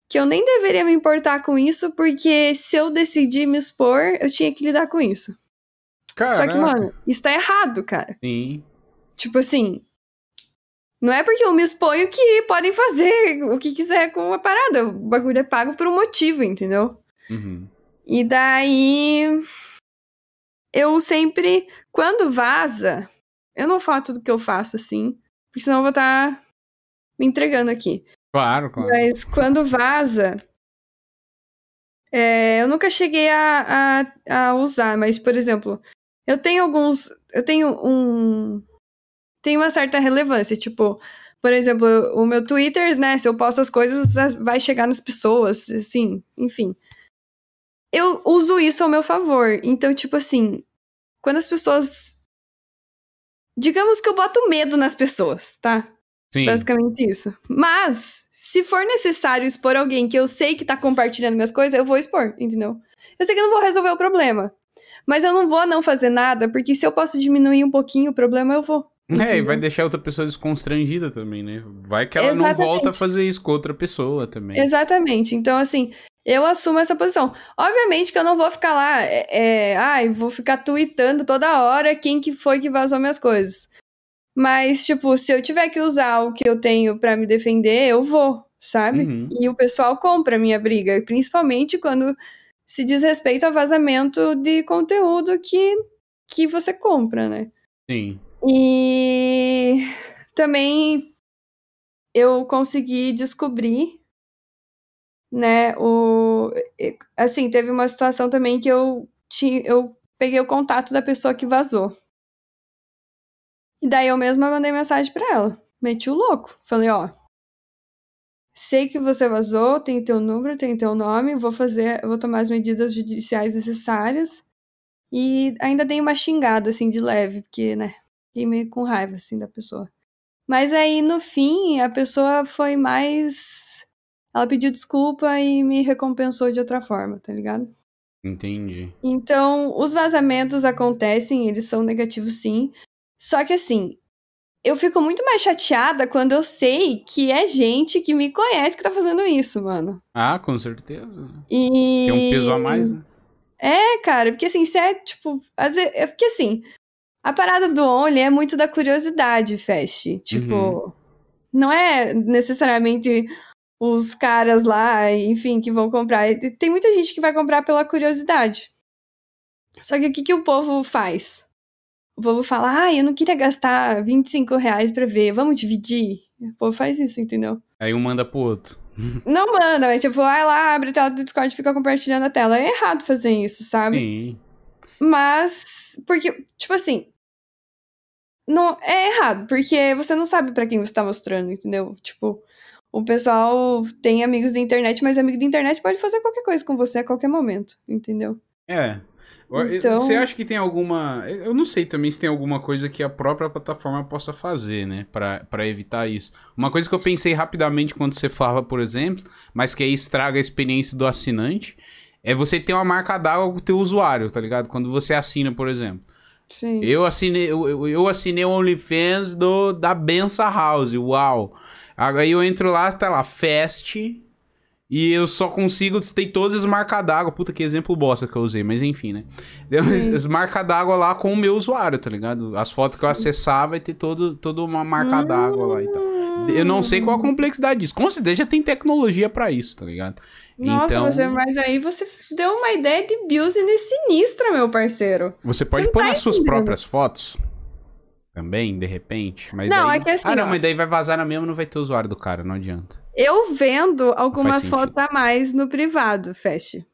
que eu nem deveria me importar com isso, porque se eu decidir me expor, eu tinha que lidar com isso. Caraca. Só que, mano, isso tá errado, cara. Sim. Tipo assim. Não é porque eu me exponho que podem fazer o que quiser com a parada. O bagulho é pago por um motivo, entendeu? Uhum. E daí. Eu sempre. Quando vaza. Eu não falo tudo que eu faço assim. Porque senão eu vou estar me entregando aqui. Claro, claro. Mas quando vaza. é, eu nunca cheguei a, a, a usar, mas, por exemplo, eu tenho alguns. Eu tenho um. Tem uma certa relevância. Tipo, por exemplo, o meu Twitter, né? Se eu posto as coisas, vai chegar nas pessoas, assim, enfim. Eu uso isso ao meu favor. Então, tipo assim, quando as pessoas. Digamos que eu boto medo nas pessoas, tá? Sim. Basicamente isso. Mas, se for necessário expor alguém que eu sei que tá compartilhando minhas coisas, eu vou expor, entendeu? Eu sei que eu não vou resolver o problema. Mas eu não vou não fazer nada, porque se eu posso diminuir um pouquinho o problema, eu vou. É, e entendeu? vai deixar outra pessoa desconstrangida também, né? Vai que ela não Exatamente. volta a fazer isso com outra pessoa também. Exatamente. Então, assim, eu assumo essa posição. Obviamente que eu não vou ficar lá, é, é, ai, vou ficar tweetando toda hora quem que foi que vazou minhas coisas. Mas, tipo, se eu tiver que usar o que eu tenho pra me defender, eu vou, sabe? Uhum. E o pessoal compra a minha briga, principalmente quando se diz respeito a vazamento de conteúdo que, que você compra, né? Sim. E também eu consegui descobrir, né, o assim, teve uma situação também que eu tinha, eu peguei o contato da pessoa que vazou. E daí eu mesma mandei mensagem pra ela, meti o louco, falei, ó, sei que você vazou, tem teu número, tem teu nome, vou fazer, vou tomar as medidas judiciais necessárias. E ainda dei uma xingada assim de leve, porque, né, Fiquei meio com raiva, assim, da pessoa. Mas aí, no fim, a pessoa foi mais. Ela pediu desculpa e me recompensou de outra forma, tá ligado? Entendi. Então, os vazamentos acontecem, eles são negativos sim. Só que assim, eu fico muito mais chateada quando eu sei que é gente que me conhece que tá fazendo isso, mano. Ah, com certeza. E. Tem um peso a mais, né? É, cara, porque assim, se é tipo. Às vezes, é porque assim, a parada do Only é muito da curiosidade, Fest. Tipo, Uhum. não é necessariamente os caras lá, enfim, que vão comprar. Tem muita gente que vai comprar pela curiosidade. Só que o que, que o povo faz? O povo fala, ah, eu não queria gastar 25 reais pra ver, vamos dividir? O povo faz isso, entendeu? Aí um manda pro outro. Não manda, mas tipo, vai lá, abre a tela do Discord e fica compartilhando a tela. É errado fazer isso, sabe? Sim. Mas, porque, tipo assim, não é errado, porque você não sabe pra quem você tá mostrando, entendeu? Tipo, o pessoal tem amigos da internet, mas amigo da internet pode fazer qualquer coisa com você a qualquer momento, entendeu? É. Então- Você acha que tem alguma. Eu não sei também se tem alguma coisa que a própria plataforma possa fazer, né? Pra, pra evitar isso. Uma coisa que eu pensei rapidamente quando você fala, por exemplo, mas que aí estraga a experiência do assinante, é você ter uma marca d'água com o teu usuário, tá ligado? Quando você assina, por exemplo. Sim. Eu assinei, eu, eu- eu assinei o OnlyFans do, da Bença House, uau. Aí eu entro lá, tá lá, Fest, E eu só consigo ter todas as marcas d'água. Puta, que exemplo bosta que eu usei, mas enfim, né? Deu as, as marcas d'água lá com o meu usuário, tá ligado? As fotos Sim. que eu acessava e ter todo, toda uma marca hum... d'água lá e tal. Eu não sei qual a complexidade disso. Com certeza já tem tecnologia para isso, tá ligado? Nossa, então... você, mas aí você deu uma ideia de business sinistra, meu parceiro. Você pode você pôr tá nas suas próprias fotos também, de repente. Mas não, daí... é que assim. Ah, não, ó, mas daí vai vazar na mesma não vai ter usuário do cara, não adianta. Eu vendo algumas fotos a mais no privado, Fast.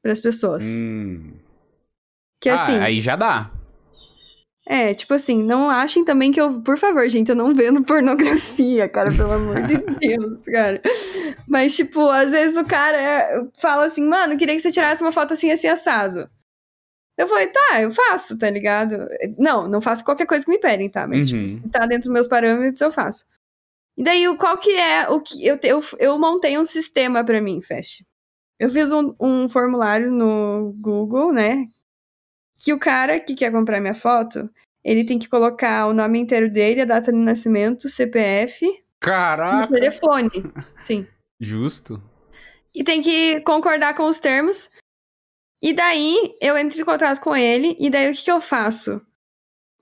Para as pessoas. Hum. Que ah, assim. Aí já dá. É, tipo assim, não achem também que eu. Por favor, gente, eu não vendo pornografia, cara, pelo amor de Deus, cara. Mas, tipo, às vezes o cara fala assim, mano, queria que você tirasse uma foto assim, assim, assado. Eu falei, tá, eu faço, tá ligado? Não, não faço qualquer coisa que me pedem, tá? Mas, tipo, uhum. tipo, se tá dentro dos meus parâmetros, eu faço. E daí, qual que é o que. Eu, eu, eu montei um sistema para mim, Fast. Eu fiz um, um formulário no Google, né? Que o cara que quer comprar minha foto, ele tem que colocar o nome inteiro dele, a data de nascimento, CPF. Caraca! E telefone. Sim. Justo. E tem que concordar com os termos. E daí eu entro em contato com ele, e daí o que, que eu faço?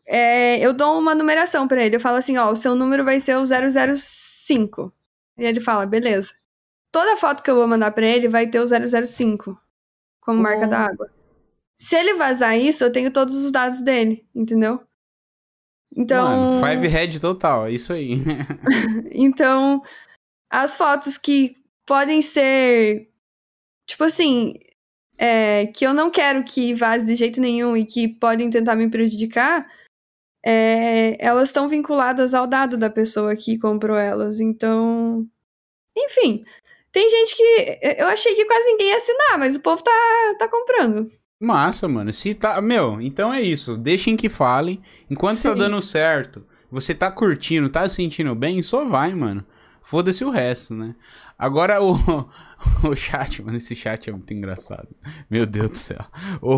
É, eu dou uma numeração para ele. Eu falo assim: ó, o seu número vai ser o 005. E ele fala: beleza. Toda foto que eu vou mandar para ele vai ter o 005 como oh. marca da água. Se ele vazar isso, eu tenho todos os dados dele, entendeu? Então. Mano, five head total, é isso aí. então, as fotos que podem ser. Tipo assim, é, que eu não quero que vaze de jeito nenhum e que podem tentar me prejudicar, é, elas estão vinculadas ao dado da pessoa que comprou elas. Então, enfim, tem gente que eu achei que quase ninguém ia assinar, mas o povo tá, tá comprando. Massa, mano. Se tá, meu, então é isso. Deixem que falem. Enquanto tá Sim. tá dando certo, você tá curtindo, tá sentindo bem, só vai, mano. Foda-se o resto, né? Agora o, o chat, mano, esse chat é muito engraçado. Meu Deus do céu. O,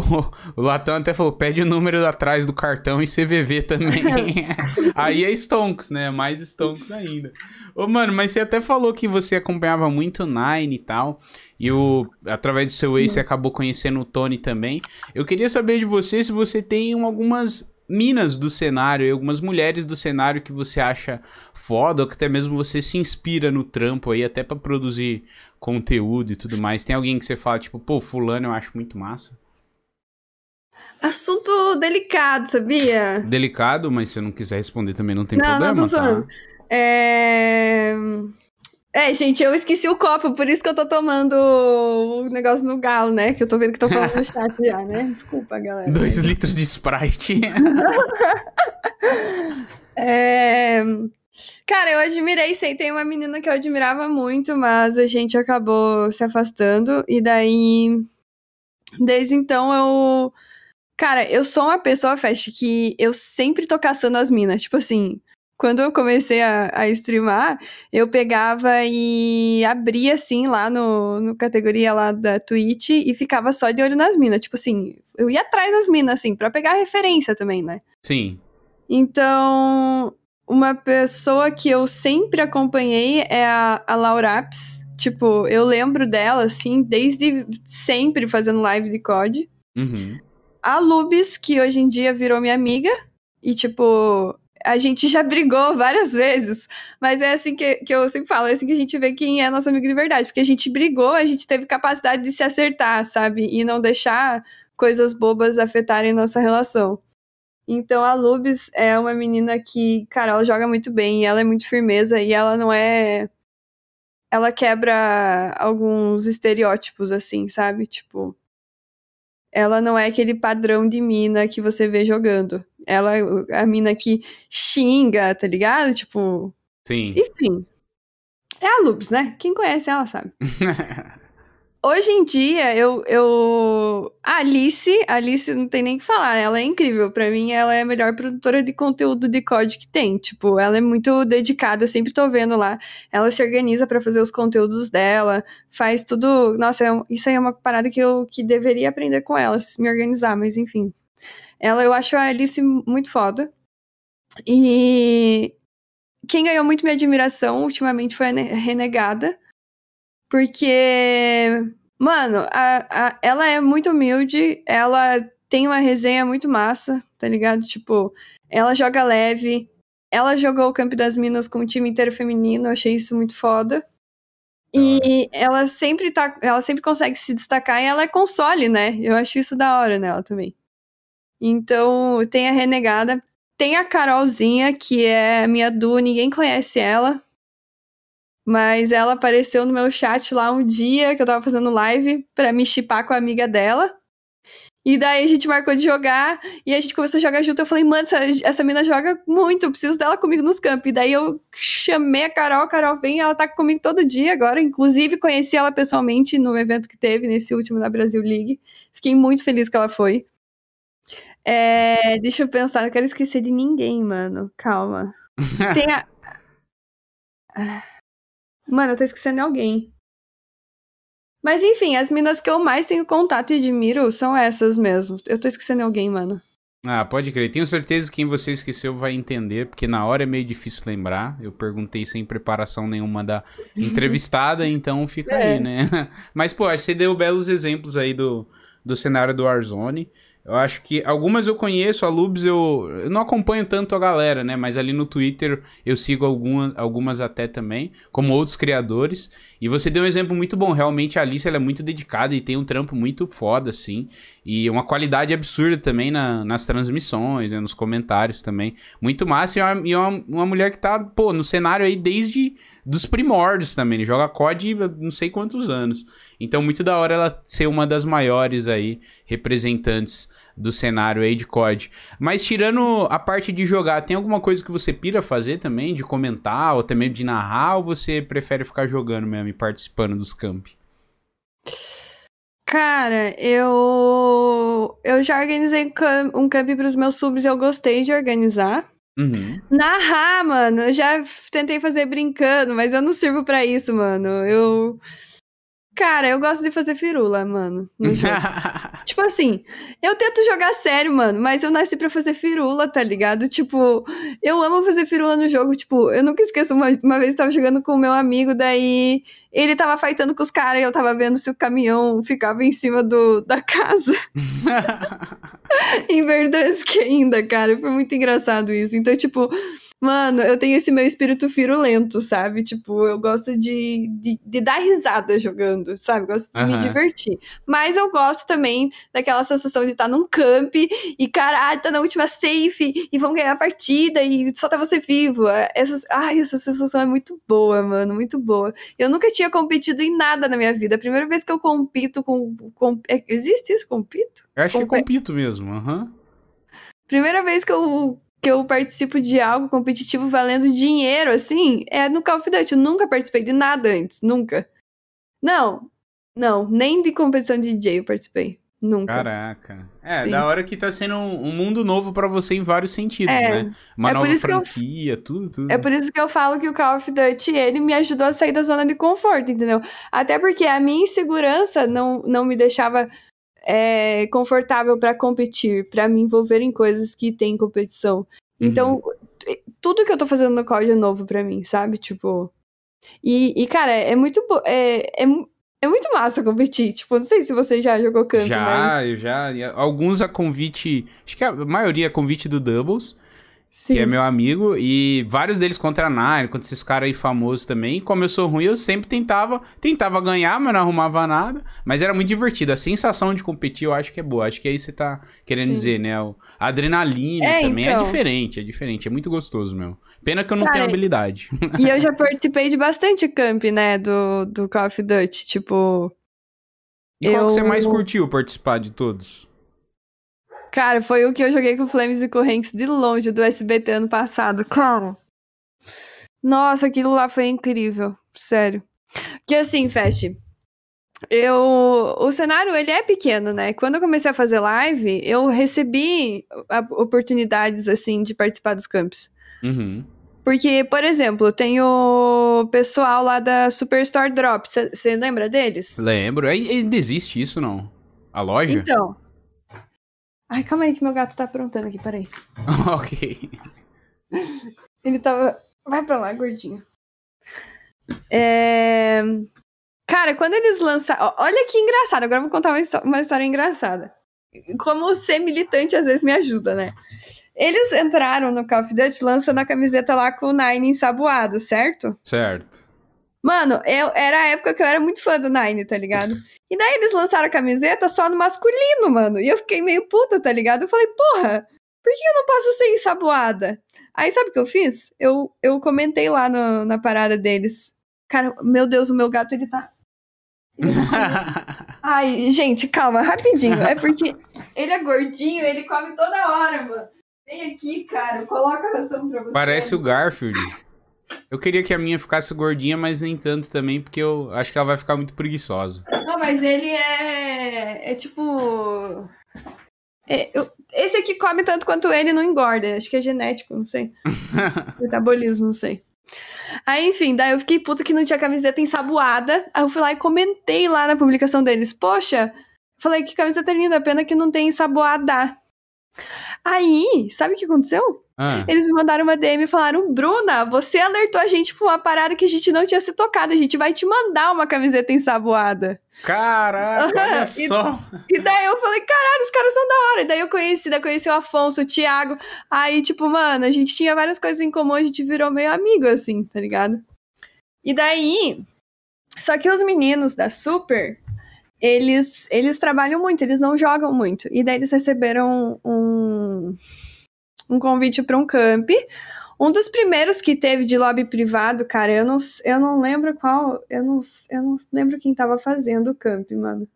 o Latão até falou: pede o número atrás do cartão e CVV também. Aí é Stonks, né? Mais Stonks ainda. Ô, mano, mas você até falou que você acompanhava muito Nine e tal. E o, através do seu ex, você acabou conhecendo o Tony também. Eu queria saber de você se você tem algumas minas do cenário e algumas mulheres do cenário que você acha foda ou que até mesmo você se inspira no trampo aí até para produzir conteúdo e tudo mais. Tem alguém que você fala tipo, pô, fulano eu acho muito massa? Assunto delicado, sabia? Delicado, mas se eu não quiser responder também não tem não, problema, não, tô tá? É... É, gente, eu esqueci o copo, por isso que eu tô tomando o negócio no galo, né? Que eu tô vendo que tô falando no chat já, né? Desculpa, galera. Dois litros de Sprite. é... Cara, eu admirei, sei, tem uma menina que eu admirava muito, mas a gente acabou se afastando, e daí. Desde então eu. Cara, eu sou uma pessoa, Fast, que eu sempre tô caçando as minas. Tipo assim, quando eu comecei a, a streamar, eu pegava e abria assim lá no, no categoria lá da Twitch e ficava só de olho nas minas. Tipo assim, eu ia atrás das minas, assim, pra pegar referência também, né? Sim. Então, uma pessoa que eu sempre acompanhei é a, a Laura Apps. Tipo, eu lembro dela, assim, desde sempre fazendo live de COD. Uhum. A Lubis, que hoje em dia virou minha amiga. E, tipo, a gente já brigou várias vezes, mas é assim que, que eu sempre falo, é assim que a gente vê quem é nosso amigo de verdade, porque a gente brigou, a gente teve capacidade de se acertar, sabe? E não deixar coisas bobas afetarem nossa relação. Então a Lubis é uma menina que, cara, ela joga muito bem, ela é muito firmeza e ela não é. Ela quebra alguns estereótipos, assim, sabe? Tipo. Ela não é aquele padrão de mina que você vê jogando. Ela, a mina que xinga, tá ligado? Tipo. Sim. Enfim. É a Lubs, né? Quem conhece ela sabe. Hoje em dia, eu, eu. A Alice, a Alice não tem nem o que falar, ela é incrível. Para mim, ela é a melhor produtora de conteúdo de código que tem. Tipo, ela é muito dedicada, eu sempre tô vendo lá. Ela se organiza para fazer os conteúdos dela, faz tudo. Nossa, é, isso aí é uma parada que eu que deveria aprender com ela, me organizar, mas enfim. Ela, eu acho a Alice muito foda. E quem ganhou muito minha admiração ultimamente foi a Renegada Porque, mano, a, a, ela é muito humilde, ela tem uma resenha muito massa, tá ligado? Tipo, ela joga leve, ela jogou o Campo das Minas com o time inteiro feminino, eu achei isso muito foda. E ela sempre tá, ela sempre consegue se destacar e ela é console, né? Eu acho isso da hora nela também. Então, tem a Renegada, tem a Carolzinha, que é minha Du, ninguém conhece ela. Mas ela apareceu no meu chat lá um dia que eu tava fazendo live pra me chipar com a amiga dela. E daí a gente marcou de jogar e a gente começou a jogar junto. Eu falei, mano, essa, essa mina joga muito, eu preciso dela comigo nos campos. E daí eu chamei a Carol, a Carol vem, ela tá comigo todo dia agora. Inclusive, conheci ela pessoalmente no evento que teve, nesse último da Brasil League. Fiquei muito feliz que ela foi. É, deixa eu pensar, não quero esquecer de ninguém, mano. Calma. Tem a. Mano, eu tô esquecendo de alguém. Mas enfim, as minas que eu mais tenho contato e admiro são essas mesmo. Eu tô esquecendo de alguém, mano. Ah, pode crer. Tenho certeza que quem você esqueceu vai entender, porque na hora é meio difícil lembrar. Eu perguntei sem preparação nenhuma da entrevistada, então fica é. aí, né? Mas, pô, acho que você deu belos exemplos aí do, do cenário do Warzone. Eu acho que algumas eu conheço, a Lubes eu, eu não acompanho tanto a galera, né? Mas ali no Twitter eu sigo alguma, algumas até também, como outros criadores. E você deu um exemplo muito bom. Realmente a Alice ela é muito dedicada e tem um trampo muito foda, assim. E uma qualidade absurda também na, nas transmissões, né? nos comentários também. Muito massa. E, uma, e uma, uma mulher que tá, pô, no cenário aí desde dos primórdios também. Ele joga COD não sei quantos anos. Então, muito da hora ela ser uma das maiores aí representantes do cenário aí de COD. Mas tirando a parte de jogar, tem alguma coisa que você pira fazer também? De comentar ou mesmo de narrar? Ou você prefere ficar jogando mesmo e participando dos camp? Cara, eu eu já organizei um camp para os meus subs e eu gostei de organizar. Uhum. Narrar, mano, eu já tentei fazer brincando, mas eu não sirvo para isso, mano. Eu Cara, eu gosto de fazer firula, mano. tipo assim, eu tento jogar sério, mano, mas eu nasci pra fazer firula, tá ligado? Tipo, eu amo fazer firula no jogo. Tipo, eu nunca esqueço uma, uma vez eu tava jogando com o meu amigo, daí ele tava fightando com os caras e eu tava vendo se o caminhão ficava em cima do, da casa. em Verdansk ainda, cara. Foi muito engraçado isso. Então, tipo, Mano, eu tenho esse meu espírito firulento, sabe? Tipo, eu gosto de, de, de dar risada jogando, sabe? Gosto de uhum. me divertir. Mas eu gosto também daquela sensação de estar num camp e, caralho, tá na última safe e vão ganhar a partida e só tá você vivo. É, essa, ai, essa sensação é muito boa, mano, muito boa. Eu nunca tinha competido em nada na minha vida. A primeira vez que eu compito com. com é, existe isso? Compito? Eu acho que é compito mesmo, aham. Uhum. Primeira vez que eu que eu participo de algo competitivo valendo dinheiro, assim, é no Call of Duty. Eu nunca participei de nada antes, nunca. Não, não, nem de competição de DJ eu participei. Nunca. Caraca. É, Sim. da hora que tá sendo um, mundo novo para você em vários sentidos, é, né? Uma é nova franquia, eu, tudo, tudo. É por isso que eu falo que o Call of Duty, ele me ajudou a sair da zona de conforto, entendeu? Até porque a minha insegurança não, não me deixava é, confortável para competir, para me envolver em coisas que tem competição. Então, uhum. tudo que eu tô fazendo no COD é novo para mim, sabe? Tipo. E, e cara, é muito. É, é, é muito massa competir. Tipo, não sei se você já jogou campo, Já, mas... eu já. Alguns a convite. Acho que a maioria a convite do Doubles. Sim. que é meu amigo, e vários deles contra a Nine, contra esses caras aí famosos também. E como eu sou ruim, eu sempre tentava, tentava ganhar, mas não arrumava nada. Mas era muito divertido. A sensação de competir eu acho que é boa. Acho que é isso que você tá querendo Sim. dizer, né? A adrenalina é, também é então... é diferente, é diferente, é muito gostoso, meu. Pena que eu não Cara, tenho habilidade. E eu já participei de bastante camp, né, do, do Call of Duty, tipo. E qual eu... que você mais curtiu participar de todos? Cara, foi o que eu joguei com o Flames e Hanks de longe do SBT ano passado. Como? Nossa, aquilo lá foi incrível. Sério. Que assim, Fast, eu o cenário ele é pequeno, né? Quando eu comecei a fazer live, eu recebi oportunidades assim de participar dos campos. Uhum. Porque, por exemplo, tem o pessoal lá da Superstore Drop. Você lembra deles? Lembro. Ainda existe isso, não? A loja? Então, Ai, calma aí que meu gato tá aprontando aqui, peraí. ok. Ele tava. Vai pra lá, gordinho. É. Cara, quando eles lançaram. Olha que engraçado, agora eu vou contar uma, uma história engraçada. Como ser militante às vezes me ajuda, né? Eles entraram no Call of Duty lançando a camiseta lá com o Nine ensaboado, certo? Certo. Mano, eu, era a época que eu era muito fã do Nine, tá ligado? E daí eles lançaram a camiseta só no masculino, mano. E eu fiquei meio puta, tá ligado? Eu falei, porra, por que eu não posso ser ensaboada? Aí sabe o que eu fiz? Eu, eu comentei lá no, na parada deles. Cara, meu Deus, o meu gato, ele tá. Ai, gente, calma, rapidinho. É porque ele é gordinho, ele come toda hora, mano. Vem aqui, cara, coloca a ração pra você. Parece o Garfield. Eu queria que a minha ficasse gordinha, mas nem tanto também, porque eu acho que ela vai ficar muito preguiçosa. Não, mas ele é. É tipo. É, eu... Esse aqui come tanto quanto ele não engorda. Acho que é genético, não sei. Metabolismo, não sei. Aí, enfim, daí eu fiquei puta que não tinha camiseta ensaboada. Aí eu fui lá e comentei lá na publicação deles. Poxa, falei que camiseta linda, pena que não tem ensaboada. Aí, sabe o que aconteceu? Ah, Eles me mandaram uma DM e falaram: Bruna, você alertou a gente pra uma parada que a gente não tinha se tocado. A gente vai te mandar uma camiseta ensaboada. caraca, olha E- só. E daí eu falei, caralho, os caras são da hora. E daí eu conheci, daí eu conheci o Afonso, o Thiago. Aí, tipo, mano, a gente tinha várias coisas em comum, a gente virou meio amigo, assim, tá ligado? E daí. Só que os meninos da Super, eles, eles trabalham muito, eles não jogam muito. E daí eles receberam um, um convite pra um camp. Um dos primeiros que teve de lobby privado, cara, eu não, eu não lembro qual. Eu não, eu não lembro quem tava fazendo o camp, mano.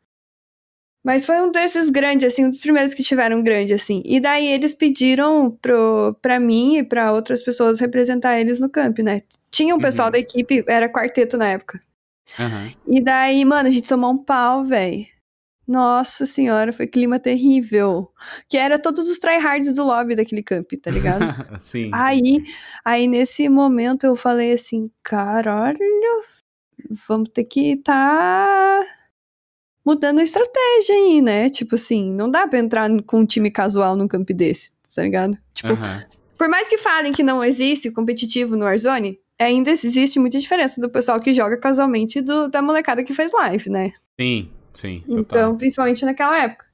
Mas foi um desses grandes, assim, um dos primeiros que tiveram grande, assim. E daí eles pediram pro, pra mim e pra outras pessoas representar eles no camp, né? Tinha um pessoal Uhum. da equipe, era quarteto na época. Aham. E daí, mano, a gente tomou um pau, velho. Nossa senhora, foi clima terrível. Que era todos os tryhards do lobby daquele camp, tá ligado? Sim. Aí, aí nesse momento eu falei assim, caralho, vamos ter que tá mudando a estratégia aí, né? Tipo assim, não dá pra entrar com um time casual num camp desse, tá ligado? Tipo, por mais que falem que não existe competitivo no Warzone, ainda existe muita diferença do pessoal que joga casualmente e do, da molecada que faz live, né? Sim, sim. total. Então, principalmente naquela época.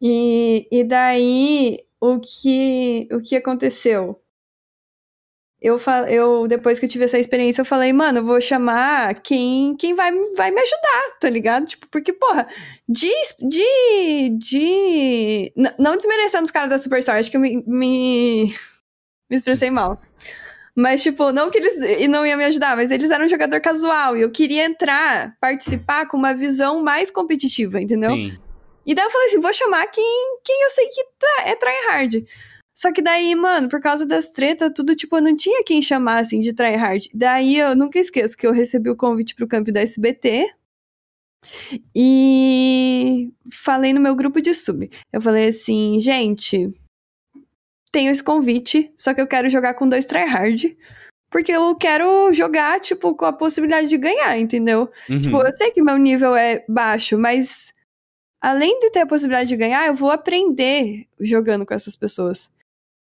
E, e daí, o que, o que aconteceu? Eu, eu, depois que eu tive essa experiência, eu falei, mano, eu vou chamar quem, quem vai, vai me ajudar, tá ligado? Tipo, porque, porra, de. de, de não desmerecendo os caras da Superstar, acho que eu me, me, me expressei mal. Mas, tipo, não que eles e não iam me ajudar, mas eles eram um jogador casual e eu queria entrar, participar com uma visão mais competitiva, entendeu? Sim. E daí eu falei assim, vou chamar quem, quem eu sei que tá, é tryhard. Só que daí, mano, por causa das tretas, tudo, tipo, eu não tinha quem chamar, assim, de tryhard. Daí eu nunca esqueço que eu recebi o convite pro camp da SBT. E falei no meu grupo de sub. Eu falei assim, gente, tenho esse convite, só que eu quero jogar com dois tryhard. Porque eu quero jogar, tipo, com a possibilidade de ganhar, entendeu? Uhum. Tipo, eu sei que meu nível é baixo, mas além de ter a possibilidade de ganhar, eu vou aprender jogando com essas pessoas.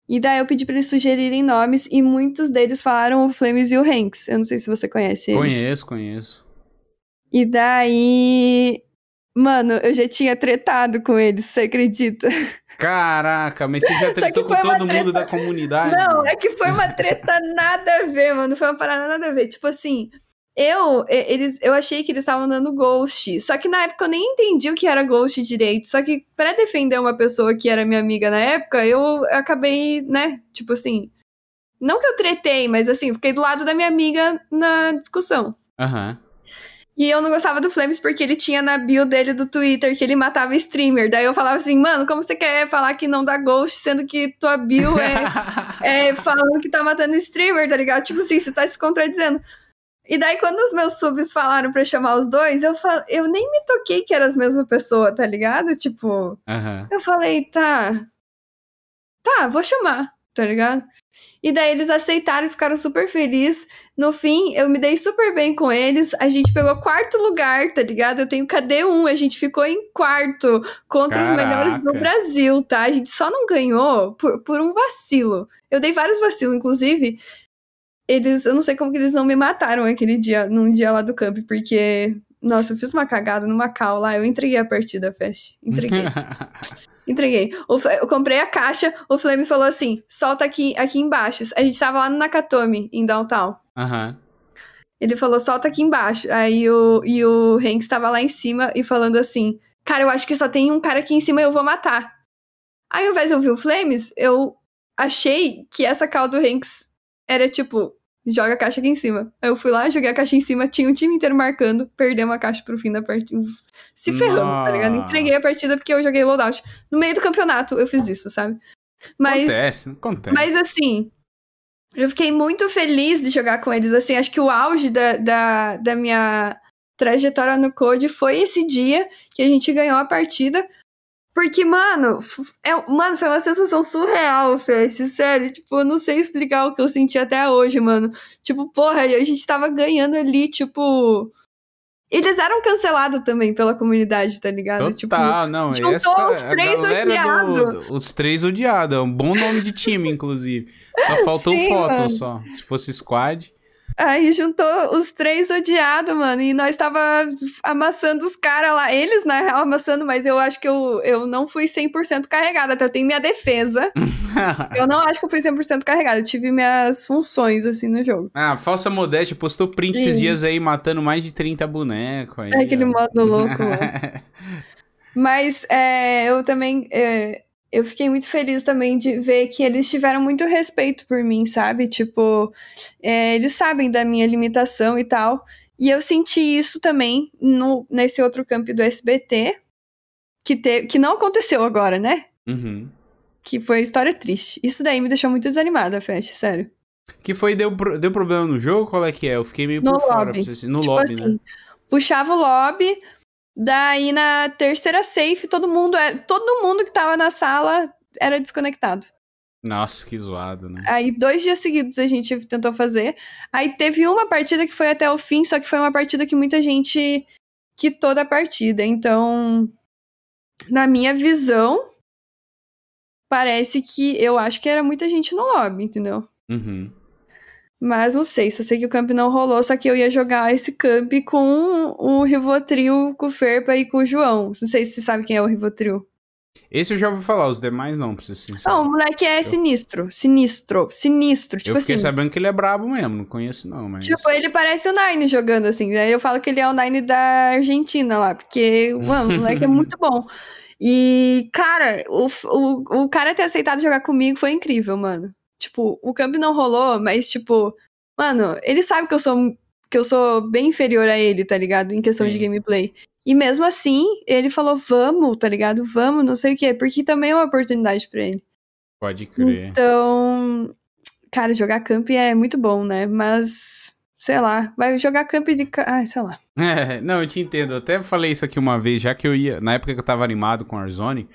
E daí eu pedi pra eles sugerirem nomes e muitos deles falaram o Flames e o Hanks. Eu não sei se você conhece eles. Conheço, conheço. E daí. Mano, eu já tinha tretado com eles, você acredita? Caraca, mas você já tretou com todo mundo da comunidade? Não, é que foi uma treta nada a ver, mano. Foi uma parada nada a ver. Tipo assim, eu, eles, eu achei que eles estavam dando ghost. Só que na época eu nem entendi o que era ghost direito. Só que pra defender uma pessoa que era minha amiga na época, eu acabei, né? Tipo assim. Não que eu tretei, mas assim, fiquei do lado da minha amiga na discussão. Aham. E eu não gostava do Flames porque ele tinha na bio dele do Twitter que ele matava streamer. Daí eu falava assim, mano, como você quer falar que não dá ghost, sendo que tua bio é é, falando que tá matando streamer, tá ligado? Tipo assim, você tá se contradizendo. E daí, quando os meus subs falaram pra chamar os dois, eu, fal... eu nem me toquei que era as mesmas pessoas, tá ligado? Tipo, Aham. eu falei, tá. Tá, vou chamar, tá ligado? E daí eles aceitaram e ficaram super felizes. No fim, eu me dei super bem com eles. A gente pegou quarto lugar, tá ligado? Eu tenho KD1, a gente ficou em quarto contra os melhores do Caraca. Brasil, tá? A gente só não ganhou por, por um vacilo. Eu dei vários vacilos, inclusive. Eles, eu não sei como que eles não me mataram aquele dia, num dia lá do camp, porque Nossa, eu fiz uma cagada numa cal lá, eu entreguei a partida, Fest. Entreguei. Entreguei. Eu comprei a caixa, o Flames falou assim: solta aqui, aqui embaixo. A gente tava lá no Nakatomi, em downtown. Aham. Uhum. Ele falou, solta aqui embaixo. Aí o, e o Hank estava lá em cima e falando assim: Cara, eu acho que só tem um cara aqui em cima e eu vou matar. Aí, ao invés de eu ouvir o Flames, eu achei que essa call do Hanks era tipo, joga a caixa aqui em cima. Aí eu fui lá, joguei a caixa em cima, tinha o time inteiro marcando, perdemos a caixa pro fim da partida. Se ferramos, tá ligado? Entreguei a partida porque eu joguei loadout. No meio do campeonato eu fiz isso, sabe? Mas, acontece, acontece. Mas assim, eu fiquei muito feliz de jogar com eles. Assim, acho que o auge da, da, da minha trajetória no Code foi esse dia que a gente ganhou a partida. Porque, mano, é, mano, foi uma sensação surreal, Fê. Sério, tipo, eu não sei explicar o que eu senti até hoje, mano. Tipo, porra, a gente tava ganhando ali, tipo. Eles eram cancelados também pela comunidade, tá ligado? Total, tipo, não, juntou essa, os três odiados. Os três odiados, é um bom nome de time, inclusive. Só faltou Sim, foto mano. só. Se fosse squad. Aí juntou os três odiados, mano. E nós tava amassando os caras lá. Eles, na real, amassando, mas eu acho que eu, eu não fui 100% carregada. Até eu tenho minha defesa. eu não acho que eu fui 100% carregada. Eu tive minhas funções, assim, no jogo. Ah, falsa modéstia. Postou print Sim. esses dias aí, matando mais de 30 bonecos. Aí, é aquele modo louco. Mas é, eu também... É, eu fiquei muito feliz também de ver que eles tiveram muito respeito por mim, sabe? Tipo, é, eles sabem da minha limitação e tal. E eu senti isso também no, nesse outro camp do SBT, que, te, que não aconteceu agora, né? Uhum. Que foi história triste. Isso daí me deixou muito desanimada, Fest, sério. Que foi, deu, deu problema no jogo? Qual é que é? Eu fiquei meio no por lobby. fora. No tipo lobby, assim, né? Puxava o lobby, Daí na terceira safe, todo mundo era, todo mundo que tava na sala era desconectado. Nossa, que zoado, né? Aí dois dias seguidos a gente tentou fazer. Aí teve uma partida que foi até o fim, só que foi uma partida que muita gente quitou da partida. Então, na minha visão, parece que eu acho que era muita gente no lobby, entendeu? Uhum. Mas não sei, só sei que o camp não rolou, só que eu ia jogar esse camp com o Rivotril, com o Ferpa e com o João. Não sei se você sabe quem é o Rivotril. Esse eu já vou falar, os demais não, pra ser sincero. Não, o moleque é sinistro, sinistro, sinistro, tipo eu fiquei assim. sabendo que ele é brabo mesmo, não conheço não, mas... Tipo, ele parece o Nine jogando assim, aí eu falo que ele é o Nine da Argentina lá, porque, mano, o moleque é muito bom. E, cara, o, o, o cara ter aceitado jogar comigo foi incrível, mano. Tipo, o camp não rolou, mas, tipo, mano, ele sabe que eu sou que eu sou bem inferior a ele, tá ligado? Em questão Sim. de gameplay. E mesmo assim, ele falou, vamos, tá ligado? Vamos, não sei o quê, porque também é uma oportunidade para ele. Pode crer. Então, cara, jogar camp é muito bom, né? Mas, sei lá, vai jogar camp de. Ah, sei lá. É, não, eu te entendo. Eu até falei isso aqui uma vez, já que eu ia. Na época que eu tava animado com Warzone,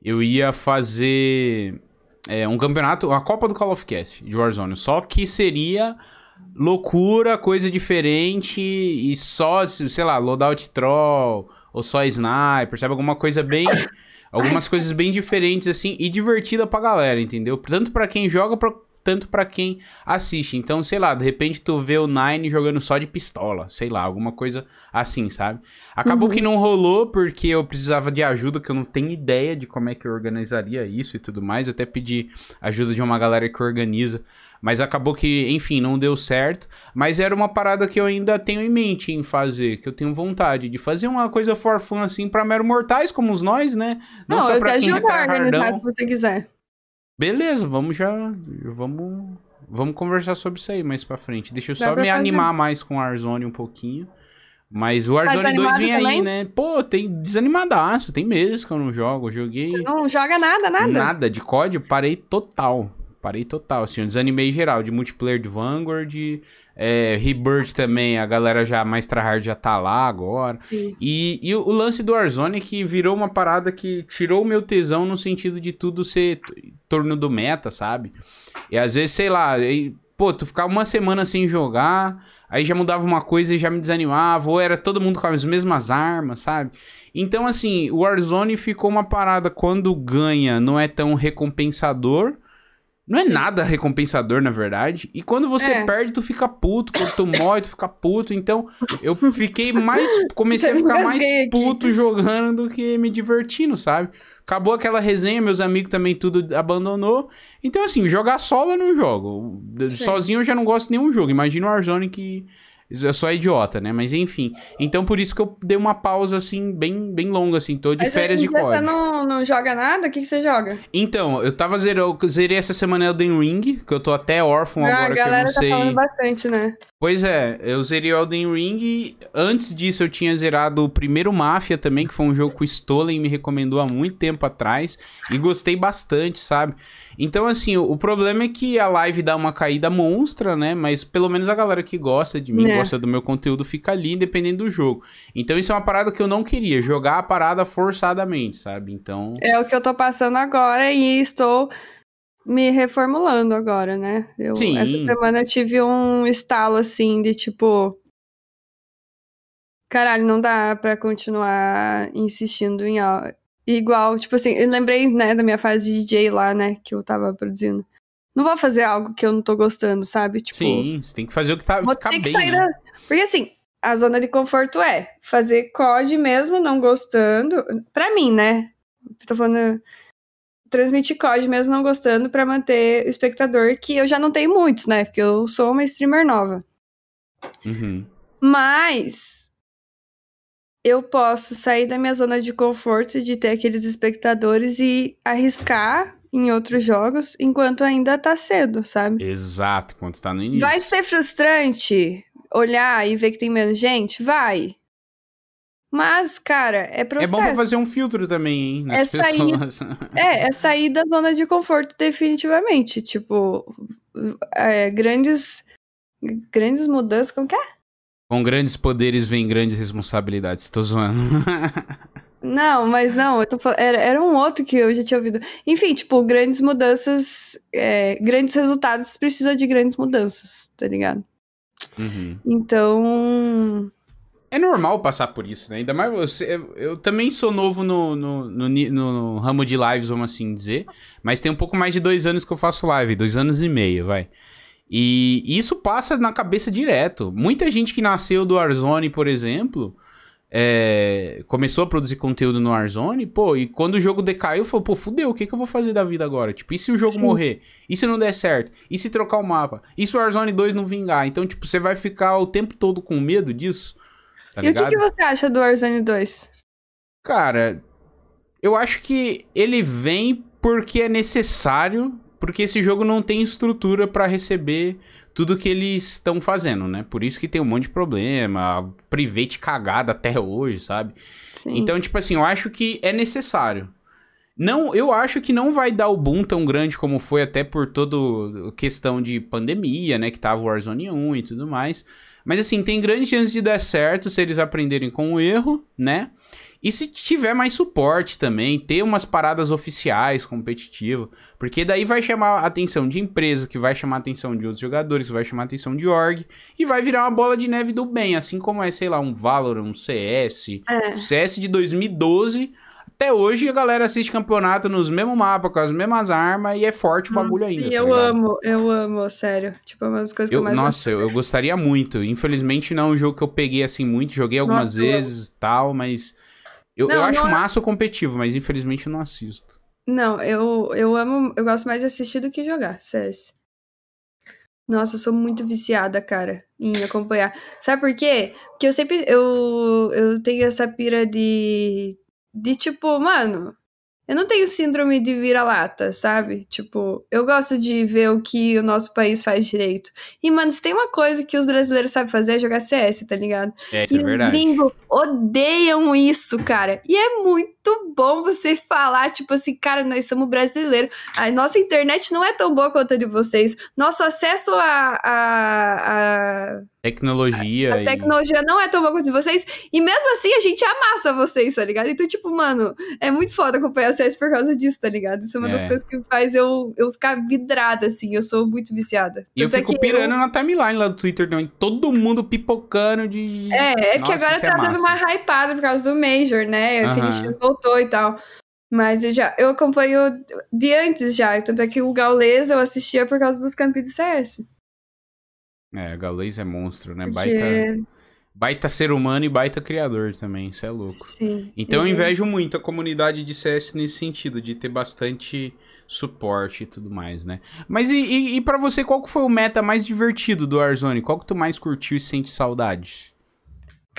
eu ia fazer é, um campeonato, a Copa do Call of Cast de Warzone. Só que seria loucura, coisa diferente e só, sei lá, loadout troll ou só sniper, sabe? Alguma coisa bem. Algumas coisas bem diferentes assim e divertida pra galera, entendeu? Tanto para quem joga, pra, tanto para quem assiste. Então, sei lá, de repente tu vê o Nine jogando só de pistola, sei lá, alguma coisa assim, sabe? Acabou uhum. que não rolou porque eu precisava de ajuda, que eu não tenho ideia de como é que eu organizaria isso e tudo mais. Eu até pedi ajuda de uma galera que organiza, mas acabou que, enfim, não deu certo. Mas era uma parada que eu ainda tenho em mente em fazer, que eu tenho vontade de fazer uma coisa for fun assim para mero mortais como os nós, né? Não, não só eu pra te ajudo a organizar se você quiser. Beleza, vamos já. Vamos, vamos conversar sobre isso aí mais pra frente. Deixa eu só me animar mais com o Warzone um pouquinho. Mas o Warzone tá 2 vem aí, né? Pô, tem desanimadaço. Tem meses que eu não jogo. Eu joguei. Você não joga nada, nada? Nada. De COD, parei total. Parei total, assim. Eu desanimei geral. De multiplayer de Vanguard. É, Rebirth também, a galera já mais tryhard já tá lá agora. Sim. E, e o, lance do Warzone que virou uma parada que tirou o meu tesão no sentido de tudo ser torno do meta, sabe? E às vezes, sei lá, e, pô, tu ficava uma semana sem jogar, aí já mudava uma coisa e já me desanimava, ou era todo mundo com as mesmas armas, sabe? Então, assim, o Warzone ficou uma parada quando ganha, não é tão recompensador Não é Sim. nada recompensador, na verdade. E quando você É. perde, tu fica puto. Quando tu morre, tu fica puto. Então, eu fiquei mais. Comecei a ficar mais Engasguei aqui. puto jogando do que me divertindo, sabe? Acabou aquela resenha, meus amigos também tudo abandonou. Então, assim, jogar solo eu não jogo. Sim. Sozinho eu já não gosto de nenhum jogo. Imagina o Warzone que. Eu sou idiota, né? Mas enfim. Então, por isso que eu dei uma pausa, assim, bem, bem longa, assim. Tô de Mas férias de COD. Você não, não joga nada? O que, que você joga? Então, eu tava zerando, eu zerei essa semana Elden Ring, que eu tô até órfão Ah, a agora que eu galera não tá sei. falando bastante, né? Pois é, eu zerei o Elden Ring antes disso eu tinha zerado o primeiro Mafia também, que foi um jogo que o Stolen me recomendou há muito tempo atrás e gostei bastante, sabe? Então, assim, o, o problema é que a live dá uma caída monstra, né? Mas pelo menos a galera que gosta de mim, É. gosta do meu conteúdo, fica ali, independente do jogo. Então, isso é uma parada que eu não queria, jogar a parada forçadamente, sabe? Então. É o que eu tô passando agora e estou me reformulando agora, né? Eu, Sim. Essa semana eu tive um estalo assim de tipo. Caralho, não dá pra continuar insistindo em al- igual. Tipo assim, eu lembrei, né, da minha fase de DJ lá, né, que eu tava produzindo. Não vou fazer algo que eu não tô gostando, sabe? Tipo, Sim, você tem que fazer o que tá, vou ficar ter que bem. sair né? da. Porque assim, a zona de conforto é fazer COD mesmo não gostando. Pra mim, né? Tô falando. Transmitir COD mesmo não gostando pra manter o espectador, que eu já não tenho muitos, né? Porque eu sou uma streamer nova. Uhum. Mas. Eu posso sair da minha zona de conforto de ter aqueles espectadores e arriscar em outros jogos enquanto ainda tá cedo, sabe? Exato, quando tá no início. Vai ser frustrante olhar e ver que tem menos gente? Vai. Mas, cara, é É processo. bom pra fazer um filtro também, hein? nas É sair-. É, é sair da zona de conforto definitivamente. Tipo, é, grandes. Grandes mudanças. Como que é? Com grandes poderes vem grandes responsabilidades. Tô zoando. Não, mas não, eu tô falando. Era, era um outro que eu já tinha ouvido. Enfim, tipo, grandes mudanças. é, grandes resultados precisam de grandes mudanças, tá ligado? Uhum. Então. É normal passar por isso, né? Ainda mais você. Eu, também sou novo no, no, no, no ramo de lives, vamos assim dizer. Mas tem um pouco mais de dois anos que eu faço live. Dois anos e meio, vai. E isso passa na cabeça direto. Muita gente que nasceu do Warzone, por exemplo, é, começou a produzir conteúdo no Warzone, pô, e quando o jogo decaiu, falou, pô, fudeu, o que, que eu vou fazer da vida agora? Tipo, e se o jogo Sim. morrer? E se não der certo? E se trocar o mapa? E se o Warzone 2 não vingar? Então, tipo, você vai ficar o tempo todo com medo disso? Tá e o que, ligado? que você acha do Warzone 2? Cara, eu acho que ele vem porque é necessário, porque esse jogo não tem estrutura pra receber tudo que eles estão fazendo, né? Por isso que tem um monte de problema, private cagada até hoje, sabe? Sim. Então, tipo assim, eu acho que é necessário. Não, eu acho que não vai dar o boom tão grande como foi até por toda questão de pandemia, né, que tava o Warzone 1 e tudo mais. Mas assim, tem grande chance de dar certo se eles aprenderem com o erro, né? E se tiver mais suporte também, ter umas paradas oficiais competitivas, porque daí vai chamar a atenção de empresa, que vai chamar a atenção de outros jogadores, que vai chamar a atenção de org, e vai virar uma bola de neve do bem, assim como é, sei lá, um Valorant, um CS, É. CS de 2012, até hoje a galera assiste campeonato nos mesmos mapas, com as mesmas armas, e é forte o bagulho Nossa, ainda. tá eu ligado? amo, eu amo, sério. Tipo, é uma das coisas que eu Eu, mais nossa, eu, eu gostaria muito. Infelizmente não é um jogo que eu peguei assim muito. Joguei algumas Nossa, eu vezes e tal, mas. Eu, Não, eu acho não é- massa o competitivo, mas infelizmente eu não assisto. Não, eu, eu amo, eu gosto mais de assistir do que jogar, CS. Nossa, eu sou muito viciada, cara, em acompanhar. Sabe por quê? Porque eu sempre, eu, eu tenho essa pira de, de tipo, mano, eu não tenho síndrome de vira-lata, sabe? Tipo, eu gosto de ver o que o nosso país faz direito. E, mano, se tem uma coisa que os brasileiros sabem fazer é jogar CS, tá ligado? É, isso E é os verdade. gringos odeiam isso, cara. E é muito bom você falar, tipo assim, cara, nós somos brasileiros. A nossa internet não é tão boa quanto a de vocês. Nosso acesso a, a, a, Tecnologia. a e- tecnologia não é tão boa quanto a de vocês. E mesmo assim, a gente amassa vocês, tá ligado? Então, tipo, mano, é muito foda acompanhar o CS por causa disso, tá ligado? Isso é uma das É. coisas que faz eu, eu ficar vidrada, assim. Eu sou muito viciada. E eu Tanto é fico que pirando na timeline lá do Twitter também. Todo mundo pipocando de. É, é que Nossa, agora isso é tá dando massa. uma hypada por causa do Major, né? Aham. Phoenix voltou e tal. Mas eu já eu acompanho de antes já. Tanto é que o Gaules eu assistia por causa dos campeões do CS. É, Gaules é monstro, né? Porque... Baita, baita ser humano e baita criador também, isso é louco. Sim. Então eu invejo muito a comunidade de CS nesse sentido, de ter bastante suporte e tudo mais, né? Mas e, e, e para você, qual que foi o meta mais divertido do Warzone? Qual que tu mais curtiu e sente saudades?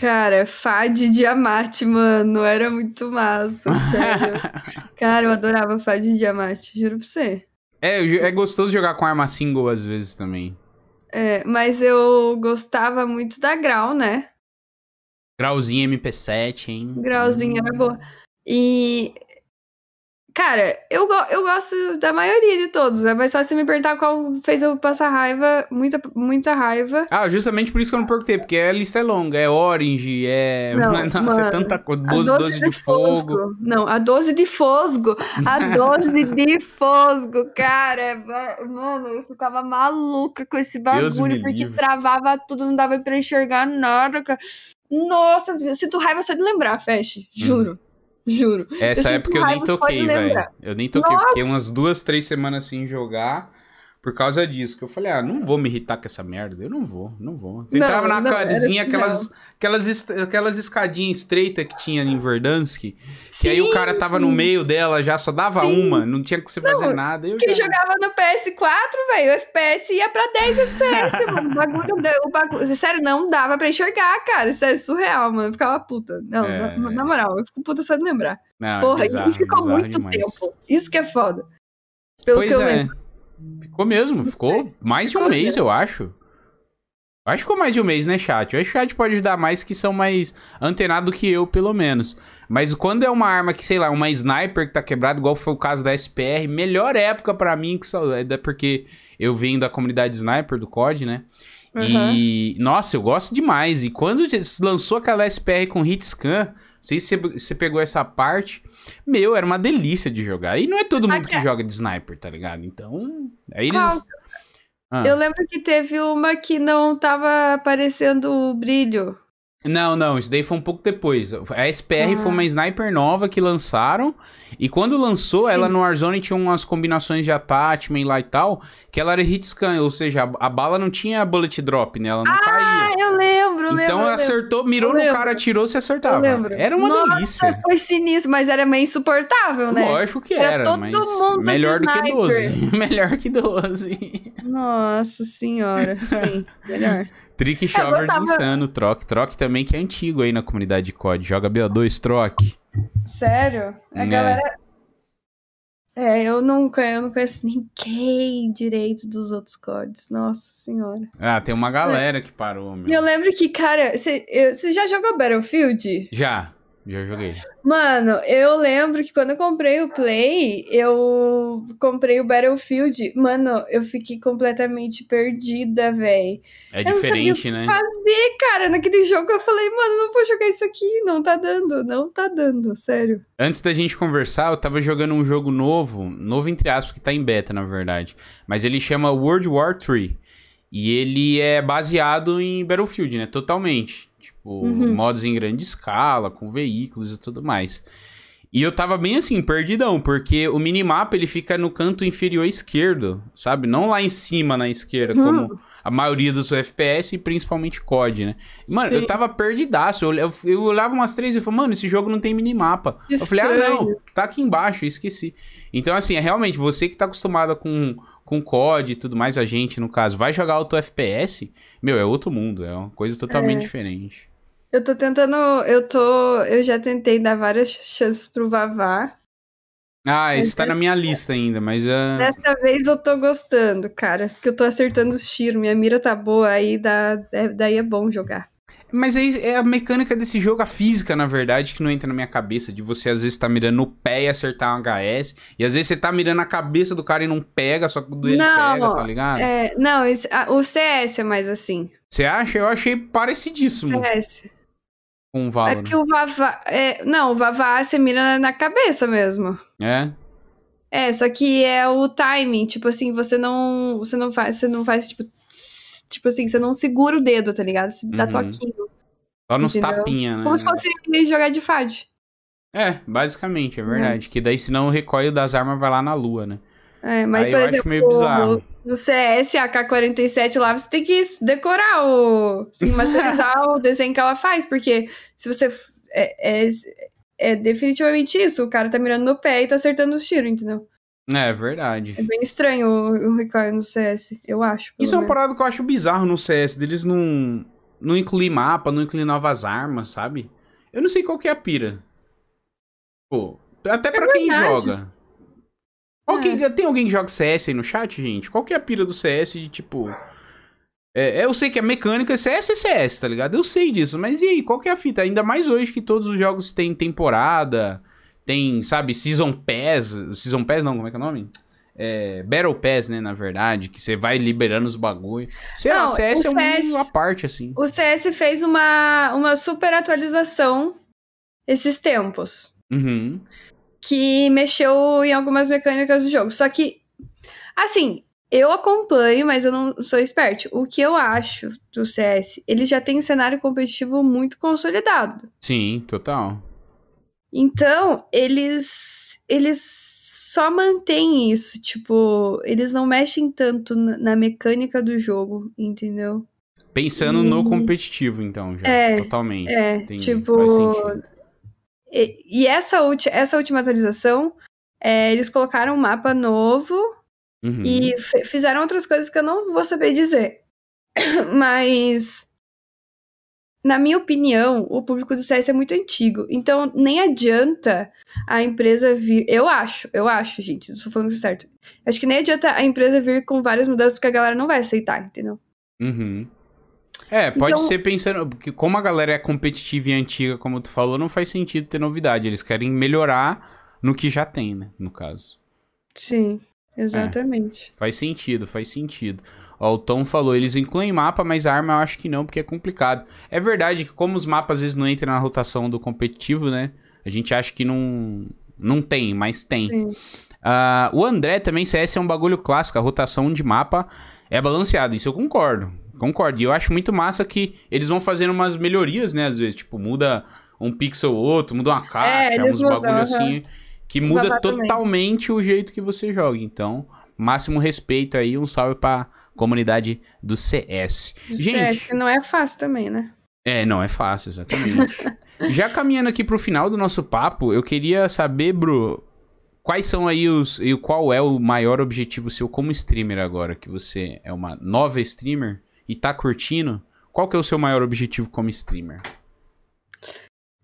Cara, Fad Diamante, mano. Era muito massa, sério. Cara, eu adorava Fad Diamante, juro pra você. é, é gostoso jogar com arma single às vezes também. É, mas eu gostava muito da Grau, né? Grauzinho MP7, hein? Grauzinho era boa. E. Cara, eu, go- eu gosto da maioria de todos. É mais fácil me perguntar qual fez eu passar raiva, muita, muita raiva. Ah, justamente por isso que eu não perguntei, porque a lista é longa, é Orange, é. Não, Nossa, é mano, tanta coisa. A 12, 12 de fogo. Não, a 12 de Fosgo. A 12 de Fosgo, cara. Mano, eu ficava maluca com esse bagulho, porque livre. travava tudo, não dava pra enxergar nada, cara. Nossa, sinto raiva só de lembrar, Feche. Juro. Juro. Essa Eu época eu nem toquei, velho. Eu nem toquei. Fiquei umas duas, três semanas sem jogar por causa disso. Que eu falei, ah, não vou me irritar com essa merda. Eu não vou, não vou. Você Não, entrava na não, cadezinha, aquelas, aquelas, aquelas escadinhas estreitas que tinha em Verdansk. Que aí o cara tava no meio dela, já só dava Sim. uma, não tinha que você fazer nada. Eu Quem já... jogava no PS4, velho, o FPS ia pra 10 FPS, mano. O bagulho, o bagulho, sério, não dava pra enxergar, cara. Isso é surreal, mano. Eu ficava puta. Não, É. na, na moral, eu fico puta só de lembrar. Não, é Porra, bizarro, e ficou muito demais. tempo. Isso que é foda. Pelo Pois que eu é. lembro. Ficou mesmo, ficou mais de um Ficou mês, mesmo. eu acho. Acho que ficou mais de um mês, né, chat? Acho que o chat pode ajudar mais que são mais antenados que eu, pelo menos. Mas quando é uma arma que, sei lá, uma sniper que tá quebrada, igual foi o caso da SPR, melhor época pra mim, que só, é porque eu venho da comunidade sniper do COD, né? E, nossa, eu gosto demais. E quando lançou aquela SPR com hit scan, não sei se você- pegou essa parte, meu, era uma delícia de jogar. E não é todo mundo que Até- joga de sniper, tá ligado? Então, aí eles... Qual? Ah. Eu lembro que teve uma que não tava aparecendo o brilho. Não, não, isso daí foi um pouco depois. A SPR Ah. foi uma sniper nova que lançaram. E quando lançou, Sim. ela no Warzone tinha umas combinações de attachment lá e tal, que ela era hit scan, ou seja, a, a bala não tinha bullet drop, né? Ela não Ah, caía. eu lembro, eu lembro. Então lembro. acertou, mirou no cara, atirou, se acertava. Eu lembro. Era uma Nossa, delícia. foi sinistro, mas era meio insuportável, né? Lógico que Era era, todo mas mundo melhor do que sniper. 12. melhor que 12. Nossa senhora, sim, melhor. Trick Shover do Insano, Troc. Troc também que é antigo aí na comunidade de COD. Joga BO2, Troc. Sério? A É. galera. É, eu nunca, eu não conheço ninguém direito dos outros códigos. Nossa senhora. Ah, tem uma galera que parou, meu. Eu lembro que, cara, você já jogou Battlefield? Já, já joguei. Mano, eu lembro que quando eu comprei o Play, eu comprei o Battlefield. Mano, eu fiquei completamente perdida, véi. É Eu não sabia diferente, né? fazer, cara. Naquele jogo eu falei, mano, não vou jogar isso aqui. Não tá dando, não tá dando, sério. Antes da gente conversar, eu tava jogando um jogo novo, novo entre aspas, que tá em beta, na verdade. Mas ele chama World War 3. E ele é baseado em Battlefield, né? Totalmente. Tipo, Uhum. modos em grande escala, com veículos e tudo mais. E eu tava bem assim, perdidão, porque o minimapa ele fica no canto inferior esquerdo, sabe? Não lá em cima na esquerda, Hum. como a maioria dos FPS e principalmente COD, né? Mano, Sim. eu tava perdidaço. Eu, eu, eu olhava umas três e falei, mano, esse jogo não tem minimapa. Eu falei, ah, não, Estranho. tá aqui embaixo, eu esqueci. Então, assim, é realmente você que tá acostumado com, com COD e tudo mais, a gente, no caso, vai jogar auto FPS, meu, é outro mundo, é uma coisa totalmente É. diferente. Eu tô tentando. Eu tô. Eu já tentei dar várias chances pro Vavá. Ah, esse Mas tá é- na minha lista ainda, mas ah, Dessa vez eu tô gostando, cara. Porque eu tô acertando os tiros. Minha mira tá boa, aí dá, é- daí é bom jogar. Mas aí é a mecânica desse jogo, a física, na verdade, que não entra na minha cabeça. De você, às vezes, tá mirando no pé e acertar um HS. E às vezes você tá mirando a cabeça do cara e não pega, só que o dele Não, pega, tá ligado? É, não, esse- ah, o CS é mais assim. Você acha? Eu achei parecidíssimo CS. Com o É que o Vavá. É, não, o Vavá você mira na, cabeça mesmo. É? É, só que é o timing, tipo assim, você não. Você não faz, você não faz, tipo. tss, Tipo assim, você não segura o dedo, tá ligado? Você dá Uhum. toquinho. Só nos tapinha, né? Como se fosse jogar de FAD. É, basicamente, é verdade. Que daí, senão o recoil das armas vai lá na lua, né? É, mas, Aí por eu acho exemplo, meio bizarro. No CS, a AK-47 lá, você tem que decorar o. Assim, masterizar o desenho que ela faz, porque se você. É, é, é definitivamente isso. O cara tá mirando no pé e tá acertando os tiros, entendeu? É, verdade. É bem estranho o, o recoil no CS, eu acho. Isso é uma menos. parada que eu acho bizarro no CS, deles não, não incluir mapa, não incluir novas armas, sabe? Eu não sei qual que é a pira. Pô, até pra quem É verdade. joga. Qual que- tem alguém que joga CS aí no chat, gente? Qual que é a pira do CS de tipo. É, eu sei que a mecânica é CS é CS, tá ligado? Eu sei disso, mas e aí, qual que é a fita? Ainda mais hoje que todos os jogos têm temporada, tem, sabe, Season Pass. Season Pass não, como é que é o nome? É, Battle Pass, né, na verdade, que você vai liberando os bagulho. Sei lá, Não, o CS é um- CS uma parte, assim. O CS fez uma, uma super atualização esses tempos. Uhum. Que mexeu em algumas mecânicas do jogo. Só que, assim, eu acompanho, mas eu não sou expert. O que eu acho do CS, ele já tem um cenário competitivo muito consolidado. Sim, total. Então, eles eles só mantêm isso, tipo, eles não mexem tanto na mecânica do jogo, entendeu? Pensando no E- competitivo, então, já. É, totalmente. é, Entendi, tipo. E, e essa, essa última atualização, é, eles colocaram um mapa novo Uhum. E fizeram outras coisas que eu não vou saber dizer. Mas, na minha opinião, o público do CS é muito antigo. Então, nem adianta a empresa vir. Eu acho, eu acho, gente, não estou falando que é certo. Acho que nem adianta a empresa vir com várias mudanças porque a galera não vai aceitar, entendeu? Uhum. É, pode Então- ser pensando. Porque como a galera é competitiva e antiga, como tu falou, não faz sentido ter novidade. Eles querem melhorar no que já tem, né? No caso. Sim, exatamente. Faz sentido, faz sentido. Ó, o Tom falou, eles incluem mapa, mas a arma eu acho que não, porque é complicado. É verdade que como os mapas às vezes não entram na rotação do competitivo, né? A gente acha que não, não tem, mas tem. Sim. Ah, o André também, CS é um bagulho clássico, a rotação de mapa é balanceada, isso eu concordo. Concordo. E eu acho muito massa que eles vão fazendo umas melhorias, né? Às vezes, tipo, muda um pixel ou outro, muda uma caixa, eles uns mudam, bagulho aham. assim, que muda totalmente o jeito que você joga. Então, máximo respeito aí, um salve pra comunidade do CS. Gente, CS que não é fácil também, né? é, não, é fácil, exatamente. Já caminhando aqui pro final do nosso papo, eu queria saber, Bru, quais são aí os. E qual é o maior objetivo seu como streamer agora? Que você é uma nova streamer e tá curtindo? Qual que é o seu maior objetivo como streamer?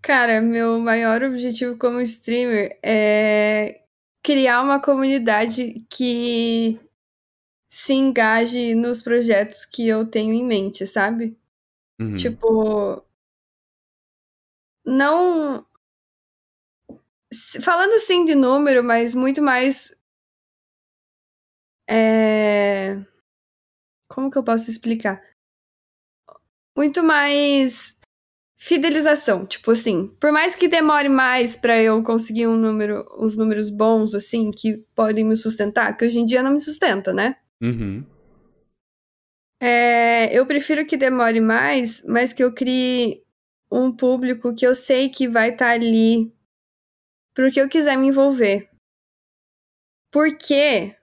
Cara, meu maior objetivo como streamer é criar uma comunidade que se engaje nos projetos que eu tenho em mente, sabe? Uhum. Tipo. Não. Falando sim de número, mas muito mais. É. Como que eu posso explicar? Muito mais fidelização, tipo assim, por mais que demore mais pra eu conseguir um número, uns números bons assim que podem me sustentar, que hoje em dia não me sustenta, né? Uhum. É, eu prefiro que demore mais, mas que eu crie um público que eu sei que vai estar ali pro que eu quiser me envolver. Porque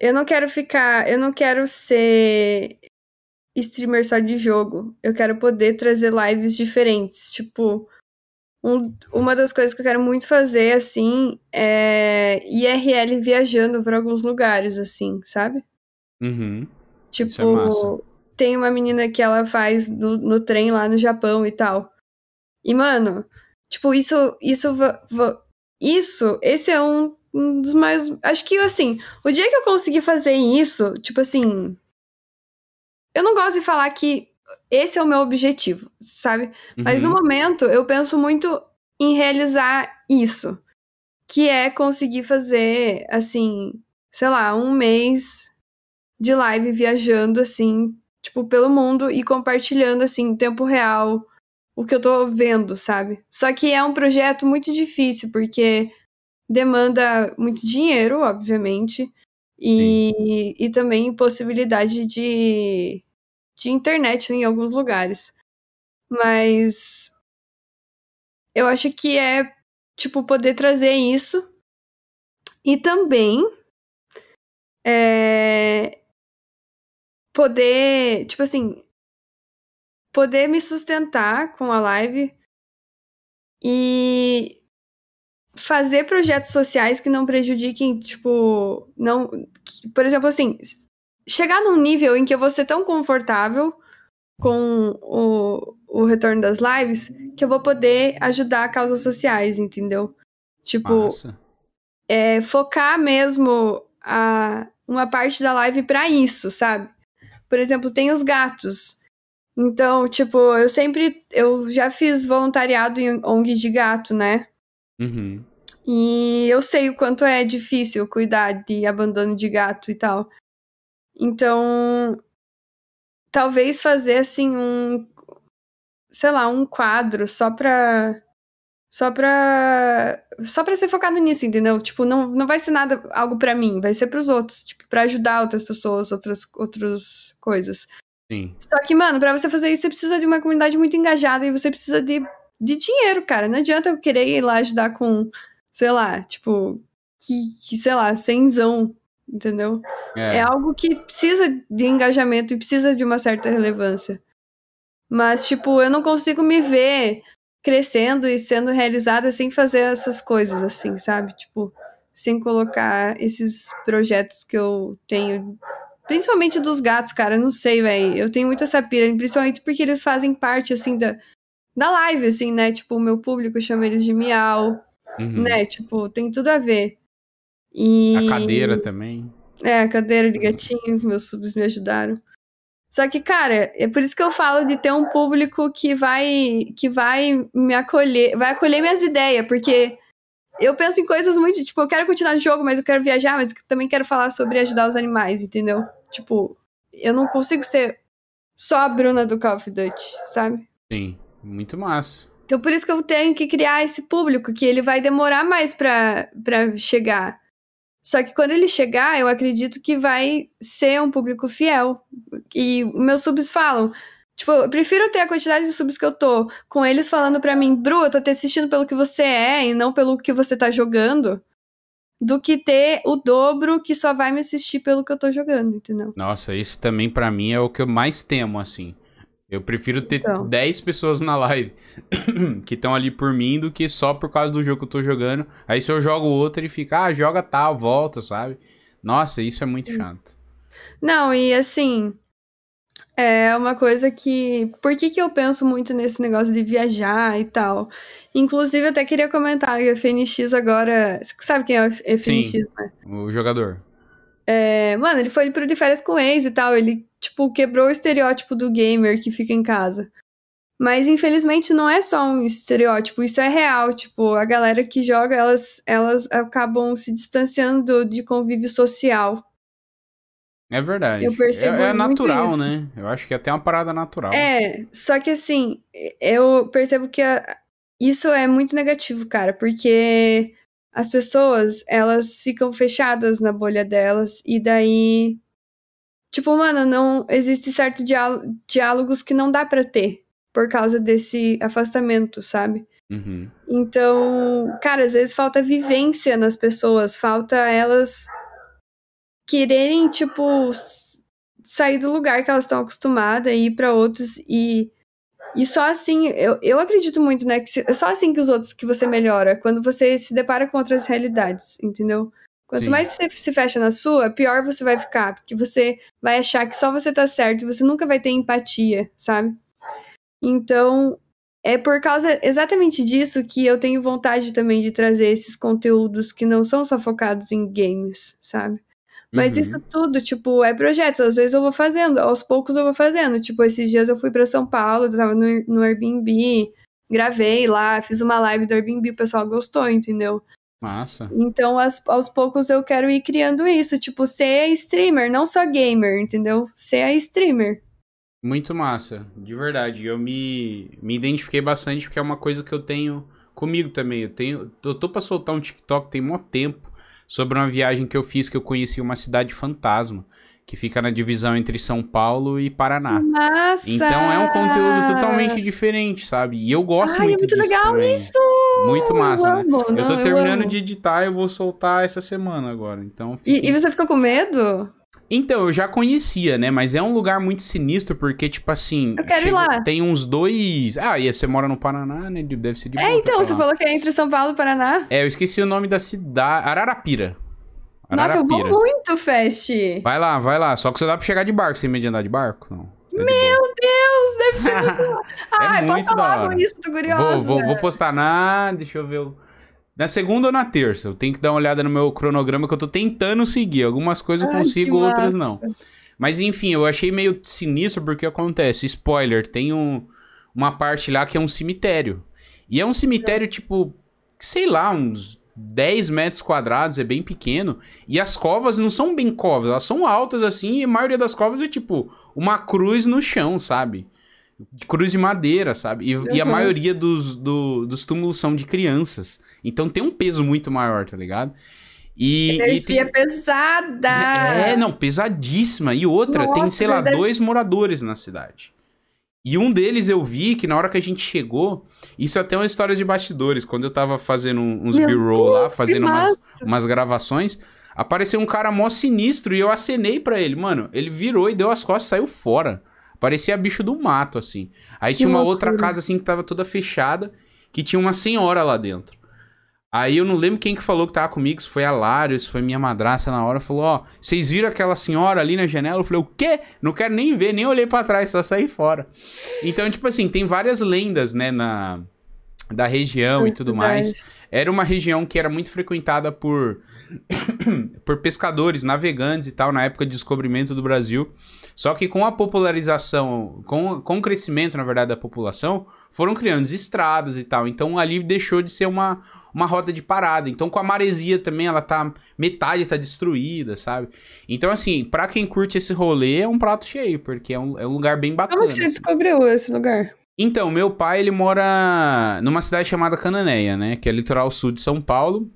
eu não quero ficar, eu não quero ser streamer só de jogo. Eu quero poder trazer lives diferentes. Tipo, um- uma das coisas que eu quero muito fazer, assim, é IRL viajando para alguns lugares, assim, sabe? Uhum. Tipo, Isso é tem uma menina que ela faz no, no trem lá no Japão e tal. E, mano, tipo, isso. Isso. Isso, esse é um, um dos mais. Acho que, assim, o dia que eu conseguir fazer isso, tipo assim. Eu não gosto de falar que esse é o meu objetivo, sabe? Mas no Uhum. momento eu penso muito em realizar isso. Que é conseguir fazer, assim, sei lá, um mês de live viajando, assim, tipo, pelo mundo e compartilhando, assim, em tempo real o que eu tô vendo, sabe? Só que é um projeto muito difícil, porque demanda muito dinheiro, obviamente, e, e também possibilidade de, de internet em alguns lugares. Mas eu acho que é tipo, poder trazer isso. E também é, poder, tipo assim, poder me sustentar com a live e fazer projetos sociais que não prejudiquem, tipo, não, por exemplo, assim, chegar num nível em que eu vou ser tão confortável com o, o retorno das lives que eu vou poder ajudar causas sociais, entendeu? Tipo, é, focar mesmo a, uma parte da live para isso, sabe? Por exemplo, tem os gatos. Então, tipo, eu sempre. Eu já fiz voluntariado em ONG de gato, né? Uhum. E eu sei o quanto é difícil cuidar de abandono de gato e tal. Então, talvez fazer assim um. Sei lá, um quadro só pra. Só pra. Só pra ser focado nisso, entendeu? Tipo, não, não vai ser nada algo para mim, vai ser pros outros. Tipo, pra ajudar outras pessoas, outras, outras coisas. Sim. Só que, mano, pra você fazer isso, você precisa de uma comunidade muito engajada e você precisa de, de dinheiro, cara. Não adianta eu querer ir lá ajudar com, sei lá, tipo, que, que sei lá, cenzão, entendeu? É. é algo que precisa de engajamento e precisa de uma certa relevância. Mas, tipo, eu não consigo me ver crescendo e sendo realizada sem fazer essas coisas, assim, sabe? Tipo, sem colocar esses projetos que eu tenho Principalmente dos gatos, cara, eu não sei, velho. Eu tenho muito essa pira, principalmente porque eles fazem parte, assim, da, da live, assim, né? Tipo, o meu público chama eles de miau, uhum. né? Tipo, tem tudo a ver. E... A cadeira também. É, a cadeira de gatinho, meus subs me ajudaram. Só que, cara, é por isso que eu falo de ter um público que vai que vai me acolher, vai acolher minhas ideias, porque eu penso em coisas muito, tipo, eu quero continuar no jogo, mas eu quero viajar, mas também quero falar sobre ajudar os animais, entendeu? Tipo, eu não consigo ser só a Bruna do Call of Duty, sabe? Sim, muito massa. Então por isso que eu tenho que criar esse público, que ele vai demorar mais pra, pra chegar. Só que quando ele chegar, eu acredito que vai ser um público fiel. E meus subs falam, Tipo, eu prefiro ter a quantidade de subs que eu tô com eles falando pra mim, Bru, eu tô te assistindo pelo que você é e não pelo que você tá jogando, do que ter o dobro que só vai me assistir pelo que eu tô jogando, entendeu? Nossa, isso também para mim é o que eu mais temo, assim. Eu prefiro ter então. 10 pessoas na live que estão ali por mim do que só por causa do jogo que eu tô jogando. Aí se eu jogo outro, ele fica, ah, joga tal, volta, sabe? Nossa, isso é muito chato. Não, e assim, é uma coisa que. Por que, que eu penso muito nesse negócio de viajar e tal? Inclusive, eu até queria comentar que o FNX agora. Você sabe quem é o FNX, Sim, né? O jogador. É, mano, ele foi pro de férias com o ex e tal. Ele, tipo, quebrou o estereótipo do gamer que fica em casa. Mas infelizmente não é só um estereótipo, isso é real. Tipo, a galera que joga, elas, elas acabam se distanciando de convívio social. É verdade. Eu percebo é, é natural, isso. né? Eu acho que é até uma parada natural. É, só que assim, eu percebo que a, isso é muito negativo, cara, porque as pessoas, elas ficam fechadas na bolha delas e daí tipo, mano, não existe certo diálogos que não dá para ter por causa desse afastamento, sabe? Uhum. Então, cara, às vezes falta vivência nas pessoas, falta elas quererem, tipo, sair do lugar que elas estão acostumadas e ir para outros e e só assim, eu, eu acredito muito, né, que é só assim que os outros que você melhora, quando você se depara com outras realidades, entendeu? Quanto Sim. mais você se fecha na sua, pior você vai ficar, porque você vai achar que só você tá certo e você nunca vai ter empatia, sabe? Então, é por causa exatamente disso que eu tenho vontade também de trazer esses conteúdos que não são só focados em games, sabe? Mas uhum. isso tudo, tipo, é projetos. Às vezes eu vou fazendo, aos poucos eu vou fazendo. Tipo, esses dias eu fui para São Paulo, eu tava no, no Airbnb, gravei lá, fiz uma live do Airbnb, o pessoal gostou, entendeu? Massa. Então, aos, aos poucos eu quero ir criando isso, tipo, ser streamer, não só gamer, entendeu? Ser a streamer. Muito massa, de verdade. Eu me, me identifiquei bastante porque é uma coisa que eu tenho comigo também. Eu tenho, eu tô pra soltar um TikTok tem muito tempo sobre uma viagem que eu fiz que eu conheci uma cidade fantasma. Que fica na divisão entre São Paulo e Paraná. Massa! Então é um conteúdo totalmente diferente, sabe? E eu gosto Ai, muito é muito disso legal também. isso! Muito massa, eu né? amo. eu tô Não, terminando de editar, eu vou soltar essa semana agora. Então, E, fiquem- e você ficou com medo? então, eu já conhecia, né? Mas é um lugar muito sinistro, porque, tipo assim. Eu quero ir lá. Tem uns dois. Ah, e você mora no Paraná, né? Deve ser de É, então, você falou que é entre São Paulo e Paraná. É, eu esqueci o nome da cidade. Ararapira. Nossa, eu vou muito, Fest! Vai lá, vai lá. Só que você dá pra chegar de barco. Você medo de andar de barco? Não. É Meu Deus, deve ser muito... Ai, muito posta da logo hora. isso, tô curiosa. Vou, vou, vou postar na. Deixa eu ver. o- Na segunda ou na terça? Eu tenho que dar uma olhada no meu cronograma que eu tô tentando seguir. Algumas coisas eu Ai, consigo, outras não. Mas enfim, eu achei meio sinistro porque acontece. Spoiler, tem um, uma parte lá que é um cemitério. E é um cemitério, tipo, sei lá, uns 10 metros quadrados, é bem pequeno. E as covas não são bem covas, elas são altas assim, e a maioria das covas é tipo uma cruz no chão, sabe? Cruz de madeira, sabe? E, e a Uhum. maioria dos, do- dos túmulos são de crianças. Então tem um peso muito maior, tá ligado? E, e tem- Energia pesada! é, não, pesadíssima. E outra, tem, Nossa, sei lá, verdade. dois moradores na cidade. E um deles eu vi que na hora que a gente chegou, isso é até uma história de bastidores. Quando eu tava fazendo uns B-roll lá, fazendo umas, umas gravações, apareceu um cara mó sinistro e eu acenei pra ele. Mano, ele virou e deu as costas e saiu fora. Parecia bicho do mato, assim. Aí Que tinha uma loucura. outra casa, assim, que tava toda fechada, que tinha uma senhora lá dentro. Aí eu não lembro quem que falou que tava comigo, se foi a Lário, se foi minha madraça na hora, falou, ó, vocês viram aquela senhora ali na janela? Eu falei, o quê? Não quero nem ver, nem olhei pra trás, só saí fora. Então, tipo assim, tem várias lendas, né, na da região e tudo mais. Era uma região que era muito frequentada por por pescadores, navegantes e tal, na época de descobrimento do Brasil. Só que com a popularização, com, com o crescimento, na verdade, da população, foram criando estradas e tal. Então ali deixou de ser uma, uma rota de parada. Então com a maresia também, ela tá. Metade tá destruída, sabe? Então, assim, pra quem curte esse rolê, é um prato cheio, porque é um, é um lugar bem bacana. Como você assim. descobriu esse lugar? Então, meu pai, ele mora numa cidade chamada Cananéia, né? Que é litoral sul de São Paulo.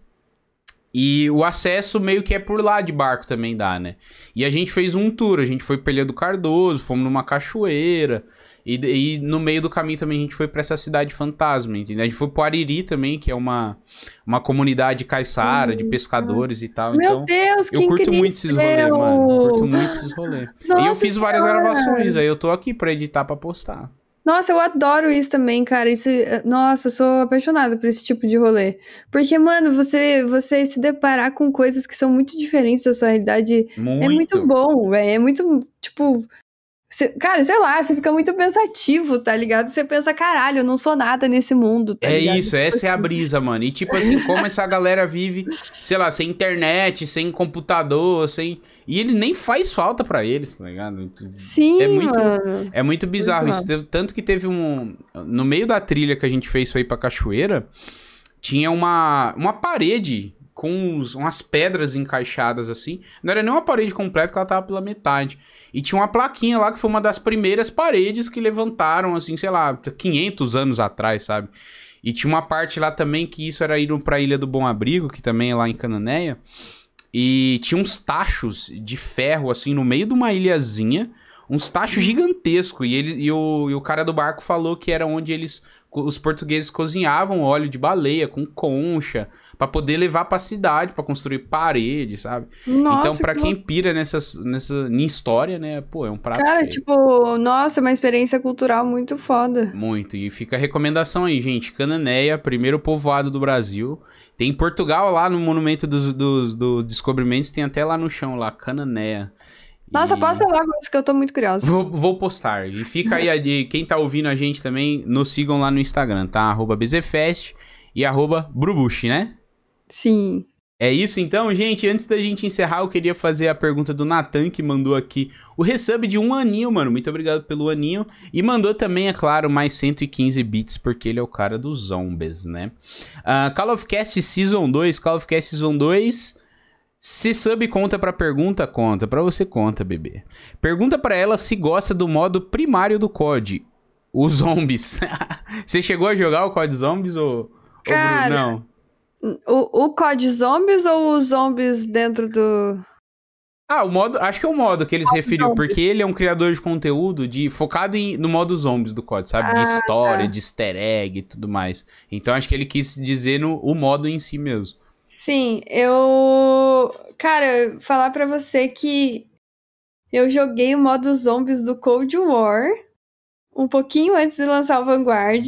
E o acesso meio que é por lá de barco também dá, né? E a gente fez um tour, a gente foi pra Ilha do Cardoso, fomos numa cachoeira. E, e no meio do caminho também a gente foi pra essa cidade fantasma, entendeu? A gente foi pro Ariri também, que é uma, uma comunidade caiçara, de pescadores e tal. Meu então, Deus, que eu curto incrível! muito esses rolês, mano. Curto muito esses rolês. e eu fiz várias gravações, aí eu tô aqui pra editar, pra postar. Nossa, eu adoro isso também, cara. Isso, nossa, eu sou apaixonada por esse tipo de rolê. Porque, mano, você, você se deparar com coisas que são muito diferentes da sua realidade Muito. é muito bom, velho. É muito, tipo. Cê- cara, sei lá, você fica muito pensativo, tá ligado? Você pensa, caralho, eu não sou nada nesse mundo, tá É ligado? isso, essa é a brisa, mano. E tipo assim, como essa galera vive, sei lá, sem internet, sem computador, sem. E ele nem faz falta pra eles, tá ligado? Sim, É muito- mano. É muito bizarro Muito isso. Tanto que teve um. No meio da trilha que a gente fez pra ir pra cachoeira, tinha uma, uma parede com uns- umas pedras encaixadas assim. Não era nem uma parede completa, que ela tava pela metade. E tinha uma plaquinha lá que foi uma das primeiras paredes que levantaram, assim, sei lá, 500 anos atrás, sabe? E tinha uma parte lá também que isso era indo pra Ilha do Bom Abrigo, que também é lá em Cananéia. E tinha uns tachos de ferro, assim, no meio de uma ilhazinha. Uns tachos gigantescos. E, ele, e, o, e o cara do barco falou que era onde eles. Os portugueses cozinhavam óleo de baleia com concha. pra poder levar pra cidade, pra construir parede, sabe? Nossa, então, pra que quem pira nessas, nessa em história, né? Pô, é um prato Cara, cheio. tipo, nossa, é uma experiência cultural muito foda. Muito. E fica a recomendação aí, gente. Cananéia, primeiro povoado do Brasil. Tem Portugal lá no Monumento dos, dos, dos Descobrimentos, tem até lá no chão, lá, Cananéia. Nossa, E- posta logo isso que eu tô muito curiosa. Vou, vou postar. E fica aí, a de quem tá ouvindo a gente também, nos sigam lá no Instagram, tá? Arroba BZFest e arroba Brubushi, né? Sim. É isso então, gente. Antes da gente encerrar, eu queria fazer a pergunta do Natan, que mandou aqui o resub de um aninho, mano. Muito obrigado pelo aninho. E mandou também, é claro, mais 115 bits, porque ele é o cara dos zombies, né? Ah, Call of Cast Season 2, Call of Cast Season 2. Se sub conta pra pergunta, conta. Pra você conta, bebê. Pergunta pra ela se gosta do modo primário do COD. Os zombies. você chegou a jogar o COD Zombies ou... ou Cara, não? O, o COD Zombies ou os zombies dentro do. Ah, o modo. Acho que é o modo que eles referiram, porque ele é um criador de conteúdo de, focado em, no modo zombies do COD, sabe? De Ah, história, tá. de easter egg e tudo mais. Então acho que ele quis dizer no, o modo em si mesmo. Sim, eu. Cara, falar pra você que eu joguei o modo zombies do Cold War um pouquinho antes de lançar o Vanguard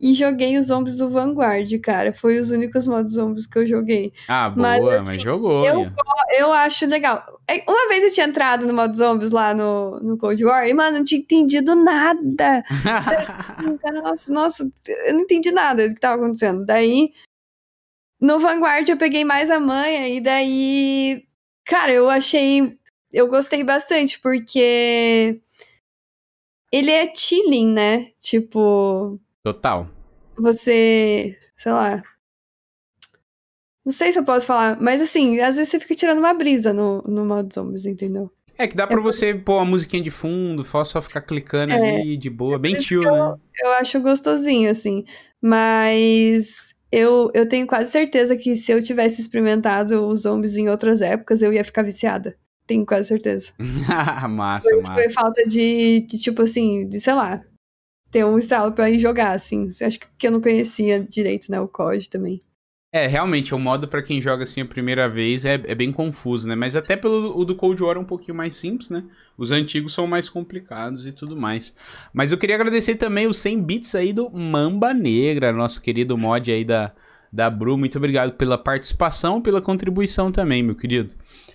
e joguei os zombies do Vanguard, cara. Foi os únicos modos zombies que eu joguei. Ah, boa, Mas, mas, assim, jogou. eu. Eu acho legal. É, Uma vez eu tinha entrado no modo zombies lá no, no Cold War e, mano, não tinha entendido nada. Nossa, nossa, eu não entendi nada do que tava acontecendo. Daí, no Vanguard eu peguei mais a manha e daí, cara, eu achei, eu gostei bastante porque ele é chilling, né? Tipo, Total. você, sei lá. Não sei se eu posso falar, mas assim, às vezes você fica tirando uma brisa no, no modo zombies, entendeu? É que dá pra você pôr uma musiquinha de fundo, só só ficar clicando É. ali de boa, bem por isso chill, né? Eu acho gostosinho, assim. Mas eu, eu tenho quase certeza que se eu tivesse experimentado os zombies em outras épocas, eu ia ficar viciada. Tenho quase certeza. massa, Foi massa. falta de, de, tipo assim, de, sei lá, ter um estalo pra ir jogar, assim. Acho que eu não conhecia direito, né, o COD também. É, realmente, o modo pra quem joga assim a primeira vez é, é bem confuso, né? Mas até pelo o do Cold War é um pouquinho mais simples, né? Os antigos são mais complicados e tudo mais. Mas eu queria agradecer também os 100 bits aí do Mamba Negra, nosso querido mod aí da, da Bru. Muito obrigado pela participação, pela contribuição também, meu querido.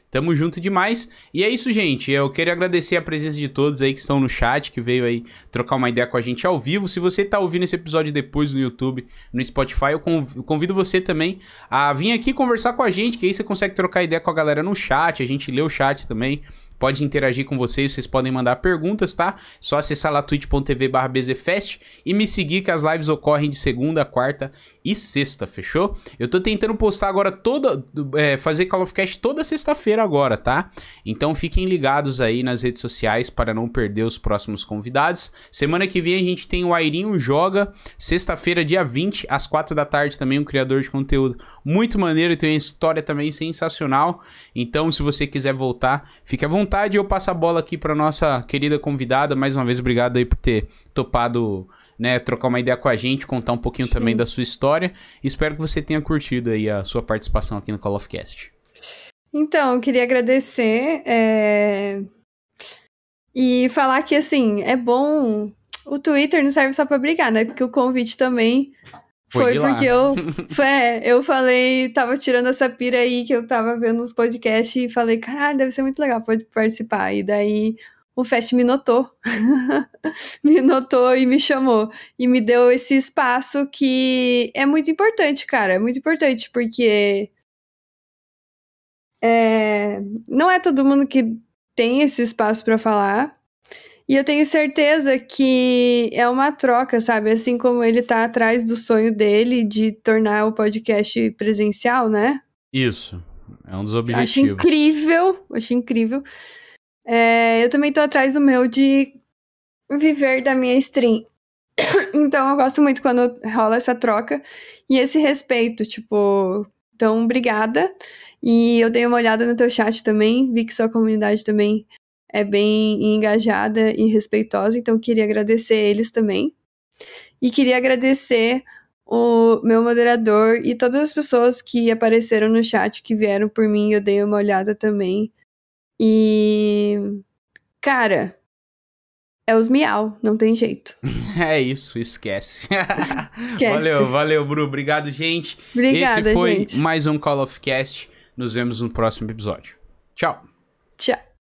Tamo junto demais. E é isso, gente. Eu quero agradecer a presença de todos aí que estão no chat, que veio aí trocar uma ideia com a gente ao vivo. Se você tá ouvindo esse episódio depois no YouTube, no Spotify, eu conv- eu convido você também a vir aqui conversar com a gente, que aí você consegue trocar ideia com a galera no chat, a gente lê o chat também. Pode interagir com vocês, vocês podem mandar perguntas, tá? Só acessar lá twitch.tv barra BZFest e me seguir que as lives ocorrem de segunda, quarta e sexta, fechou? Eu tô tentando postar agora toda. é, fazer Call of Cast toda sexta-feira agora, tá? Então fiquem ligados aí nas redes sociais para não perder os próximos convidados. Semana que vem a gente tem o Airinho Joga, sexta-feira, dia 20, às 4 da tarde, também um criador de conteúdo muito maneiro e tem uma história também sensacional. Então, se você quiser voltar, fique à vontade. Eu passo a bola aqui para nossa querida convidada. Mais uma vez, obrigado aí por ter topado, né, trocar uma ideia com a gente, contar um pouquinho Sim. também da sua história. Espero que você tenha curtido aí a sua participação aqui no Call of Cast. Então, eu queria agradecer é, e falar que, assim, é bom. O Twitter não serve só pra brigar, né? Porque o convite também Foi foi, porque eu. Foi, é, eu falei, tava tirando essa pira aí que eu tava vendo os podcasts e falei, caralho, deve ser muito legal pode participar. E daí o Fest me notou. me notou e me chamou. E me deu esse espaço que é muito importante, cara. É muito importante, porque. É, não é todo mundo que tem esse espaço pra falar. E eu tenho certeza que é uma troca, sabe? Assim como ele tá atrás do sonho dele de tornar o podcast presencial, né? Isso. É um dos Acho objetivos. incrível, acho incrível. É, eu também tô atrás do meu de viver da minha stream. Então eu gosto muito quando rola essa troca e esse respeito, tipo, então obrigada. E eu dei uma olhada no teu chat também, vi que sua comunidade também é bem engajada e respeitosa, então queria agradecer eles também. E queria agradecer o meu moderador e todas as pessoas que apareceram no chat, que vieram por mim, eu dei uma olhada também. E. Cara, é os miau, não tem jeito. É isso, esquece. Esquece. Valeu, valeu, Bru. Obrigado, gente. Obrigada, Esse foi gente. mais um Call of Cast. Nos vemos no próximo episódio. Tchau. Tchau.